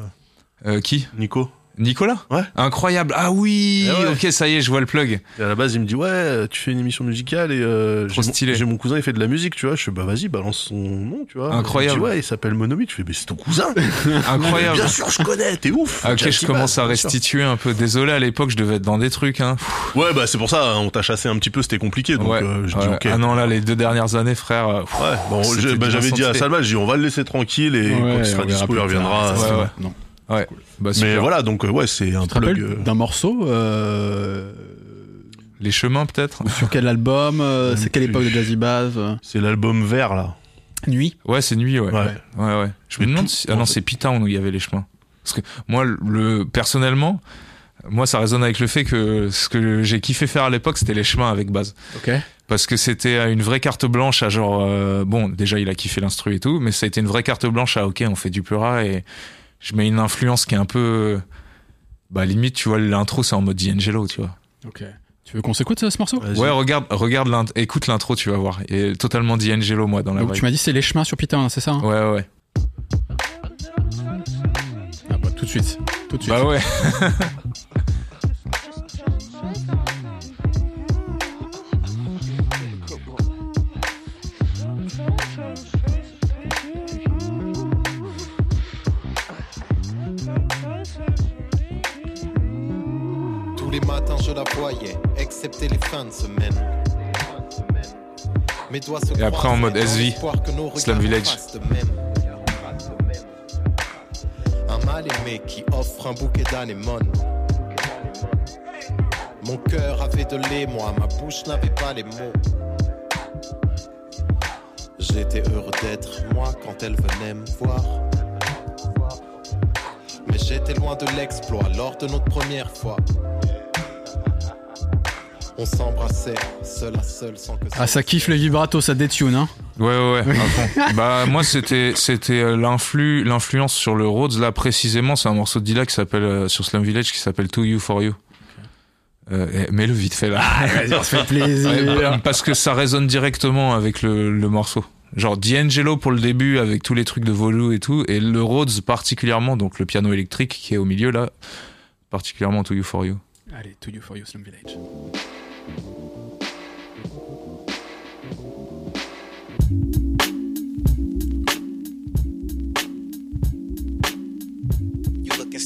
euh, Qui? Nico. Nicolas Ouais. Incroyable. Ah oui. Eh ouais. Ok, ça y est, je vois le plug. Et à la base, il me dit ouais, tu fais une émission musicale et euh, j'ai mon- stylé. j'ai mon cousin, il fait de la musique, tu vois. Je fais bah vas-y, balance son nom, tu vois. Incroyable. Il me dit ouais, il s'appelle Monomyth. Je fais mais c'est ton cousin. Incroyable. Bien sûr, je connais. T'es ouf. Ok, je commence à restituer un peu. Désolé, à l'époque, je devais être dans des trucs. Hein. Ouais, bah c'est pour ça. hein, On t'a chassé un petit peu, c'était compliqué. Donc ouais. euh, je dis Ouais. ok. Ah non, là, les deux dernières années, frère. euh, Ouais, bon, bah, j'avais dit à. Salma, je dis on va le laisser tranquille et quand il sera dispo, il reviendra. tard. Ouais. Bah, Mais voilà, donc euh, ouais, c'est un plug. euh, d'un morceau euh, Les chemins, peut-être? Sur quel album C'est quelle époque de Jazzy Bass C'est l'album vert là. Nuit Ouais, c'est nuit, ouais. Ouais. Ouais, ouais. Je me demande si... Ah non, c'est P-Town où il y avait les chemins. Parce que moi, le... personnellement, moi, ça résonne avec le fait que ce que j'ai kiffé faire à l'époque, c'était les chemins avec base. Ok. Parce que c'était une vraie carte blanche à genre... euh, Bon, déjà, il a kiffé l'instru et tout, mais ça a été une vraie carte blanche à, ok, on fait du pura et je mets une influence qui est un peu... Bah, limite, tu vois, l'intro, c'est en mode D'Angelo, tu vois. Ok. Tu veux qu'on s'écoute ce, ce morceau? Ouais, regarde, regarde l'int- écoute l'intro, tu vas voir. Et totalement D'Angelo, moi, dans la Donc tu m'as dit c'est les chemins sur Python, hein, c'est ça hein? Ouais, ouais, ouais. Ah bah, Tout de suite. Tout de suite. Bah ouais. les matins je la voyais, excepté les fins de semaine. Mes doigts se Et après, en mode SV, regards Village. fassent de même. Un mal aimé qui offre un bouquet d'anémones. Mon cœur avait de l'émoi, ma bouche n'avait pas les mots. J'étais heureux d'être moi quand elle venait me voir. Mais j'étais loin de l'exploit lors de notre première fois. On s'embrassait, seul à seul, sans que Ah ça kiffe les vibratos, ça détune hein Ouais, ouais, ouais. à fond. bah, moi, c'était, c'était euh, l'influ, l'influence sur le Rhodes, là, précisément, c'est un morceau de Dilla qui s'appelle, euh, sur Slum Village, qui s'appelle To You For You. Euh, et- mets-le vite fait, là. On se fait plaisir. Ouais, bah, parce que ça résonne directement avec le, le morceau. Genre D'Angelo pour le début avec tous les trucs de Volu et tout, et le Rhodes particulièrement, donc le piano électrique qui est au milieu là, particulièrement To You For You. Allez, to you for you, Slum Village.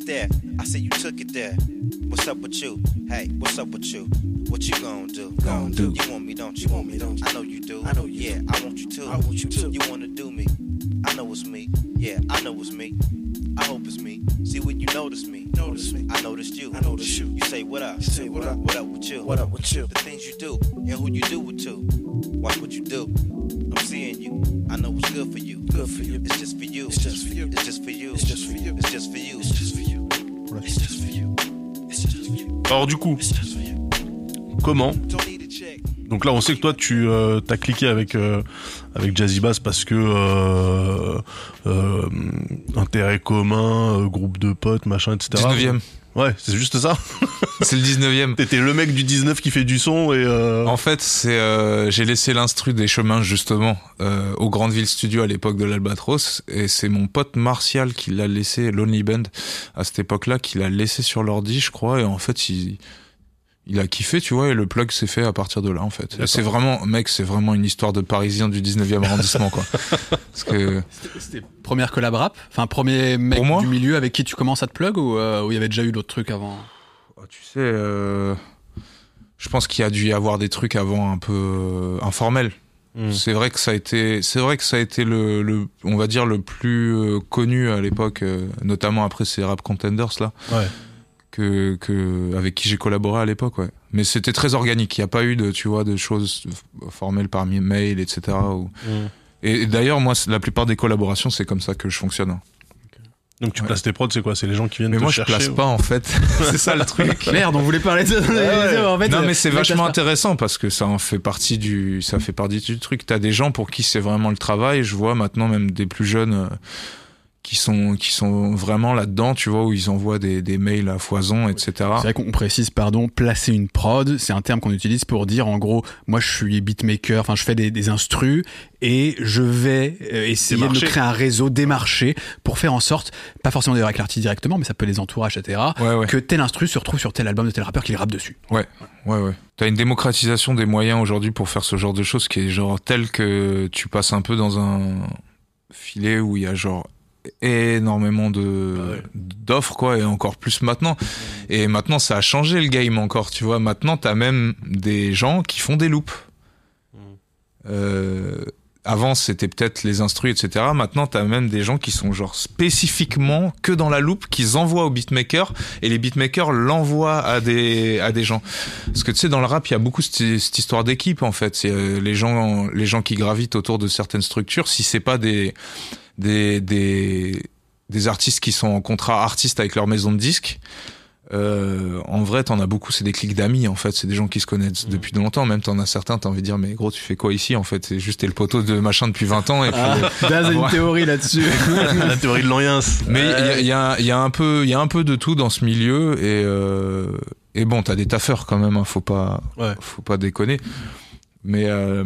You stare. I said you took it there. What's up with you? Hey, what's up with you? What you gonna do? Gonna do. You want me, don't you? want me, don't you? I know you do. I know you Yeah, do. I want you too. I want you too. You wanna do me? I know it's me. Yeah, I know it's me. I hope it's me. See when you notice me. Notice me. I noticed you. I noticed you. You say what up? You say what up? What up with you? What up with you? The things you do and who you do it to. Watch what you do. I'm seeing you. I know what's good for you. Good for you. It's just for you. It's just for you. It's just for you. It's just for you. It's just for you. It's just for you. Alors du coup, comment. Donc là, on sait que toi, tu euh, t'as cliqué avec euh, avec Jazzy Bass parce que euh, euh, intérêt commun, groupe de potes, machin, etc. 19ème. Ouais, c'est juste ça. C'est le 19e. T'étais le mec du 19 qui fait du son et euh... En fait, c'est euh, j'ai laissé l'instru des chemins justement euh, au Grandville Studio à l'époque de l'Albatros et c'est mon pote Martial qui l'a laissé Lonely Band à cette époque-là qui l'a laissé sur l'ordi, je crois et en fait, il il a kiffé, tu vois, et le plug s'est fait à partir de là, en fait. C'est vraiment, mec, c'est vraiment une histoire de Parisien du 19e arrondissement, quoi. Parce que, C'était première collab rap? Enfin, premier mec moi du milieu avec qui tu commences à te plug ou euh, ou il y avait déjà eu d'autres trucs avant? Oh, tu sais, euh, je pense qu'il y a dû y avoir des trucs avant un peu euh, informels. Hmm. C'est vrai que ça a été, c'est vrai que ça a été le, le on va dire le plus connu à l'époque, notamment après ces rap contenders là, Ouais. Que, que avec qui j'ai collaboré à l'époque, ouais. Mais c'était très organique. Il n'y a pas eu de, tu vois, de choses formelles par mail, etc. ou- Hmm. Et, et d'ailleurs, moi, la plupart des collaborations, c'est comme ça que je fonctionne. hein. Donc tu Ouais. places tes prods, c'est quoi? C'est les gens qui viennent Mais te moi, je chercher place ou- pas en fait. c'est ça le truc. Merde, on voulait parler de ça. En fait, non euh, mais c'est vachement intéressant parce que ça en fait partie du ça fait partie du truc t'as des gens pour qui c'est vraiment le travail je vois maintenant même des plus jeunes euh, qui sont qui sont vraiment là dedans tu vois où ils envoient des, des mails à foison etc C'est vrai qu'on précise, pardon, placer une prod, c'est un terme qu'on utilise pour dire, en gros, moi je suis beatmaker, enfin je fais des, des instrus et je vais euh, essayer de me créer un réseau, démarcher pour faire en sorte, pas forcément d'ailleurs avec l'artiste directement, mais ça peut les entourages, etc., ouais ouais que tel instru se retrouve sur tel album de tel rappeur qui rappe dessus. ouais ouais t'as une démocratisation des moyens aujourd'hui pour faire ce genre de choses qui est genre telle que tu passes un peu dans un filet où il y a genre énormément de Ah ouais. d'offres quoi et encore plus maintenant. Et maintenant ça a changé le game encore tu vois. Maintenant t'as même des gens qui font des loops. Euh, avant c'était peut-être les instrus etc maintenant t'as même des gens qui sont genre spécifiquement que dans la loupe qu'ils envoient aux beatmakers et les beatmakers l'envoient à des à des gens. Parce que tu sais dans le rap il y a beaucoup cette, cette histoire d'équipe en fait. C'est euh, les gens les gens qui gravitent autour de certaines structures si c'est pas des des des des artistes qui sont en contrat artiste avec leur maison de disques euh, en vrai, t'en as beaucoup, c'est des clics d'amis, en fait. C'est des gens qui se connaissent depuis longtemps. Même t'en as certains, t'as envie de dire, mais gros, tu fais quoi ici, en fait? C'est juste, t'es le poteau de machin depuis 20 ans. Et puis, Daz a une théorie là-dessus. La théorie de Loriens. mais il y a, il y, a, y a un peu, il y a un peu de tout dans ce milieu. Et, euh, et bon, t'as des taffeurs quand même, hein, faut pas, Ouais. faut pas déconner. Mais, euh,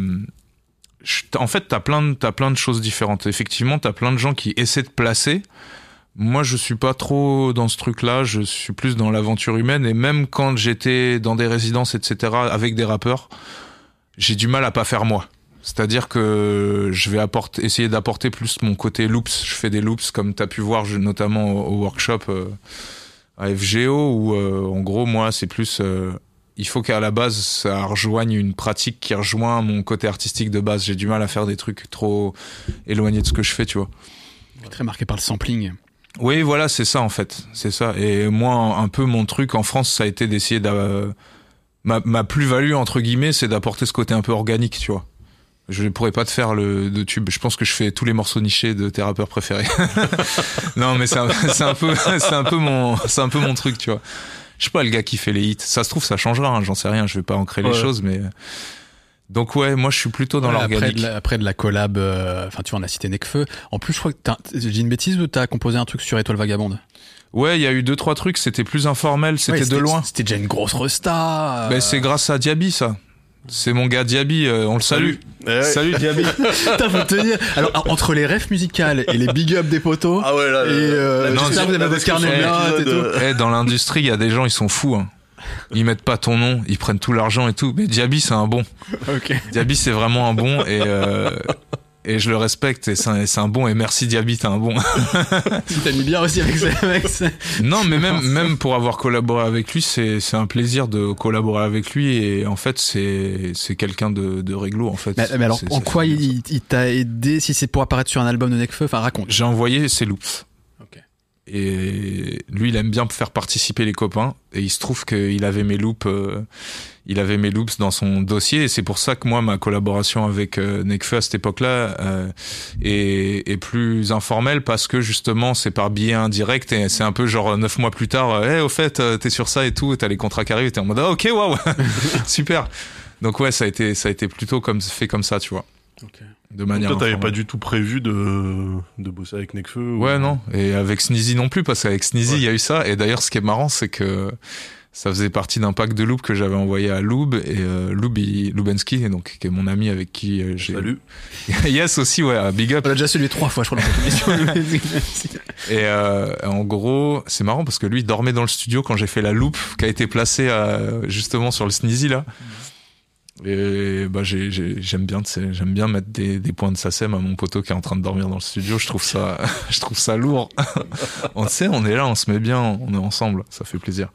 en fait, t'as plein de, plein de choses différentes. Effectivement, t'as plein de gens qui essaient de placer. Moi, je suis pas trop dans ce truc-là. Je suis plus dans l'aventure humaine. Et même quand j'étais dans des résidences, etc., avec des rappeurs, j'ai du mal à pas faire moi. C'est-à-dire que je vais apporter, essayer d'apporter plus mon côté loops. Je fais des loops comme tu as pu voir notamment au, au workshop euh, à FGO où euh, en gros moi c'est plus euh, il faut qu'à la base ça rejoigne une pratique qui rejoint mon côté artistique de base. J'ai du mal à faire des trucs trop éloignés de ce que je fais, tu vois. Très marqué par le sampling. Oui, voilà, c'est ça en fait, c'est ça. Et moi, un peu mon truc en France, ça a été d'essayer d'a... ma, ma plus-value entre guillemets, c'est d'apporter ce côté un peu organique, tu vois. Je ne pourrais pas te faire le de tube. Je pense que je fais tous les morceaux nichés de tes rappeurs préférés. non, mais c'est un, c'est un peu, c'est un peu mon, c'est un peu mon truc, tu vois. Je sais pas le gars qui fait les hits. Ça se trouve, ça changera. hein, J'en sais rien. Je vais pas ancrer les choses, mais donc ouais, moi je suis plutôt dans Ouais, après, l'organique. de la, après de la collab, euh, enfin tu vois, on a cité Necfeu. En plus, je crois que t'as, j'ai dit une bêtise ou t'as composé un truc sur Étoile Vagabonde? Ouais, il y a eu deux trois trucs. C'était plus informel. C'était Ouais, de loin. C'était déjà une grosse resta. euh, Ben, c'est grâce à Diaby, ça. C'est mon gars Diaby, euh, on le salue. Eh ouais. Salut Diaby. Putain, faut te dire. Alors, entre les refs musicales et les big up des potos, Ah ouais, là, et euh, non, j'espère que vous avez la votre carnet de notes et de tout. Eh, dans l'industrie, il y a des gens, ils sont fous. Hein. Ils mettent pas ton nom, ils prennent tout l'argent et tout. Mais Diaby, c'est un bon. Ok. Diaby, c'est vraiment un bon et euh, et je le respecte. Et c'est un, bon. Et merci Diaby, t'es un bon. Tu t'as mis bien aussi avec ces mecs. non, mais même même pour avoir collaboré avec lui, c'est c'est un plaisir de collaborer avec lui. Et en fait, c'est c'est quelqu'un de de réglo en fait. Mais, mais alors, en quoi il, il t'a aidé si c'est pour apparaître sur un album de Necfeu Enfin, raconte. J'ai envoyé ses loops. Et lui, il aime bien faire participer les copains. Et il se trouve qu'il avait mes loops, euh, il avait mes loops dans son dossier. Et c'est pour ça que moi, ma collaboration avec euh, Nekfeu à cette époque-là euh, est, est plus informelle parce que justement, c'est par biais indirect et c'est un peu genre neuf mois plus tard. Euh, hey, au fait, euh, t'es sur ça et tout. T'as les contrats qui arrivent. T'es en mode ah, ok, waouh, super. Donc ouais, ça a été, ça a été plutôt comme fait comme ça, tu vois. De Donc manière. toi, t'avais pas du tout prévu de, de bosser avec Nekfeu ou- Ouais, non. Et avec Sneezy non plus, parce qu'avec Sneezy, Ouais. il y a eu ça. Et d'ailleurs, ce qui est marrant, c'est que ça faisait partie d'un pack de Loop que j'avais envoyé à Loob. Et euh, Loob, il- Lubensky, et donc, qui est mon ami avec qui euh, j'ai. Salut. yes, aussi, ouais, à Big Up. On l'a déjà salué trois fois, je crois, dans cette émission. Et euh, en gros, c'est marrant parce que lui il dormait dans le studio quand j'ai fait la loupe qui a été placée à- justement sur le Sneezy là. Et bah j'ai- j'ai- j'aime bien, j'aime bien mettre des, des points de SACEM à mon poteau qui est en train de dormir dans le studio. Je trouve ça, je trouve ça lourd. on sait, on est là, on se met bien, on est ensemble, ça fait plaisir.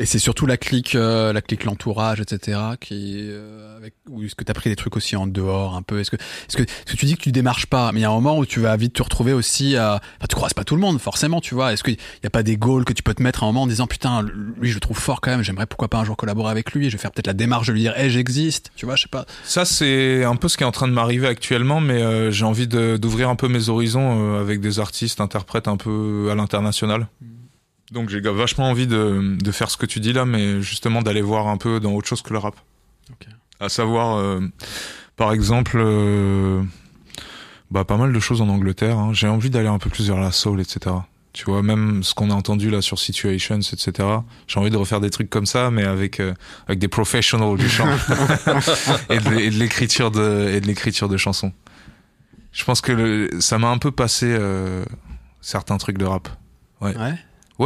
Et c'est surtout la clique, euh, la clique l'entourage, etc. Qui, euh, avec, est-ce que t'as pris des trucs aussi en dehors un peu? Est-ce que, est-ce que, est-ce que tu dis que tu démarches pas, mais il y a un moment où tu vas vite te retrouver aussi à, enfin, tu croises pas tout le monde forcément, tu vois. Est-ce qu'il y a pas des goals que tu peux te mettre à un moment en disant putain, lui je le trouve fort quand même, j'aimerais pourquoi pas un jour collaborer avec lui, je vais faire peut-être la démarche de lui dire, hey j'existe, tu vois, je sais pas. Ça c'est un peu ce qui est en train de m'arriver actuellement, mais euh, j'ai envie d'ouvrir un peu mes horizons euh, avec des artistes, interprètes un peu à l'international. Donc j'ai vachement envie de, de faire ce que tu dis là, mais justement d'aller voir un peu dans autre chose que le rap. Ok. À savoir, euh, par exemple, euh, bah, pas mal de choses en Angleterre. hein. J'ai envie d'aller un peu plus vers la soul, etc. Tu vois, même ce qu'on a entendu là sur Situations, etc. J'ai envie de refaire des trucs comme ça, mais avec euh, avec des professionals du chant et de, et de l'écriture de et de l'écriture de chansons. Je pense que le, ça m'a un peu passé euh, certains trucs de rap. Ouais. Ouais,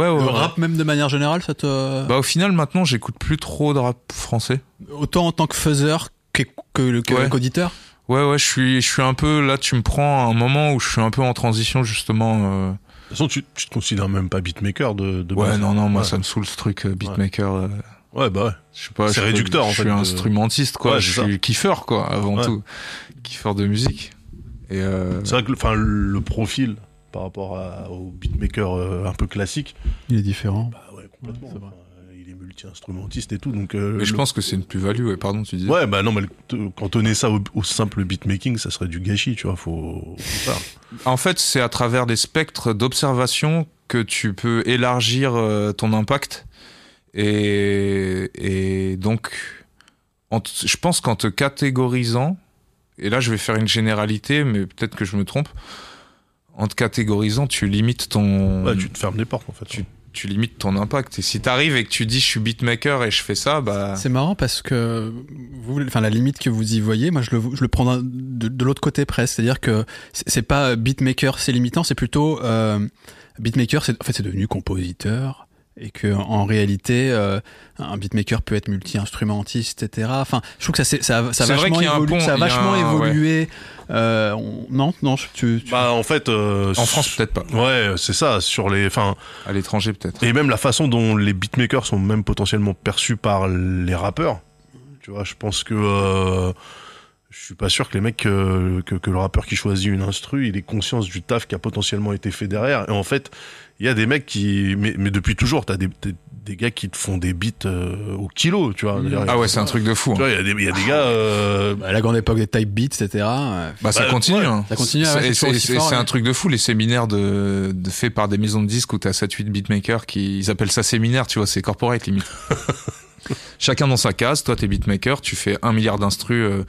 ouais. Le ouais. rap même de manière générale, ça te, Bah au final maintenant j'écoute plus trop de rap français. autant en tant que faiseur que, que, que Ouais. qu'auditeur. Ouais ouais je suis je suis un peu là tu me prends à un moment où je suis un peu en transition justement. euh, De toute façon, tu, tu te considères même pas beatmaker de, de Ouais base. non non moi Ouais. ça me saoule ce truc euh, beatmaker. euh, Ouais, bah ouais. Je sais pas. C'est je suis- réducteur, en Je fait, suis de- instrumentiste quoi. Ouais, je c'est ça. suis kiffeur quoi avant Ouais. tout. Kiffeur de musique. Et euh, C'est vrai que le profil par rapport à, au beatmaker euh, un peu classique, Il est différent. bah ouais, complètement. c'est vrai. Enfin, il est multi-instrumentiste et tout, donc. euh, mais je le- pense que c'est une plus-value. Ouais, pardon tu disais. Ouais, bah non, mais le- cantonner ça au, au simple beatmaking, ça serait du gâchis, tu vois, faut. En fait, c'est à travers des spectres d'observation que tu peux élargir euh, ton impact. Et, et donc, en t- je pense qu'en te catégorisant, et là je vais faire une généralité, mais peut-être que je me trompe, en te catégorisant, tu limites ton, Ouais, tu te fermes les portes, en fait. tu, tu limites ton impact. Et si t'arrives et que tu dis je suis beatmaker et je fais ça, bah. C'est marrant parce que vous, enfin la limite que vous y voyez, moi je le, je le prends de, de l'autre côté presque, c'est-à-dire que c'est c'est pas beatmaker, c'est limitant, c'est plutôt euh, beatmaker, c'est en fait c'est devenu compositeur et que en réalité euh, un beatmaker peut être multi-instrumentiste, etc. Enfin, je trouve que ça ça, a- ça a C'est vrai vachement qu'il y a un évolué, pont, ça a il y a vachement un- ouais. évolué. Euh, on- non, non, tu, tu- Bah, en fait. euh, En France, peut-être pas. Ouais, c'est ça, sur les. Enfin, À l'étranger, peut-être. et même la façon dont les beatmakers sont même potentiellement perçus par les rappeurs. Tu vois, je pense que. euh, je suis pas sûr que les mecs, euh, que, que le rappeur qui choisit une instru, il ait conscience du taf qui a potentiellement été fait derrière. Et en fait, il y a des mecs qui. Mais, mais depuis toujours, t'as des, des, des gars qui te font des beats euh, au kilo, tu vois. Ah ouais, c'est un truc de fou. Tu hein. vois, il y a des, il y a des gars. euh, bah, la grande époque des type beats, etc. euh, Bah, ça Bah, continue. ouais, hein. ça continue, C'est- un truc de fou, les séminaires de, de faits par des maisons de disques où t'as 7-8 beatmakers qui ils appellent ça séminaire, tu vois, c'est corporate limite. Chacun dans sa case, toi t'es beatmaker, tu fais un milliard d'instrus euh,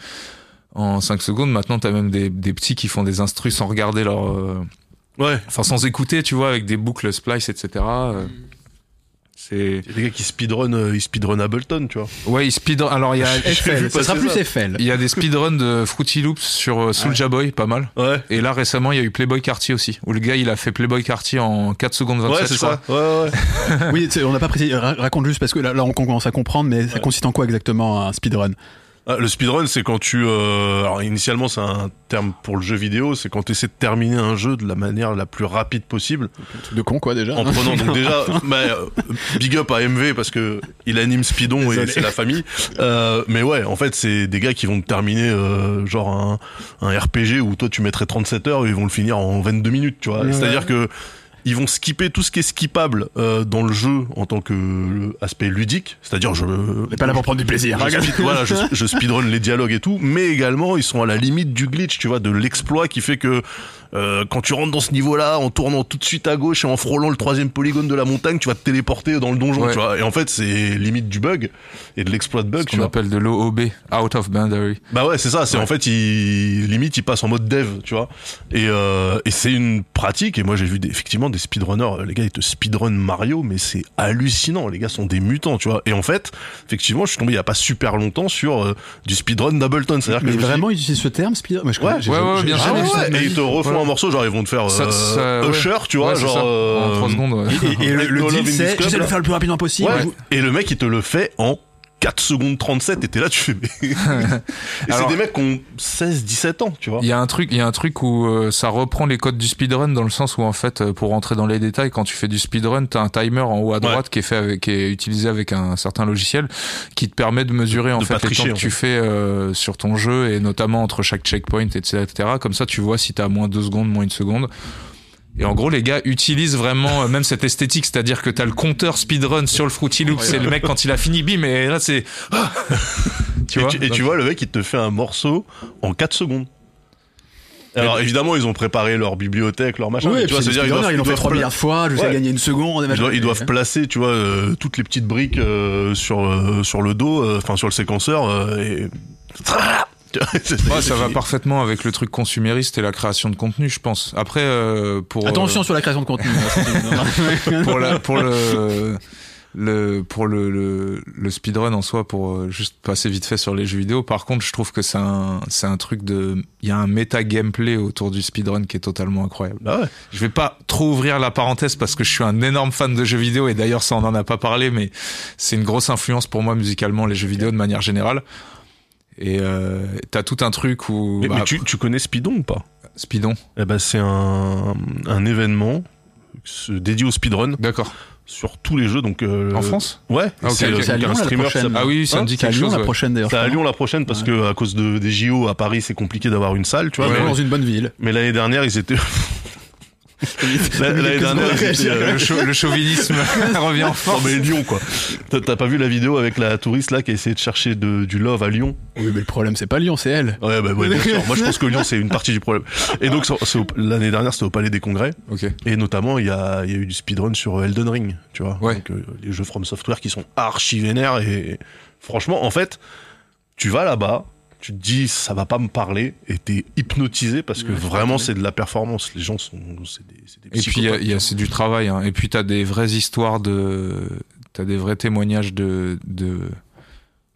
en 5 secondes. Maintenant t'as même des, des petits qui font des instrus sans regarder leur... ouais. Enfin sans écouter, tu vois, avec des boucles splice, etc. euh, C'est... Il y a des gars qui speedrun, euh, ils speedrun Ableton, tu vois. Ouais, ils speed... Alors il y a... FL, ça sera plus ça. FL. Il y a des speedruns de Fruity Loops sur euh, Soulja Boy, pas mal. Ouais. Et là récemment, il y a eu Playboy Cartier aussi, où le gars il a fait Playboy Cartier en 4 secondes 27, Ouais, c'est je crois. ça. Ouais, ouais. oui, on n'a pas précisé. Ra- Raconte juste parce que là, là, on commence à comprendre, mais ça consiste en quoi exactement un speedrun? Ah, le speedrun, c'est quand tu... euh, alors initialement, c'est un terme pour le jeu vidéo, c'est quand tu essaies de terminer un jeu de la manière la plus rapide possible. Un truc de con, quoi, déjà. En prenant donc déjà... bah, euh, big up à MV parce que il anime Speedon et c'est la famille. Euh, mais ouais, en fait, c'est des gars qui vont te terminer euh, genre un, un RPG où toi tu mettrais 37 heures et ils vont le finir en 22 minutes, tu vois. Ouais. C'est-à-dire que ils vont skipper tout ce qui est skippable euh, dans le jeu en tant que euh, aspect ludique, c'est-à-dire je On n'est pas là pour prendre du plaisir. je, speed- voilà, je, je speedrun les dialogues et tout, mais également ils sont à la limite du glitch, tu vois, de l'exploit qui fait que euh, quand tu rentres dans ce niveau-là, en tournant tout de suite à gauche et en frôlant le troisième polygone de la montagne, tu vas te téléporter dans le donjon, Ouais. tu vois. Et en fait, c'est limite du bug et de l'exploit de bug, Ce tu qu'on appelle de l'OOB, out of boundary. Bah ouais, c'est ça. C'est Ouais. en fait, il limite, il passe en mode dev, tu vois. Et, euh, et c'est une pratique. Et moi, j'ai vu des, effectivement des speedrunners. Les gars, ils te speedrun Mario, mais c'est hallucinant. Les gars sont des mutants, tu vois. Et en fait, effectivement, je suis tombé il y a pas super longtemps sur euh, du speedrun d'Ableton. C'est-à-dire que Mais vraiment, ils utilisent ce terme, speed Moi, je Ouais, connais- j'ai- ouais, ouais, j'ai bien sûr. Ah ouais, et ils te refont Voilà. un morceau, genre ils vont te faire Ça- euh, ça- ouais. Usher, tu vois, Ouais, genre ça. euh, en 3 secondes. ouais. Et, et le, le Love deal, c'est j'essaie de le faire le plus rapidement possible. Ouais. Et le mec, il te le fait en 4 secondes 37 et t'es là, tu fais. mais- et c'est des mecs qui ont 16, 17 ans, tu vois. Il y a un truc, il y a un truc où euh, ça reprend les codes du speedrun dans le sens où en fait, euh, pour rentrer dans les détails, quand tu fais du speedrun, t'as un timer en haut à droite qui est fait avec, qui est utilisé avec un certain logiciel qui te permet de mesurer en De fait les temps que tu fais euh, sur ton jeu et notamment entre chaque checkpoint, etc., etc. Comme ça, tu vois si t'as moins 2 secondes, moins une seconde. Et en gros, les gars utilisent vraiment euh, même cette esthétique, c'est-à-dire que t'as le compteur speedrun sur le Fruity Loop, c'est le mec quand il a fini, bim, et là c'est, Ah tu et, vois. tu, et tu vois, le mec, il te fait un morceau en 4 secondes. Alors évidemment, ils ont préparé leur bibliothèque, leur machin. Oui, mais tu vois, puis les c'est-à-dire, ils doivent, ils l'ont fait doivent 3 pla- milliards de fois, je sais Ouais. gagner une seconde. et Ils machin. doivent, ils doivent placer, tu vois, euh, toutes les petites briques euh, sur euh, sur le dos, euh, enfin sur le séquenceur euh, et. C'est ça va parfaitement avec le truc consumériste et la création de contenu, je pense. Après, euh, pour Attention sur la création de contenu. euh, pour, la- pour le le pour le, le le speedrun en soi, pour euh, juste passer vite fait sur les jeux vidéo. Par contre, je trouve que c'est un c'est un truc de il y a un méta gameplay autour du speedrun qui est totalement incroyable. Bah ouais. Je vais pas trop ouvrir la parenthèse parce que je suis un énorme fan de jeux vidéo et d'ailleurs ça on en a pas parlé, mais c'est une grosse influence pour moi musicalement les jeux vidéo de manière générale. Et euh, t'as tout un truc où Mais, bah, mais tu, tu connais Speedon ou pas? Speedon, Eh ben c'est un, un événement dédié au speedrun d'accord. sur tous les jeux. Donc euh, En France? Ouais. Ah, ok, c'est ok. le- C'est à Lyon, un la streamer prochaine. s'appelle- Ah oui, ça me dit C'est à Lyon chose. la prochaine d'ailleurs. C'est à. Lyon la prochaine parce Ouais. que à cause de, des JO à Paris c'est compliqué d'avoir une salle, tu vois. Ouais, mais, dans une bonne ville. mais l'année dernière ils étaient. L'année dernière Le, chau- le chauvinisme revient en Non force. mais Lyon quoi. T'as pas vu la vidéo avec la touriste là qui a essayé de chercher de, du love à Lyon? Oui, mais le problème, c'est pas Lyon, c'est elle. Ouais bah ouais, bien sûr. Moi je pense que Lyon c'est une partie du problème. Et donc l'année dernière c'était au Palais des Congrès Ok. et notamment il y a, il y a eu du speedrun sur Elden Ring, tu vois. Ouais. Donc euh, les jeux From Software qui sont archi vénères et franchement en fait tu vas là-bas tu te dis ça va pas me parler et t'es hypnotisé parce que Ouais, vraiment c'est de la performance les gens sont c'est des, c'est des Et puis il y a- c'est du travail. Hein. Et puis t'as des vraies histoires de, t'as des vrais témoignages de de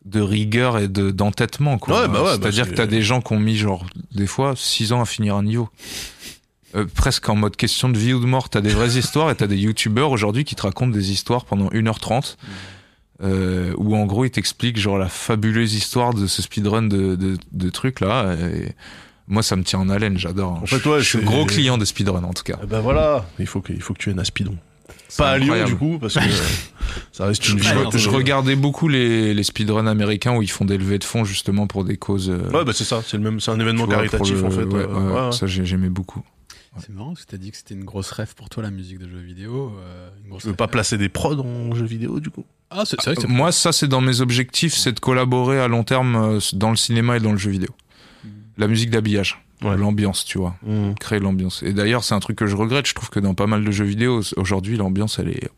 de rigueur et de d'entêtement quoi. Ouais, bah ouais, bah C'est-à-dire c'est- que t'as des gens qui ont mis genre des fois six ans à finir un niveau. Euh, presque en mode question de vie ou de mort. T'as des vraies histoires et t'as des youtubeurs aujourd'hui qui te racontent des histoires pendant 1h30 euh, où en gros ils t'expliquent genre la fabuleuse histoire de ce speedrun de, de, de trucs là. Et moi ça me tient en haleine, j'adore. En fait, ouais, je suis c'est- gros client de speedrun en tout cas. Eh ben voilà il faut que il faut que tu aies un C'est pas à Lyon du coup parce que euh, ça reste une Je, ville je regardais beaucoup les, les speedruns américains où ils font des levées de fonds justement pour des causes. euh, ouais bah c'est ça c'est le même c'est un événement vois, caritatif en fait ouais. Ça j'ai- j'aimais beaucoup. C'est marrant parce que t'as dit que c'était une grosse rêve pour toi, la musique de jeux vidéo. euh, une grosse tu veux rêve. pas placer des prods en jeux vidéo du coup Ah, c'est c'est vrai que c'est Moi, ça c'est dans mes objectifs, c'est de collaborer à long terme euh, dans le cinéma et dans le jeu vidéo. La musique d'habillage, Ouais. l'ambiance, tu vois, Mmh. créer l'ambiance. Et d'ailleurs, c'est un truc que je regrette. Je trouve que dans pas mal de jeux vidéo aujourd'hui, l'ambiance, elle est.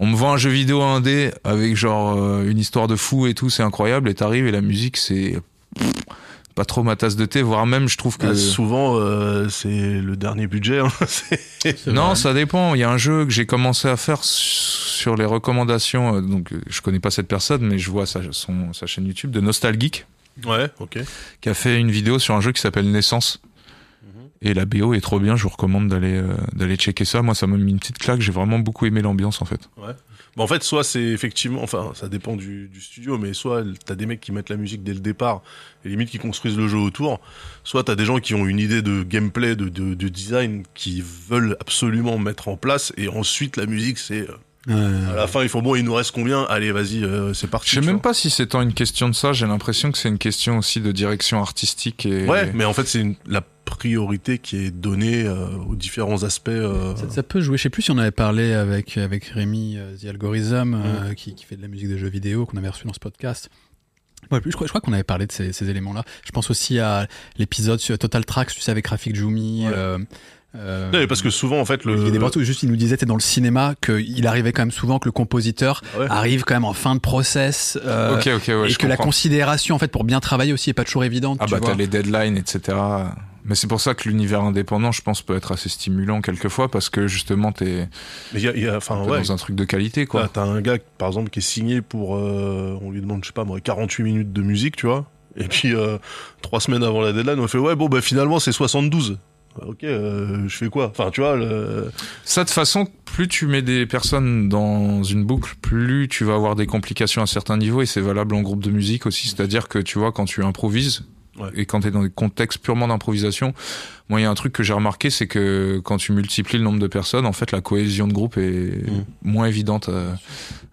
On me vend un jeu vidéo indé avec genre euh, une histoire de fou et tout, c'est incroyable. Et t'arrives et la musique, c'est pas trop ma tasse de thé, voire même je trouve que. Ah, souvent euh, c'est le dernier budget hein. C'est- c'est Non, vrai. ça dépend. Il y a un jeu que j'ai commencé à faire sur les recommandations. euh, Donc, euh, je connais pas cette personne, mais je vois sa, son, sa chaîne YouTube de Nostalgeek, ouais ok qui a fait une vidéo sur un jeu qui s'appelle Naissance. Et la BO est trop bien. Je vous recommande d'aller euh, d'aller checker ça. Moi, ça m'a mis une petite claque. J'ai vraiment beaucoup aimé l'ambiance en fait. Bah, en fait, soit c'est effectivement, enfin, ça dépend du, du studio, mais soit t'as des mecs qui mettent la musique dès le départ et limite qui construisent le jeu autour, soit t'as des gens qui ont une idée de gameplay, de, de, de design, qui veulent absolument mettre en place et ensuite la musique, c'est euh, à la fin, il faut bon, il nous reste combien? Allez, vas-y, euh, c'est parti. Je sais même vois. pas si c'est tant une question de ça. J'ai l'impression que c'est une question aussi de direction artistique et. Ouais, mais en fait, c'est une- la priorité qui est donnée euh, aux différents aspects. euh, Ça, ça peut jouer. Je sais plus si on avait parlé avec, avec Rémi euh, The Algorithm, Mm. qui, qui fait de la musique de jeux vidéo, qu'on avait reçu dans ce podcast. Ouais, je crois, je crois qu'on avait parlé de ces, ces éléments-là. Je pense aussi à l'épisode sur Total Tracks, tu sais, avec Rafik Djoumi. Ouais. Euh, Non, parce que souvent, en fait, le. Il y a des morceaux où juste il nous disait t'es dans le cinéma qu'il arrivait quand même souvent que le compositeur Ouais. arrive quand même en fin de process euh, ok, ok, ouais, et je que la considération en fait pour bien travailler aussi est pas toujours évidente. Ah tu bah t'as les deadlines, etc. Mais c'est pour ça que l'univers indépendant, je pense, peut être assez stimulant quelquefois parce que justement t'es Mais il y a, y a- enfin, un peu ouais. dans un truc de qualité, quoi. T'as t'as un gars, par exemple, qui est signé pour, euh, on lui demande, je sais pas moi, 48 minutes de musique, tu vois. Et puis, euh, trois semaines avant la deadline, on fait, ouais, bon, bah finalement, c'est 72. Ok, euh, je fais quoi? Enfin, tu vois, le... Ça, de façon, plus tu mets des personnes dans une boucle, plus tu vas avoir des complications à certains niveaux, et c'est valable en groupe de musique aussi. C'est-à-dire que tu vois, quand tu improvises, Ouais. et quand tu es dans des contextes purement d'improvisation, moi, il y a un truc que j'ai remarqué, c'est que quand tu multiplies le nombre de personnes, en fait, la cohésion de groupe est Mhm. moins évidente à,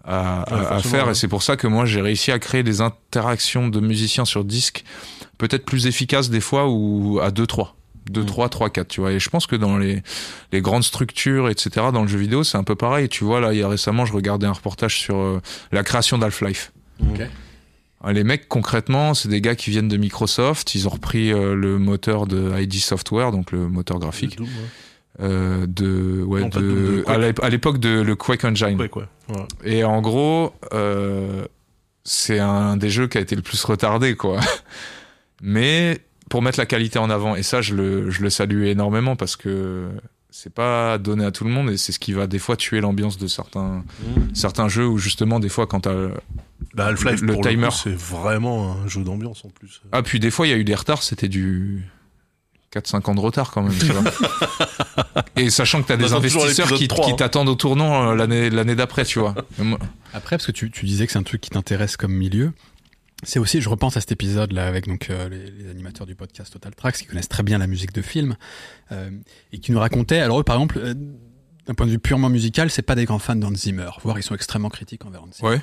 à, à- Ouais, à forcément, faire, ouais. et c'est pour ça que moi, j'ai réussi à créer des interactions de musiciens sur disque peut-être plus efficaces des fois, ou à 2-3. 2, Mhm. 3, 3, 4, tu vois. Et je pense que dans les, les grandes structures, etc., dans le jeu vidéo, c'est un peu pareil. Tu vois, là, il y a récemment, je regardais un reportage sur euh, la création d'Half-Life. Ok. Ah, Les mecs, concrètement, c'est des gars qui viennent de Microsoft. Ils ont repris euh, le moteur de ID Software, donc le moteur graphique, Doom, ouais. euh, de, ouais, Non, pas de, de Doom, de Quake. à l'ép- à l'époque de le Quake Engine. Ouais, quoi. Ouais. Et en gros, euh, c'est un des jeux qui a été le plus retardé, quoi. Mais pour mettre la qualité en avant, et ça, je le, je le salue énormément parce que c'est pas donné à tout le monde et c'est ce qui va des fois tuer l'ambiance de certains, certains jeux où justement, des fois, quand t'as. Bah, Half-Life, Le pour timer. le c'est vraiment un jeu d'ambiance en plus. Ah, puis des fois, il y a eu des retards, c'était du. 4-5 ans de retard quand même, tu vois. Et sachant que t'as On des investisseurs qui, l'épisode 3, qui hein. t'attendent au tournant euh, l'année l'année d'après, tu vois. Après, parce que tu, tu disais que c'est un truc qui t'intéresse comme milieu, c'est aussi, je repense à cet épisode là avec donc euh, les, animateurs du podcast Total Tracks qui connaissent très bien la musique de film euh, et qui nous racontaient. Alors eux, par exemple, euh, d'un point de vue purement musical, c'est pas des grands fans d'Hans Zimmer, voire ils sont extrêmement critiques envers Hans Zimmer.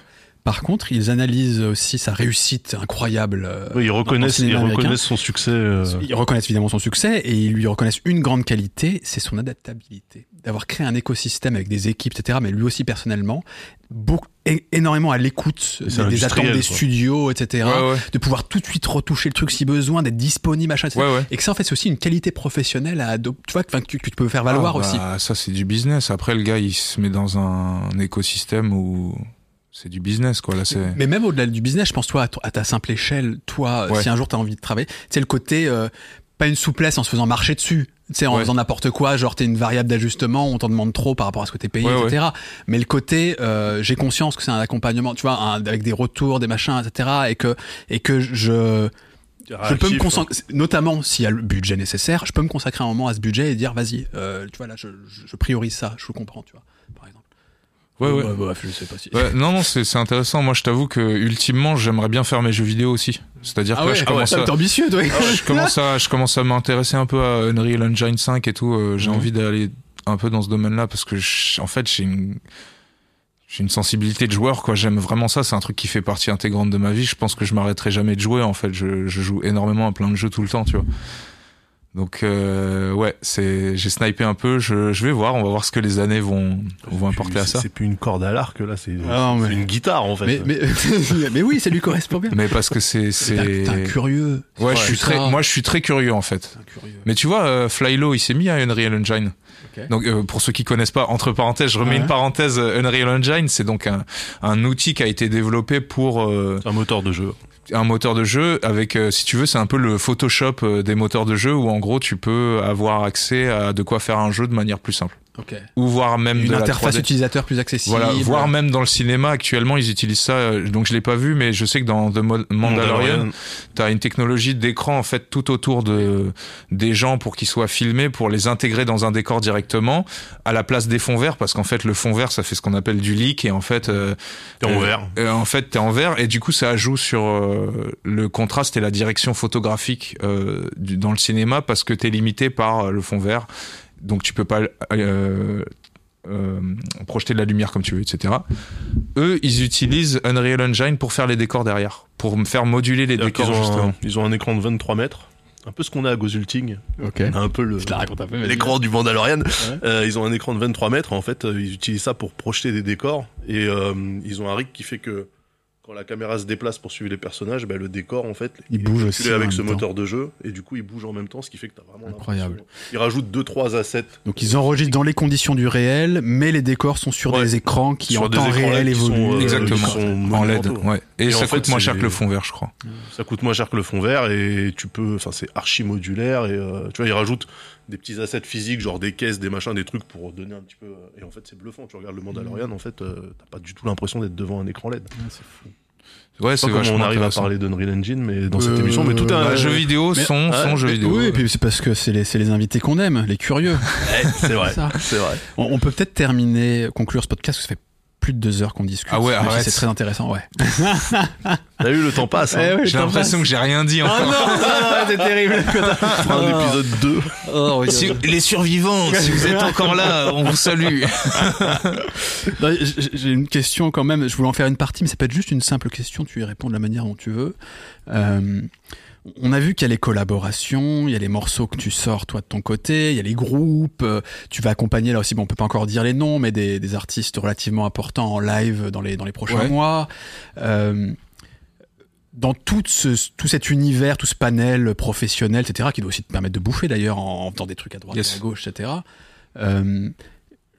Par contre, ils analysent aussi sa réussite incroyable. euh, Oui, ils reconnaissent, dans le ils reconnaissent son succès. euh, Ils reconnaissent évidemment son succès et ils lui reconnaissent une grande qualité, c'est son adaptabilité. D'avoir créé un écosystème avec des équipes, etc., mais lui aussi personnellement, beaucoup, énormément à l'écoute des, attentes des quoi. studios, etc., Ouais, ouais. de pouvoir tout de suite retoucher le truc si besoin, d'être disponible, machin, etc. Ouais, ouais. Et que ça, en fait, c'est aussi une qualité professionnelle à adopter, tu vois, que, tu- que tu peux faire valoir Ah, bah, aussi. Ça, c'est du business. Après, le gars, il se met dans un, un écosystème où c'est du business, quoi. Là, c'est. Mais même au-delà du business, je pense toi à, ta simple échelle, toi, Ouais. si un jour tu as envie de travailler, c'est le côté euh, pas une souplesse en se faisant marcher dessus. Tu sais, en Ouais. faisant n'importe quoi, genre t'es une variable d'ajustement, on t'en demande trop par rapport à ce que t'es payé, Ouais, etc. Mais le côté, euh, j'ai conscience que c'est un accompagnement, tu vois, un- avec des retours, des machins, etc. Et que et que je je peux me consacrer, notamment s'il y a le budget nécessaire, je peux me consacrer un moment à ce budget et dire vas-y, euh, tu vois là, je, je, priorise ça, je le comprends, tu vois. Ouais, ouais. bref, je sais pas si. Ouais, non, non, c'est c'est intéressant. Moi, je t'avoue que ultimement, j'aimerais bien faire mes jeux vidéo aussi. C'est-à-dire Ah que là, ouais, je ah ouais, commence à, ambitieux, toi. je commence à, je commence à m'intéresser un peu à Unreal Engine 5 et tout. Euh, J'ai envie d'aller un peu dans ce domaine-là parce que, je- en fait, j'ai une, j'ai une sensibilité de joueur, quoi. J'aime vraiment ça. C'est un truc qui fait partie intégrante de ma vie. Je pense que je m'arrêterai jamais de jouer. En fait, je, je joue énormément à plein de jeux tout le temps, tu vois. Donc euh, ouais, c'est j'ai snipé un peu. Je, je vais voir. On va voir ce que les années vont vont apporter à ça. C'est plus une corde à l'arc, là, c'est Ah, mais- une guitare, en fait. Mais, mais, mais oui, ça lui correspond bien. Mais parce que c'est T'es un- c'est curieux. ouais, je suis ça. très moi je suis très curieux en fait. Curieux. Mais tu vois, euh, Flylo, il s'est mis à Unreal Engine. Donc, euh, pour ceux qui connaissent pas, entre parenthèses, je remets Ouais. une parenthèse. euh, Unreal Engine, c'est donc un, un outil qui a été développé pour euh, C'est un moteur de jeu. Un moteur de jeu. Avec, euh, si tu veux, c'est un peu le Photoshop euh, des moteurs de jeu où en gros tu peux avoir accès à de quoi faire un jeu de manière plus simple, Ok. ou voir même Une de la interface 3D. utilisateur plus accessible. Voilà, voire même dans le cinéma actuellement ils utilisent ça. euh, Donc je l'ai pas vu, mais je sais que dans The Mo- Mandalorian, T'as une technologie d'écran en fait tout autour de des gens pour qu'ils soient filmés, pour les intégrer dans un décor directement, à la place des fonds verts, parce qu'en fait le fond vert ça fait ce qu'on appelle du leak et en fait euh, T'es en euh, vert. euh, en fait t'es en vert et du coup ça ajoute sur euh, le contraste et la direction photographique euh, du- dans le cinéma parce que t'es limité par le fond vert, donc tu peux pas euh, euh, projeter de la lumière comme tu veux, etc. Eux, ils utilisent Unreal Engine pour faire les décors derrière, pour me faire moduler les décors qu'ils ont, justement. un, ils ont un écran de 23 mètres. Un peu ce qu'on a à Gozulting. Ok. On a un peu le, Je la raconte un peu. vas-y. l'écran du Mandalorian. Euh, ils ont un écran de 23 mètres. En fait, ils utilisent ça pour projeter des décors. Et euh, ils ont un rig qui fait que quand la caméra se déplace pour suivre les personnages, bah, le décor en fait, Il est bouge aussi avec ce temps. moteur de jeu et du coup il bouge en même temps, ce qui fait que t'as vraiment Incroyable. l'impression- Ils rajoutent deux trois assets. Donc ils enregistrent dans les conditions du réel, mais les décors sont sur Ouais. des écrans qui Sur en temps réel sont, évoluent. euh, Exactement. sont En LED, ouais. Et, Et en ça fait, coûte moins cher que le fond vert, je crois. Ça coûte moins cher que le fond vert et tu peux, enfin c'est archi modulaire et euh, tu vois ils rajoutent des petits assets physiques genre des caisses, des machins, des trucs pour donner un petit peu euh, et en fait c'est bluffant. Tu regardes le Mandalorian en fait, euh, t'as pas du tout l'impression d'être devant un écran LED. Ouais, c'est fou. Ouais, c'est pas comment on arrive à parler d'Unreal Engine mais dans cette Euh, émission, mais tout est un Bah, jeux vidéo, Mais- son, Ouais, son, jeux vidéo. Oui, et puis c'est parce que c'est les, c'est les invités qu'on aime, les curieux. Ouais, c'est vrai, c'est vrai. On, on peut peut-être terminer, conclure ce podcast, parce que ça fait plus de deux heures qu'on discute. Ah ouais. C'est très intéressant, ouais. T'as vu le temps passe. Hein. Eh ouais, J'ai l'impression que j'ai rien dit Oh non, encore. non, c'est terrible. On fera un épisode 2. Oh, oui. Si- les survivants, si vous êtes encore là, on vous salue. J'ai une question quand même. Je voulais en faire une partie, mais ça peut être juste une simple question. Tu y réponds de la manière dont tu veux. Euh, on a vu qu'il y a les collaborations, il y a les morceaux que tu sors toi de ton côté, il y a les groupes. euh, Tu vas accompagner là aussi. Bon, on peut pas encore dire les noms, mais des, des artistes relativement importants en live dans les dans les prochains Ouais. mois. Euh, dans tout, ce, tout cet univers, tout ce panel professionnel, etc., qui doit aussi te permettre de bouffer d'ailleurs en, en faisant des trucs à droite Yes. et à gauche, etc. Euh,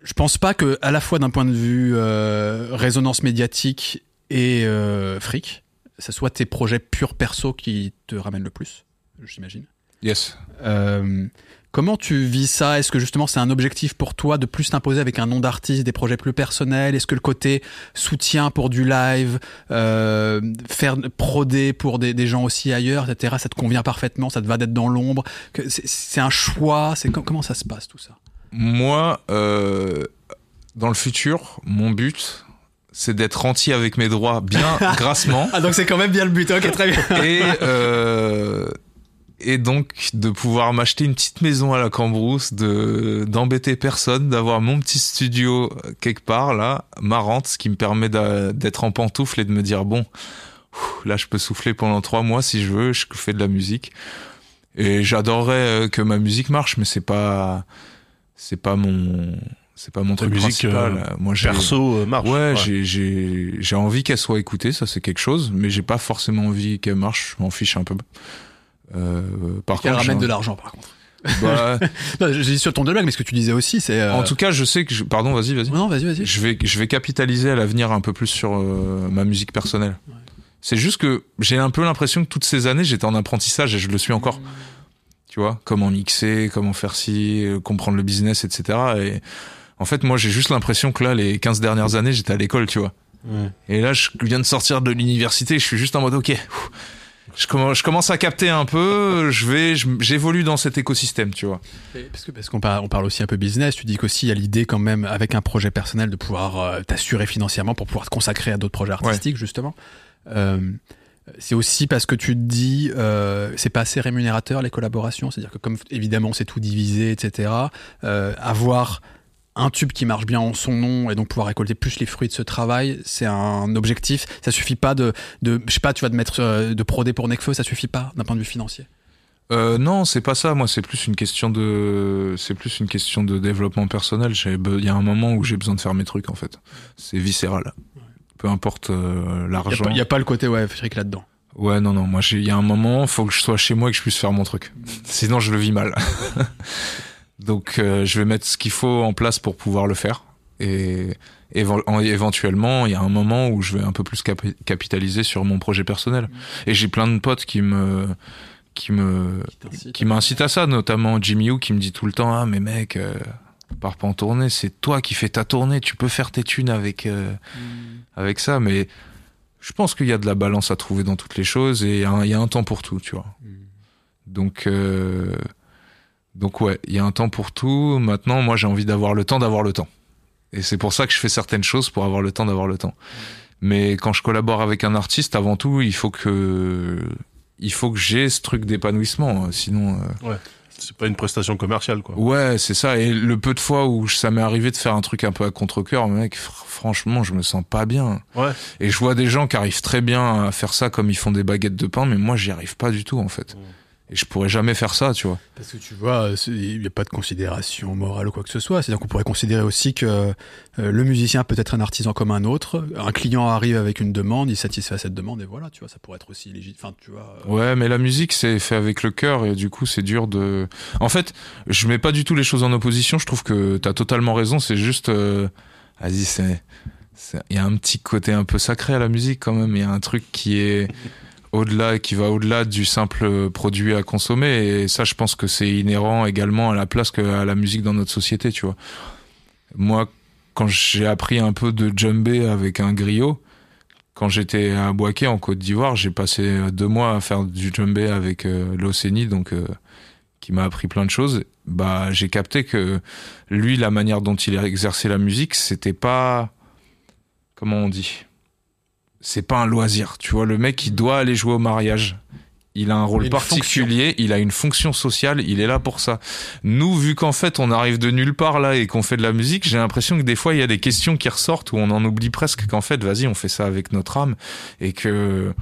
je pense pas que, à la fois d'un point de vue euh, résonance médiatique et euh, fric, ça soit tes projets purs perso qui te ramènent le plus, j'imagine. Yes. Euh, comment tu vis ça? Est-ce que justement c'est un objectif pour toi de plus t'imposer avec un nom d'artiste, des projets plus personnels? Est-ce que le côté soutien pour du live, euh, faire proder pour des, des gens aussi ailleurs, etc., ça te convient parfaitement Ça te va d'être dans l'ombre? C'est un choix C'est com- comment ça se passe tout ça? Moi, euh, dans le futur, mon but, c'est d'être entier avec mes droits bien grassement. Ah donc c'est quand même bien le but. Ok, très bien. et euh, et donc de pouvoir m'acheter une petite maison à la Cambrousse, de d'embêter personne, d'avoir mon petit studio quelque part là, marrante, ce qui me permet d'être en pantoufle et de me dire bon, là je peux souffler pendant trois mois si je veux, je fais de la musique. Et j'adorerais euh, que ma musique marche, mais c'est pas c'est pas mon c'est pas mon truc musique, principal. euh, Moi j'ai Perso euh, marche. Ouais, j'ai j'ai j'ai envie qu'elle soit écoutée, ça c'est quelque chose, mais j'ai pas forcément envie qu'elle marche, je m'en fiche un peu. Euh, par Qu'elle contre, ramène de l'argent par contre. bah, Non, J'ai dit sur ton de blague, mais ce que tu disais aussi, c'est. euh, en tout cas, je sais que je... pardon, vas-y, vas-y. Non, vas-y, vas-y. Je vais je vais capitaliser à l'avenir un peu plus sur euh, ma musique personnelle. C'est juste que j'ai un peu l'impression que toutes ces années j'étais en apprentissage et je le suis encore. Tu vois, comment mixer, comment faire ci, euh, comprendre le business, etc. Et en fait, moi, j'ai juste l'impression que là, les 15 dernières années, j'étais à l'école, tu vois. Ouais. Et là, je viens de sortir de l'université, je suis juste en mode, ok, je commence, je commence à capter un peu, je vais, j'évolue dans cet écosystème, tu vois. Parce que parce qu'on parle, on parle aussi un peu business. Tu dis qu'aussi il y a l'idée quand même avec un projet personnel de pouvoir euh, t'assurer financièrement pour pouvoir te consacrer à d'autres projets artistiques justement. Euh, c'est aussi parce que tu te dis euh, c'est pas assez rémunérateur les collaborations. C'est-à-dire que comme évidemment c'est tout divisé, etc. euh, avoir un tube qui marche bien en son nom et donc pouvoir récolter plus les fruits de ce travail, c'est un objectif. Ça suffit pas de, de je sais pas, tu vas te mettre euh, de proder pour Necfeu, ça suffit pas d'un point de vue financier. Euh, non, c'est pas ça. Moi, c'est plus une question de, c'est plus une question de développement personnel. Il y a un moment où j'ai besoin de faire mes trucs, en fait. C'est viscéral. Peu importe euh, l'argent. il y, a pas le côté ouais fric là-dedans. Ouais, non, non. Moi, il y a un moment, faut que je sois chez moi et que je puisse faire mon truc. Sinon, je le vis mal. Donc, euh, je vais mettre ce qu'il faut en place pour pouvoir le faire. Et éventuellement, il y a un moment où je vais un peu plus capi- capitaliser sur mon projet personnel. Et j'ai plein de potes qui me, qui me, qui m'incitent à ça, notamment Jimmy Yu qui me dit tout le temps, ah, mais mec, euh, pars pas en tournée, c'est toi qui fais ta tournée, tu peux faire tes thunes avec, euh, avec ça, mais je pense qu'il y a de la balance à trouver dans toutes les choses et il y a un, il y a un temps pour tout, tu vois. Donc, euh, donc ouais, il y a un temps pour tout. Maintenant, moi, j'ai envie d'avoir le temps d'avoir le temps. Et c'est pour ça que je fais certaines choses pour avoir le temps d'avoir le temps. Mais quand je collabore avec un artiste, avant tout, il faut que, il faut que j'ai ce truc d'épanouissement. Sinon, euh, C'est pas une prestation commerciale, quoi. Ouais, c'est ça. Et le peu de fois où ça m'est arrivé de faire un truc un peu à contre-cœur, mec, fr- franchement, je me sens pas bien. Ouais. Et je vois des gens qui arrivent très bien à faire ça comme ils font des baguettes de pain, mais moi, j'y arrive pas du tout, en fait. Et je pourrais jamais faire ça, tu vois. Parce que tu vois, il n'y a pas de considération morale ou quoi que ce soit. C'est-à-dire qu'on pourrait considérer aussi que euh, le musicien peut être un artisan comme un autre. Un client arrive avec une demande, il satisfait cette demande et voilà, tu vois, ça pourrait être aussi légitime. Enfin, tu vois. euh, Ouais, mais la musique, c'est fait avec le cœur et du coup, c'est dur de. En fait, je mets pas du tout les choses en opposition. Je trouve que t'as totalement raison. C'est juste, euh, vas-y, c'est- il y a un petit côté un peu sacré à la musique quand même. Il y a un truc qui est au-delà, qui va au-delà du simple produit à consommer. Et ça, je pense que c'est inhérent également à la place que à la musique dans notre société, tu vois. Moi, quand j'ai appris un peu de djembé avec un griot, quand j'étais à Boaké en Côte d'Ivoire, j'ai passé deux mois à faire du djembé avec euh, donc euh, qui m'a appris plein de choses. Bah, j'ai capté que lui, la manière dont il exerçait la musique, c'était pas comment on dit. C'est pas un loisir, tu vois. Le mec, il doit aller jouer au mariage. Il a un rôle particulier, il a une fonction sociale, il est là pour ça. Nous, vu qu'en fait on arrive de nulle part là et qu'on fait de la musique, j'ai l'impression que des fois il y a des questions qui ressortent où on en oublie presque qu'en fait, vas-y, on fait ça avec notre âme et que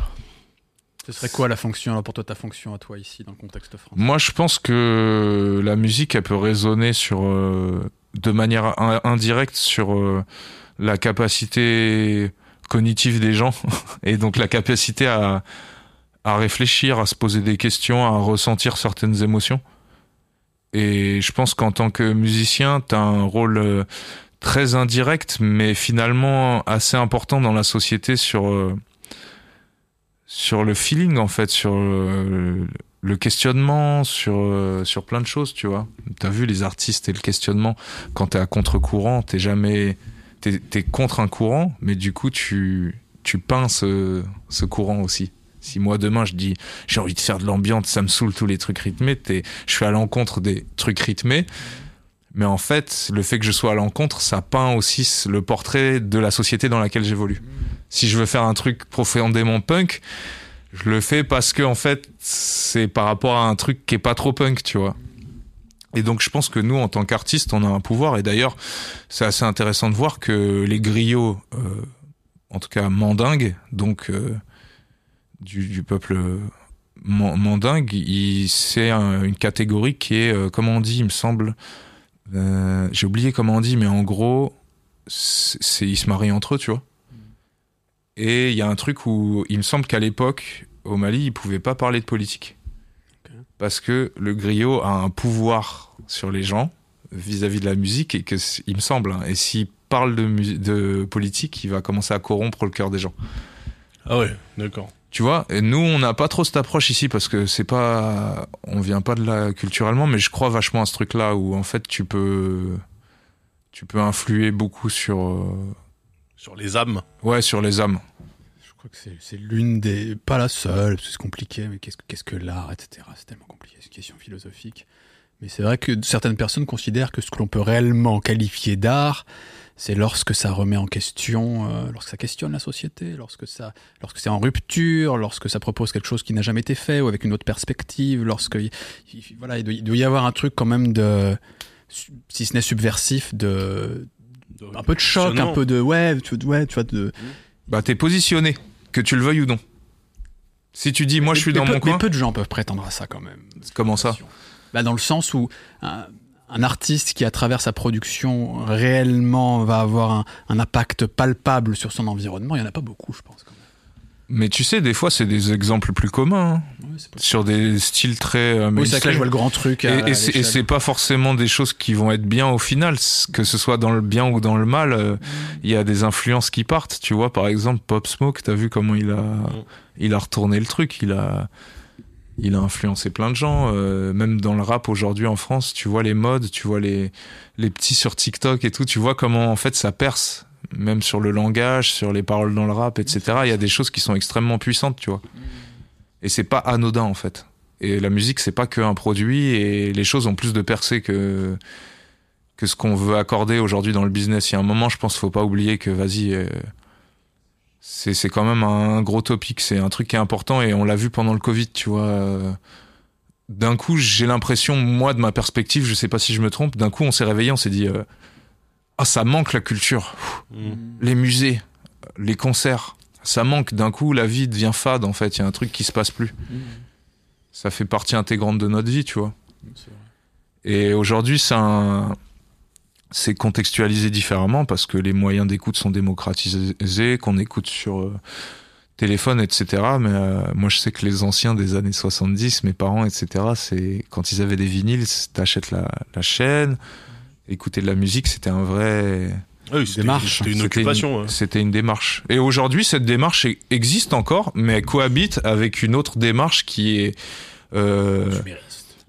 Ce serait quoi la fonction, alors pour toi, ta fonction à toi ici, dans le contexte français? Moi je pense que la musique elle peut résonner sur euh, de manière in- indirecte sur euh, la capacité cognitive des gens et donc la capacité à à réfléchir, à se poser des questions, à ressentir certaines émotions. Et je pense qu'en tant que musicien, tu as un rôle euh, très indirect, mais finalement assez important dans la société sur, euh, sur le feeling, en fait, sur euh, le questionnement, sur, sur plein de choses, tu vois. T'as vu les artistes et le questionnement, quand t'es à contre-courant, t'es jamais... T'es, contre un courant, mais du coup, tu, tu peins ce, courant aussi. Si moi demain je dis j'ai envie de faire de l'ambiance, ça me saoule tous les trucs rythmés, t'es, je suis à l'encontre des trucs rythmés. Mais en fait, le fait que je sois à l'encontre, ça peint aussi le portrait de la société dans laquelle j'évolue. Si je veux faire un truc profondément punk, je le fais parce que en fait, c'est par rapport à un truc qui est pas trop punk, tu vois. Et donc je pense que nous, en tant qu'artistes, on a un pouvoir. Et d'ailleurs, c'est assez intéressant de voir que les griots, euh, en tout cas mandingues, donc euh, du, du peuple man- mandingue, c'est un- une catégorie qui est, euh, comment on dit, il me semble, euh, j'ai oublié comment on dit, mais en gros, c'est c'est- ils se marient entre eux, tu vois. Et il y a un truc où il me semble qu'à l'époque, au Mali, ils pouvaient pas parler de politique. Parce que le griot a un pouvoir sur les gens vis-à-vis de la musique et que, il me semble, hein, et s'il parle de, politique, il va commencer à corrompre le cœur des gens. Ah ouais, d'accord. Tu vois, et nous, on n'a pas trop cette approche ici parce que c'est pas, on vient pas de là culturellement, mais je crois vachement à ce truc-là où en fait tu peux, tu peux influer beaucoup sur, euh, Sur les âmes. ouais, sur les âmes. Je crois que c'est- l'une des. Pas la seule, parce que c'est compliqué, mais qu'est-ce que, qu'est-ce que l'art, etc. C'est tellement compliqué, c'est une question philosophique. Mais c'est vrai que certaines personnes considèrent que ce que l'on peut réellement qualifier d'art, c'est lorsque ça remet en question, euh, lorsque ça questionne la société, lorsque ça, lorsque c'est en rupture, lorsque ça propose quelque chose qui n'a jamais été fait ou avec une autre perspective, lorsque, il- il- voilà, il doit, il doit y avoir un truc quand même de, si ce n'est subversif, de, un peu de choc, un peu de, ouais, tu, ouais, tu vois, de, Bah, t'es positionné, que tu le veuilles ou non. Si tu dis, moi, je suis dans peu- mon coin, Mais peu de gens peuvent prétendre à ça quand même. comment ça bah, Dans le sens où un, un artiste qui, à travers sa production, réellement va avoir un, un impact palpable sur son environnement, il n'y en a pas beaucoup, je pense. Quand. Mais tu sais, des fois, c'est des exemples plus communs, hein, Ouais, sur des styles très. euh, Oui, c'est que là, je vois le grand truc. à- Et, et c'est- pas forcément des choses qui vont être bien au final, que ce soit dans le bien ou dans le mal. euh, Il y a des influences qui partent. Tu vois, par exemple, Pop Smoke, t'as vu comment il a, il a retourné le truc. Il a, il a influencé plein de gens. euh, même dans le rap aujourd'hui en France, tu vois les modes, tu vois les, les petits sur TikTok et tout. Tu vois comment en fait ça perce, même sur le langage, sur les paroles dans le rap, etc. Il y a des choses qui sont extrêmement puissantes, tu vois. Et c'est pas anodin en fait. Et la musique, c'est pas qu'un produit et les choses ont plus de percée que que ce qu'on veut accorder aujourd'hui dans le business. Il y a un moment, je pense, faut pas oublier que vas-y, euh, c'est c'est quand même un gros topic. C'est un truc qui est important et on l'a vu pendant le Covid, tu vois. euh, D'un coup, j'ai l'impression, moi, de ma perspective, je sais pas si je me trompe. D'un coup, on s'est réveillé, on s'est dit, euh, ah, ça manque la culture, les musées, les concerts. Ça manque. D'un coup, la vie devient fade. En fait, il y a un truc qui se passe plus. ça fait partie intégrante de notre vie, tu vois. Et aujourd'hui, c'est un- c'est contextualisé différemment parce que les moyens d'écoute sont démocratisés, qu'on écoute sur euh, téléphone, etc. Mais euh, moi, je sais que les anciens des années 70, mes parents, etc., c'est quand ils avaient des vinyles, t'achètes la, la chaîne, écouter de la musique, c'était un vrai. Ah oui, c'était Démarche. c'était une occupation. ouais. C'était une démarche. Et aujourd'hui, cette démarche e- existe encore, mais elle cohabite avec une autre démarche qui est euh,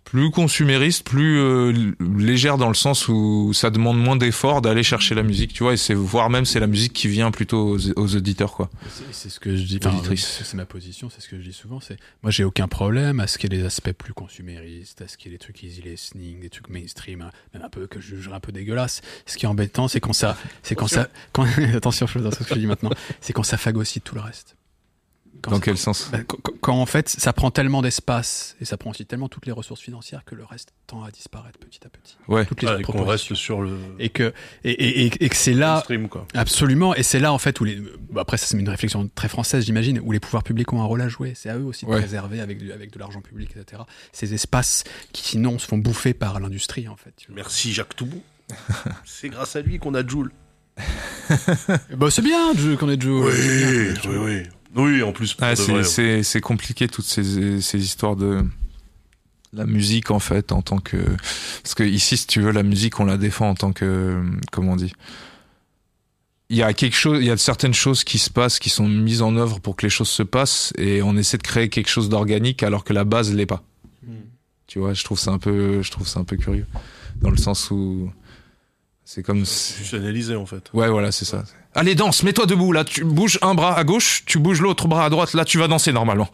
plus consumériste, plus euh, légère dans le sens où ça demande moins d'efforts d'aller chercher la musique, tu vois, et c'est voire même c'est la musique qui vient plutôt aux, aux auditeurs, quoi. C'est- ce que je dis. enfin, c'est ma position, c'est ce que je dis souvent. C'est moi, j'ai aucun problème à ce qu'il y ait des aspects plus consuméristes, à ce qu'il y ait des trucs easy listening, des trucs mainstream, hein, même un peu que je jugerais un peu dégueulasse. Ce qui est embêtant, c'est quand ça, c'est quand ça, quand, attention, je ce que je dis maintenant, c'est quand ça phagocyte tout le reste. Quand Dans quel sens? Bah, quand, en fait ça prend tellement d'espace et ça prend aussi tellement toutes les ressources financières que le reste tend à disparaître petit à petit. Ouais. Toutes les autres et qu'on reste sur le Et que et, et, et- et que c'est là stream, quoi. Absolument, et c'est là en fait où les. bah, après, ça c'est une réflexion très française, j'imagine, où les pouvoirs publics ont un rôle à jouer. C'est à eux aussi de Ouais. préserver avec, du- avec de l'argent public, etc. Ces espaces qui sinon se font bouffer par l'industrie en fait. Merci Jacques Toubou. C'est grâce à lui qu'on a Joule. Bah, c'est bien qu'on ait Joe. oui, oui. Oui, en plus, Ah, c'est- c'est c'est compliqué toutes ces, ces histoires de la musique en fait en tant que parce que ici si tu veux la musique on la défend en tant que comment on dit il y a quelque chose il y a certaines choses qui se passent qui sont mises en œuvre pour que les choses se passent et on essaie de créer quelque chose d'organique alors que la base l'est pas tu vois je trouve ça un peu je trouve ça un peu curieux dans le sens où c'est comme Juste analysé, en fait. Ouais, voilà, c'est ça. Allez, danse, mets-toi debout, là, tu bouges un bras à gauche, tu bouges l'autre bras à droite, là, tu vas danser normalement.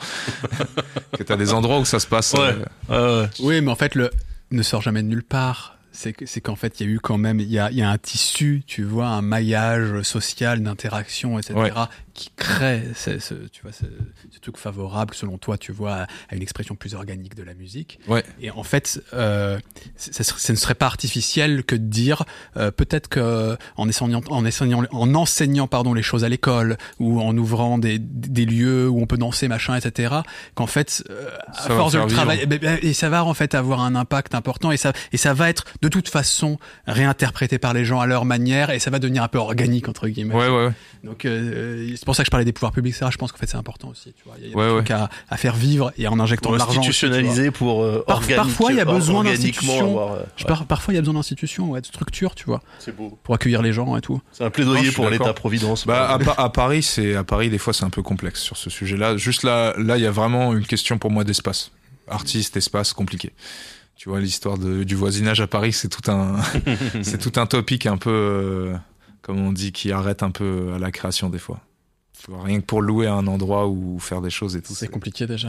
que t'as des endroits où ça se passe. Ouais. euh, Ah ouais. Oui, mais en fait, le ne sort jamais de nulle part. C'est que- c'est qu'en fait, il y a eu quand même, il y a, il y a un tissu, tu vois, un maillage social d'interaction, etc., Ouais. Qui crée ce, ce- tu vois, ce, ce truc favorable, selon toi, tu vois, à, à une expression plus organique de la musique. Ouais. Et en fait, euh, ça, ne serait pas artificiel que de dire euh, peut-être que en enseignant, en enseignant, en enseignant pardon les choses à l'école ou en ouvrant des, des lieux où on peut danser machin, etc. Qu'en fait, euh, à force de le travailler, ben, ben, et ça va en fait avoir un impact important et ça et ça va être de toute façon réinterprété par les gens à leur manière et ça va devenir un peu organique entre guillemets. Ouais, ouais, ouais. Donc euh, c'est pour ça que je parlais des pouvoirs publics, ça. Je pense qu'en fait c'est important aussi. Tu vois, il y a, Ouais, des ouais. trucs à, à faire vivre et en injectant de l'argent. institutionnaliser, pour euh, Par- organique- parfois, il y a besoin d'institutions. euh, ouais, par- parfois il y a besoin d'institutions, ouais, de structures, tu vois, C'est beau. pour accueillir les gens et tout. C'est un plaidoyer pour d'accord. l'État-providence. Bah, à, Pa- à Paris, c'est à Paris, des fois, c'est un peu complexe sur ce sujet-là. Juste là, là, il y a vraiment une question pour moi d'espace. Artiste, espace, compliqué. Tu vois, l'histoire du voisinage à Paris, c'est tout un, c'est tout un topic un peu, euh, comme on dit, qui arrête un peu à la création des fois. Tu vois, rien que pour louer un endroit ou faire des choses et tout. C'est compliqué déjà.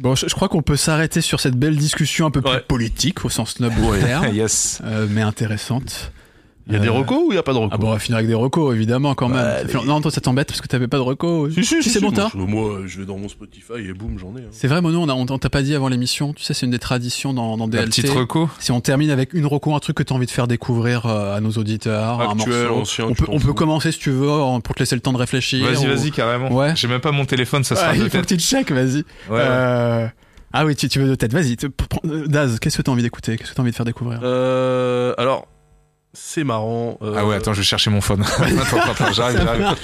Bon, je, je crois qu'on peut s'arrêter sur cette belle discussion un peu plus politique au sens noble du terme, yes. euh, mais intéressante. Il y a des Euh, recos ou il y a pas de recos Ah bon, on va finir avec des recos, évidemment, quand même. Mais- Non, toi, ça t'embête parce que t'avais pas de recos. Si, si, si, c'est si, bon, moi, je- Moi, je vais dans mon Spotify et boum, j'en ai. hein. C'est vrai, Mono, on a- on t'a pas dit avant l'émission. Tu sais, c'est une des traditions dans, dans La DLT. petite reco. Si on termine avec une reco, un truc que t'as envie de faire découvrir euh, à nos auditeurs, un Actuel, morceau. ancien, on peut, on peut commencer si tu veux pour te laisser le temps de réfléchir. Vas-y, ou- vas-y, carrément. Ouais. J'ai même pas mon téléphone, ça sera Ouais, de il faut que tu check, vas-y. Ouais. Euh, Ah oui, tu, tu veux de tête. Vas-y. Daz, qu'est-ce que t'as envie d'écouter? Qu'est-ce que t'as envie de faire découvrir? Euh, alors, c'est marrant. euh, Ah ouais, attends, je vais chercher mon phone. attends, attends, j'arrive.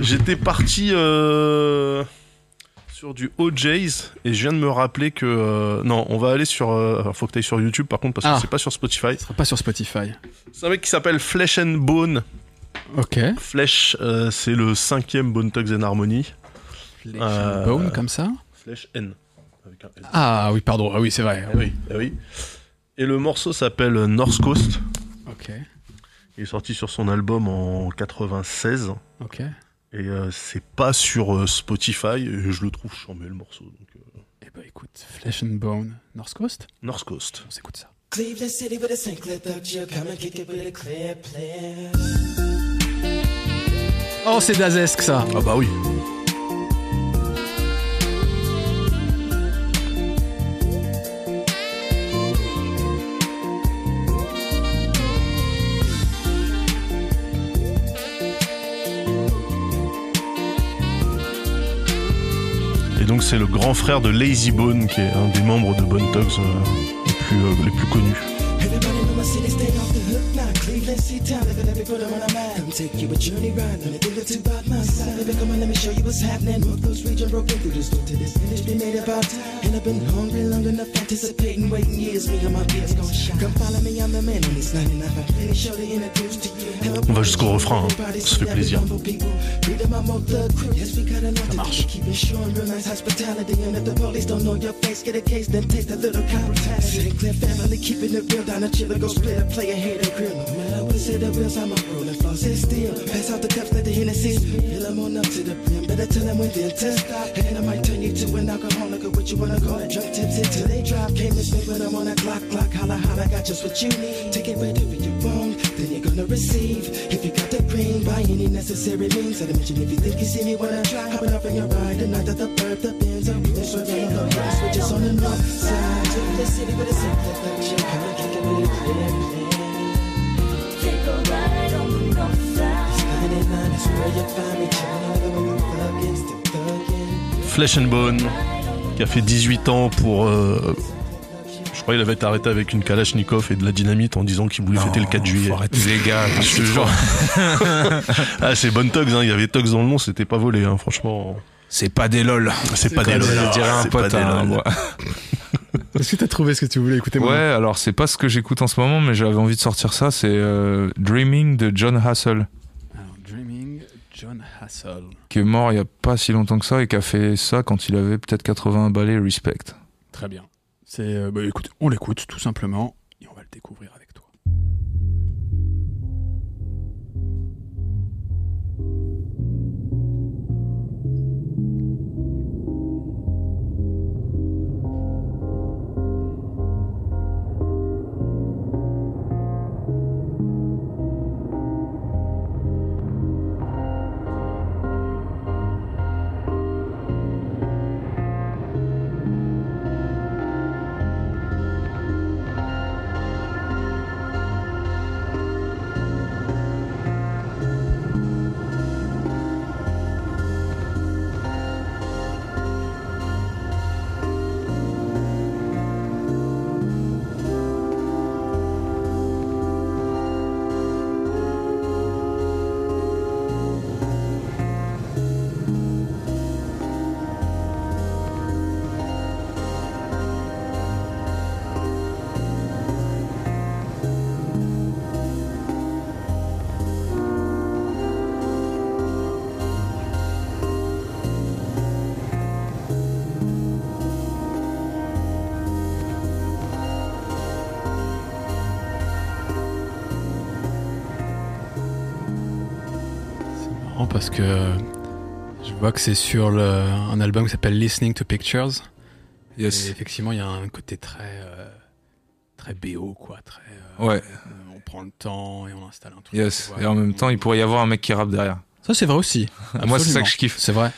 J'étais parti euh, sur du OJ's et je viens de me rappeler que euh, non, on va aller sur. Euh, alors, faut que t'ailles sur YouTube par contre parce que Ah. c'est pas sur Spotify. Ce sera pas sur Spotify. C'est un mec qui s'appelle Flesh and Bone. Ok. Flesh, euh, c'est le cinquième Bone Thugs and Harmony. Flesh Euh, and Bone, comme ça Flesh N. Avec un N. Ah oui, pardon. Ah oui, c'est vrai. Ah oui, ah oui. Et le morceau s'appelle North Coast. Ok. Il est sorti sur son album en 96. Ok. Et euh, c'est pas sur euh, Spotify. Et je le trouve chambé le morceau. Donc, euh, Eh ben écoute, Flesh and Bone, North Coast? North Coast. On s'écoute ça. Cleveland City with a Sinclair thought you come and kick it with a clear plan. Oh, c'est Dazesque ça. Ah bah oui. C'est le grand frère de Lazy Bone, qui est un des membres de Bone Thugs euh, les, plus, euh, les plus connus. Everybody know my city, stay off the hook now. Cleveland, C-Town, look at every put 'em on a map. Come take you a journey ride, on a thing or two about my side. Baby, come on, let me show you what's happening. North Coast region broken through the store to this industry made about time. And I've been hungry long enough, anticipating, waiting years. Me and my kids gon' shine. Come follow me, I'm the man on this 99. I'm plenty sure to introduce to you. On va jusqu'au refrain, hein. ça fait plaisir. Ça marche. Keep it short, real nice hospitality. And if the police don't know your face, get a case, then taste a little kind brutality. Sinclair family, keeping it real down a chiller, go split a player, hate a grill. Matter what, say the wheels, I'm a rolling floss, it still. Pass out the cups, let the Hennessy fill 'em on up to the brim. Better tell 'em when they're to stop. And I might turn you to an alcoholic or what you wanna call it. Drunk tips until they drop. Came to spend when I'm on that clock, clock. Holla, holla, got just what you need. Take it wherever you want, then you're gonna receive. If you got the cream, by any necessary means. I mention if you think you see me when I try. Hopping up in your ride, the night that the bird, the Benz, or even swerving on the. Switches on the north side. To the city with a simple function. Come and kick it with it, clear everything. Take a the north side. 99 is where you find me chilling Flesh and Bone, qui a fait 18 ans pour. euh, je crois qu'il avait été arrêté avec une Kalachnikov et de la dynamite en disant qu'il voulait fêter le 4 juillet. Les gars. Je te jure. ah, c'est Bonne Tugs, hein. il y avait Tugs dans le nom, c'était pas volé, hein. franchement. C'est pas des lol. C'est pas des lol. Je dirais un pas pote. des lol. moi. Est-ce que t'as trouvé ce que tu voulais écouter Ouais, moi alors c'est pas ce que j'écoute en ce moment, mais j'avais envie de sortir ça. C'est euh, Dreaming de John Hassel, Alors, Dreaming, John Hassel. qui est mort il y a pas si longtemps que ça et qui a fait ça quand il avait peut-être 80 balais. Respect. Très bien. C'est, euh, bah, écoute, on l'écoute tout simplement et on va le découvrir parce que je vois que c'est sur le- un album qui s'appelle Listening to Pictures. Et effectivement, il y a un côté très, euh, très BO, quoi. Très, euh, Ouais. euh, on prend le temps et on installe un truc. Yes. Et en même temps, il pourrait y avoir un mec qui rappe derrière. Ça, c'est vrai aussi. Moi, c'est ça que je kiffe. C'est vrai.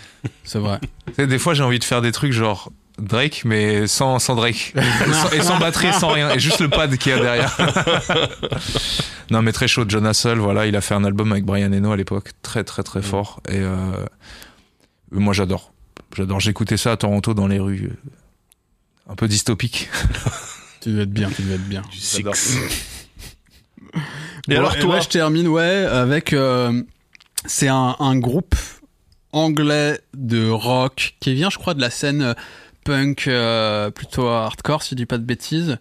C'est vrai. Des fois, j'ai envie de faire des trucs genre Drake, mais sans, sans Drake. et, sans, et sans batterie, sans rien. Et juste le pad qu'il y a derrière. non, mais très chaud. John Hassel, voilà, il a fait un album avec Brian Eno à l'époque. Très, très, très fort. Et euh, moi, j'adore. J'adore. J'écoutais ça à Toronto dans les rues. Un peu dystopique. tu devais être bien, tu devais être bien. J'adore. Et Bon, alors, toi moi, je termine, ouais, avec. euh, c'est un, un groupe anglais de rock qui vient, je crois, de la scène euh, punk euh, plutôt hardcore, si je dis pas de bêtises.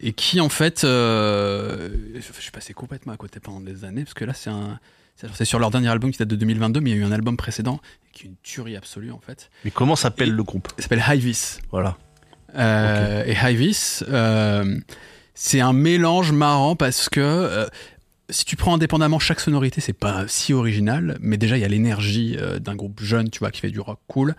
Et qui, en fait. euh, je suis passé complètement à côté pendant des années, parce que là, c'est un. c'est- sur leur dernier album qui date de 2022, mais il y a eu un album précédent qui est une tuerie absolue, en fait. Mais comment s'appelle le groupe? Il s'appelle Hivis. Voilà. Euh, Et Hivis, euh, c'est un mélange marrant parce que si tu prends indépendamment chaque sonorité, c'est pas si original, mais déjà il y a l'énergie euh, d'un groupe jeune, tu vois, qui fait du rock cool.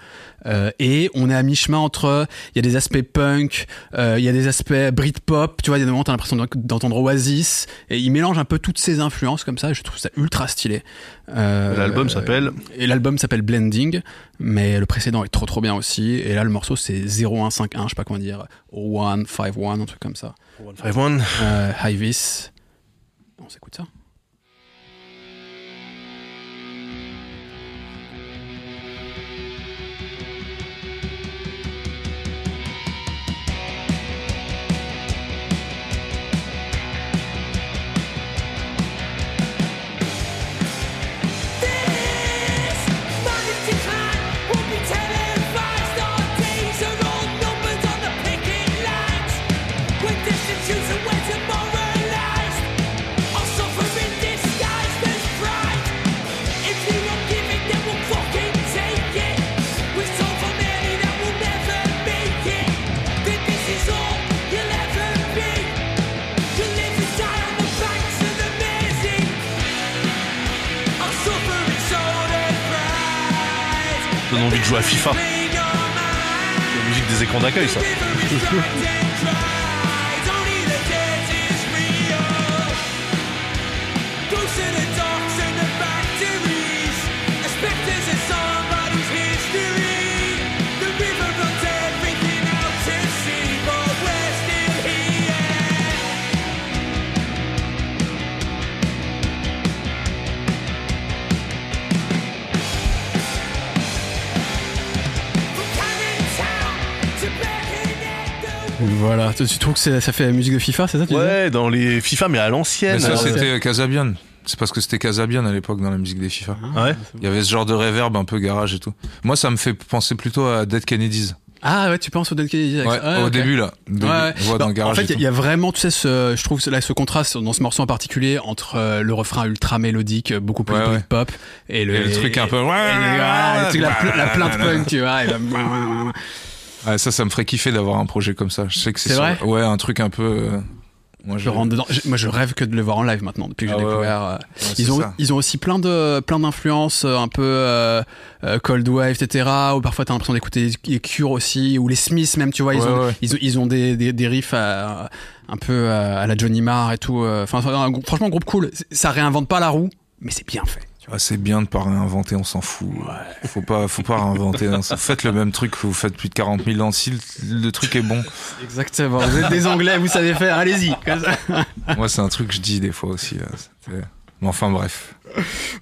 Euh, et on est à mi-chemin entre, il y a des aspects punk, euh, il y a des aspects Britpop, tu vois, il y a des moments t'as l'impression d'entendre Oasis, et il mélange un peu toutes ces influences comme ça, et je trouve ça ultra stylé. Euh, L'album s'appelle Et l'album s'appelle Blending, mais le précédent est trop trop bien aussi, et là le morceau c'est 0151, je sais pas comment dire, 0151, un truc comme ça. 151. Euh, Hivis. On s'écoute ça. Envie de jouer à FIFA. La musique des écrans d'accueil, ça. Voilà. Tu tu trouves que ça fait la musique de FIFA, c'est ça tu Ouais, dans les FIFA, mais à l'ancienne. Mais ça, c'était euh, Casabian. C'est parce que c'était Casabian à l'époque dans la musique des FIFA. Ouais. Il y avait ce genre de reverb un peu garage et tout. Moi, ça me fait penser plutôt à Dead Kennedys. Ah ouais, tu penses au Dead Kennedy avec Ouais, au début, là. Début, Ouais, ouais. on voit Bah, dans le garage en fait, il y a- y, vraiment, tu sais, ce, je trouve là ce contraste dans ce morceau en particulier entre euh, le refrain ultra mélodique, euh, beaucoup plus Ouais, ouais. pop, et le, Et le truc un peu- et- et- ouais, le truc, la plainte punk, tu vois. et là- Ouais, ça, ça me ferait kiffer d'avoir un projet comme ça. Je sais que c'est sur- vrai Ouais, un truc un peu. euh, Moi, Je rentre dedans. Je- moi, je rêve que de le voir en live maintenant, depuis que Ah j'ai ouais, découvert. euh, Ouais, ils ont, ça. ils ont aussi plein de, plein d'influences, euh, un peu euh, Cold Wave, etc. Ou parfois t'as l'impression d'écouter les Cure aussi, ou les Smiths même, tu vois. Ils ont, ils ont, ils ont des, des, des riffs à- un peu à, la Johnny Marr et tout. Enfin, un franchement, groupe cool. Ça réinvente pas la roue, mais c'est bien fait. Ah, c'est bien de pas réinventer, on s'en fout. Faut pas, faut pas réinventer. hein. Faites le même truc que vous faites depuis 40 000 ans. Si le, le truc est bon, Exactement. Vous êtes des Anglais, vous savez faire. Allez-y. Moi c'est un truc que je dis des fois aussi. Mais enfin bref.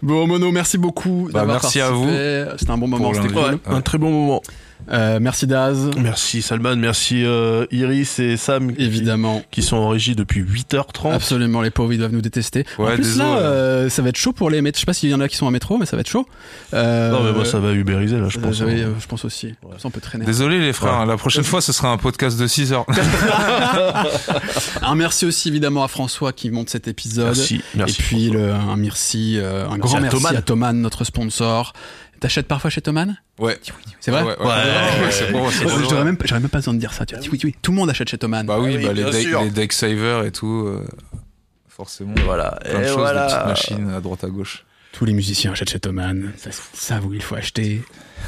Bon, Mono, merci beaucoup. Bah, d'avoir merci à participé. C'était un bon moment. C'était cool. Un très bon moment. Euh, merci Daz. Merci Salman, merci euh, Iris et Sam qui- Évidemment. qui sont en régie depuis 8h30. Absolument, les pauvres ils doivent nous détester. en Ouais, plus désolé. là, euh, ça va être chaud pour les métros. Je sais pas s'il y en a qui sont en métro, mais ça va être chaud. Euh, Non mais moi ça va ubériser là je euh, pense. oui, hein. euh, je pense aussi. Comme ça, on peut traîner. Désolé les frères. Ouais. hein. La prochaine fois, ce sera un podcast de 6 heures. Un merci aussi évidemment à François qui monte cet épisode. Merci, merci. Et puis le, un merci, euh, un grand à merci à Thoman, notre sponsor. T'achètes parfois chez Thoman Ouais. C'est vrai Ouais, ouais, ouais, ouais, c'est bon, c'est bon. J'aurais même, j'aurais même pas besoin de dire ça. Tu vois. Oui, oui, tout le monde achète chez Thoman. Bah oui, Ah oui, bah, les, deck, sûr. les deck savers et tout. euh, forcément. Voilà. Plein de Et choses, voilà. des petites machines à droite à gauche. Tous les musiciens achètent chez Thoman. Ça, ça vous, il faut acheter.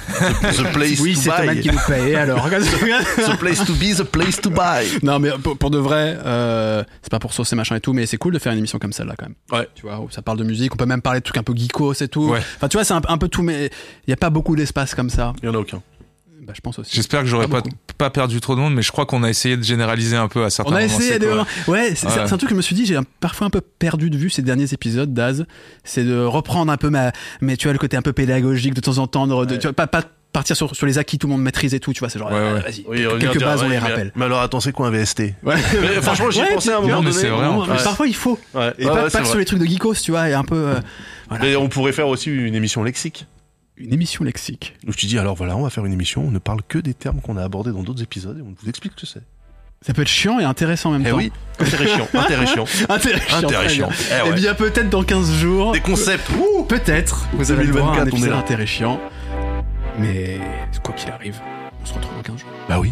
The place Oui, to c'est Thoman qui nous paye. Alors, The place to be, the place to buy. Non, mais pour, pour de vrai, euh, c'est pas pour saucer machin et tout, mais c'est cool de faire une émission comme celle-là quand même. Ouais. Tu vois, où ça parle de musique, on peut même parler de trucs un peu geekos et tout. Ouais. Enfin, tu vois, c'est un, un peu tout, mais il y a pas beaucoup d'espace comme ça. Il y en a aucun. Bah, je pense aussi. J'espère que j'aurais Pas pas, pas perdu trop de monde, mais je crois qu'on a essayé de généraliser un peu à certains On a moments. essayé de... Ouais, c'est Ouais. un truc que je me suis dit, j'ai parfois un peu perdu de vue ces derniers épisodes d'Az. C'est de reprendre un peu ma. Mais tu vois, le côté un peu pédagogique de temps en temps, de, de- tu vois, pas, pas partir sur, sur les acquis, tout le monde maîtrise et tout, tu vois, c'est genre, Ouais, euh, ouais. vas-y, Oui, quelques, bases, on ouais, les rappelle. Mais alors attends, c'est quoi un VST Ouais. Mais franchement, j'y Ouais, pensais à un moment non, mais donné. c'est vrai, en Non, mais plus. parfois il faut. Ouais. Et Ouais, pas, ouais, pas c'est que sur les trucs de geekos, tu vois, et un peu. euh, voilà. On pourrait faire aussi une émission lexique. Une émission lexique. Où tu dis alors voilà, on va faire une émission, on ne parle que des termes qu'on a abordés dans d'autres épisodes et on vous explique ce que c'est. Ça peut être chiant et intéressant en même Eh temps. oui, intéressant, intéressant. Intéressant. Intéressant. Eh Et ouais. bien peut-être dans 15 jours, Des concepts. Peut-être, vous avez le droit à un 2024, on est épisode là. intéressant. Mais quoi qu'il arrive, on se retrouve dans 15 jours. Bah oui.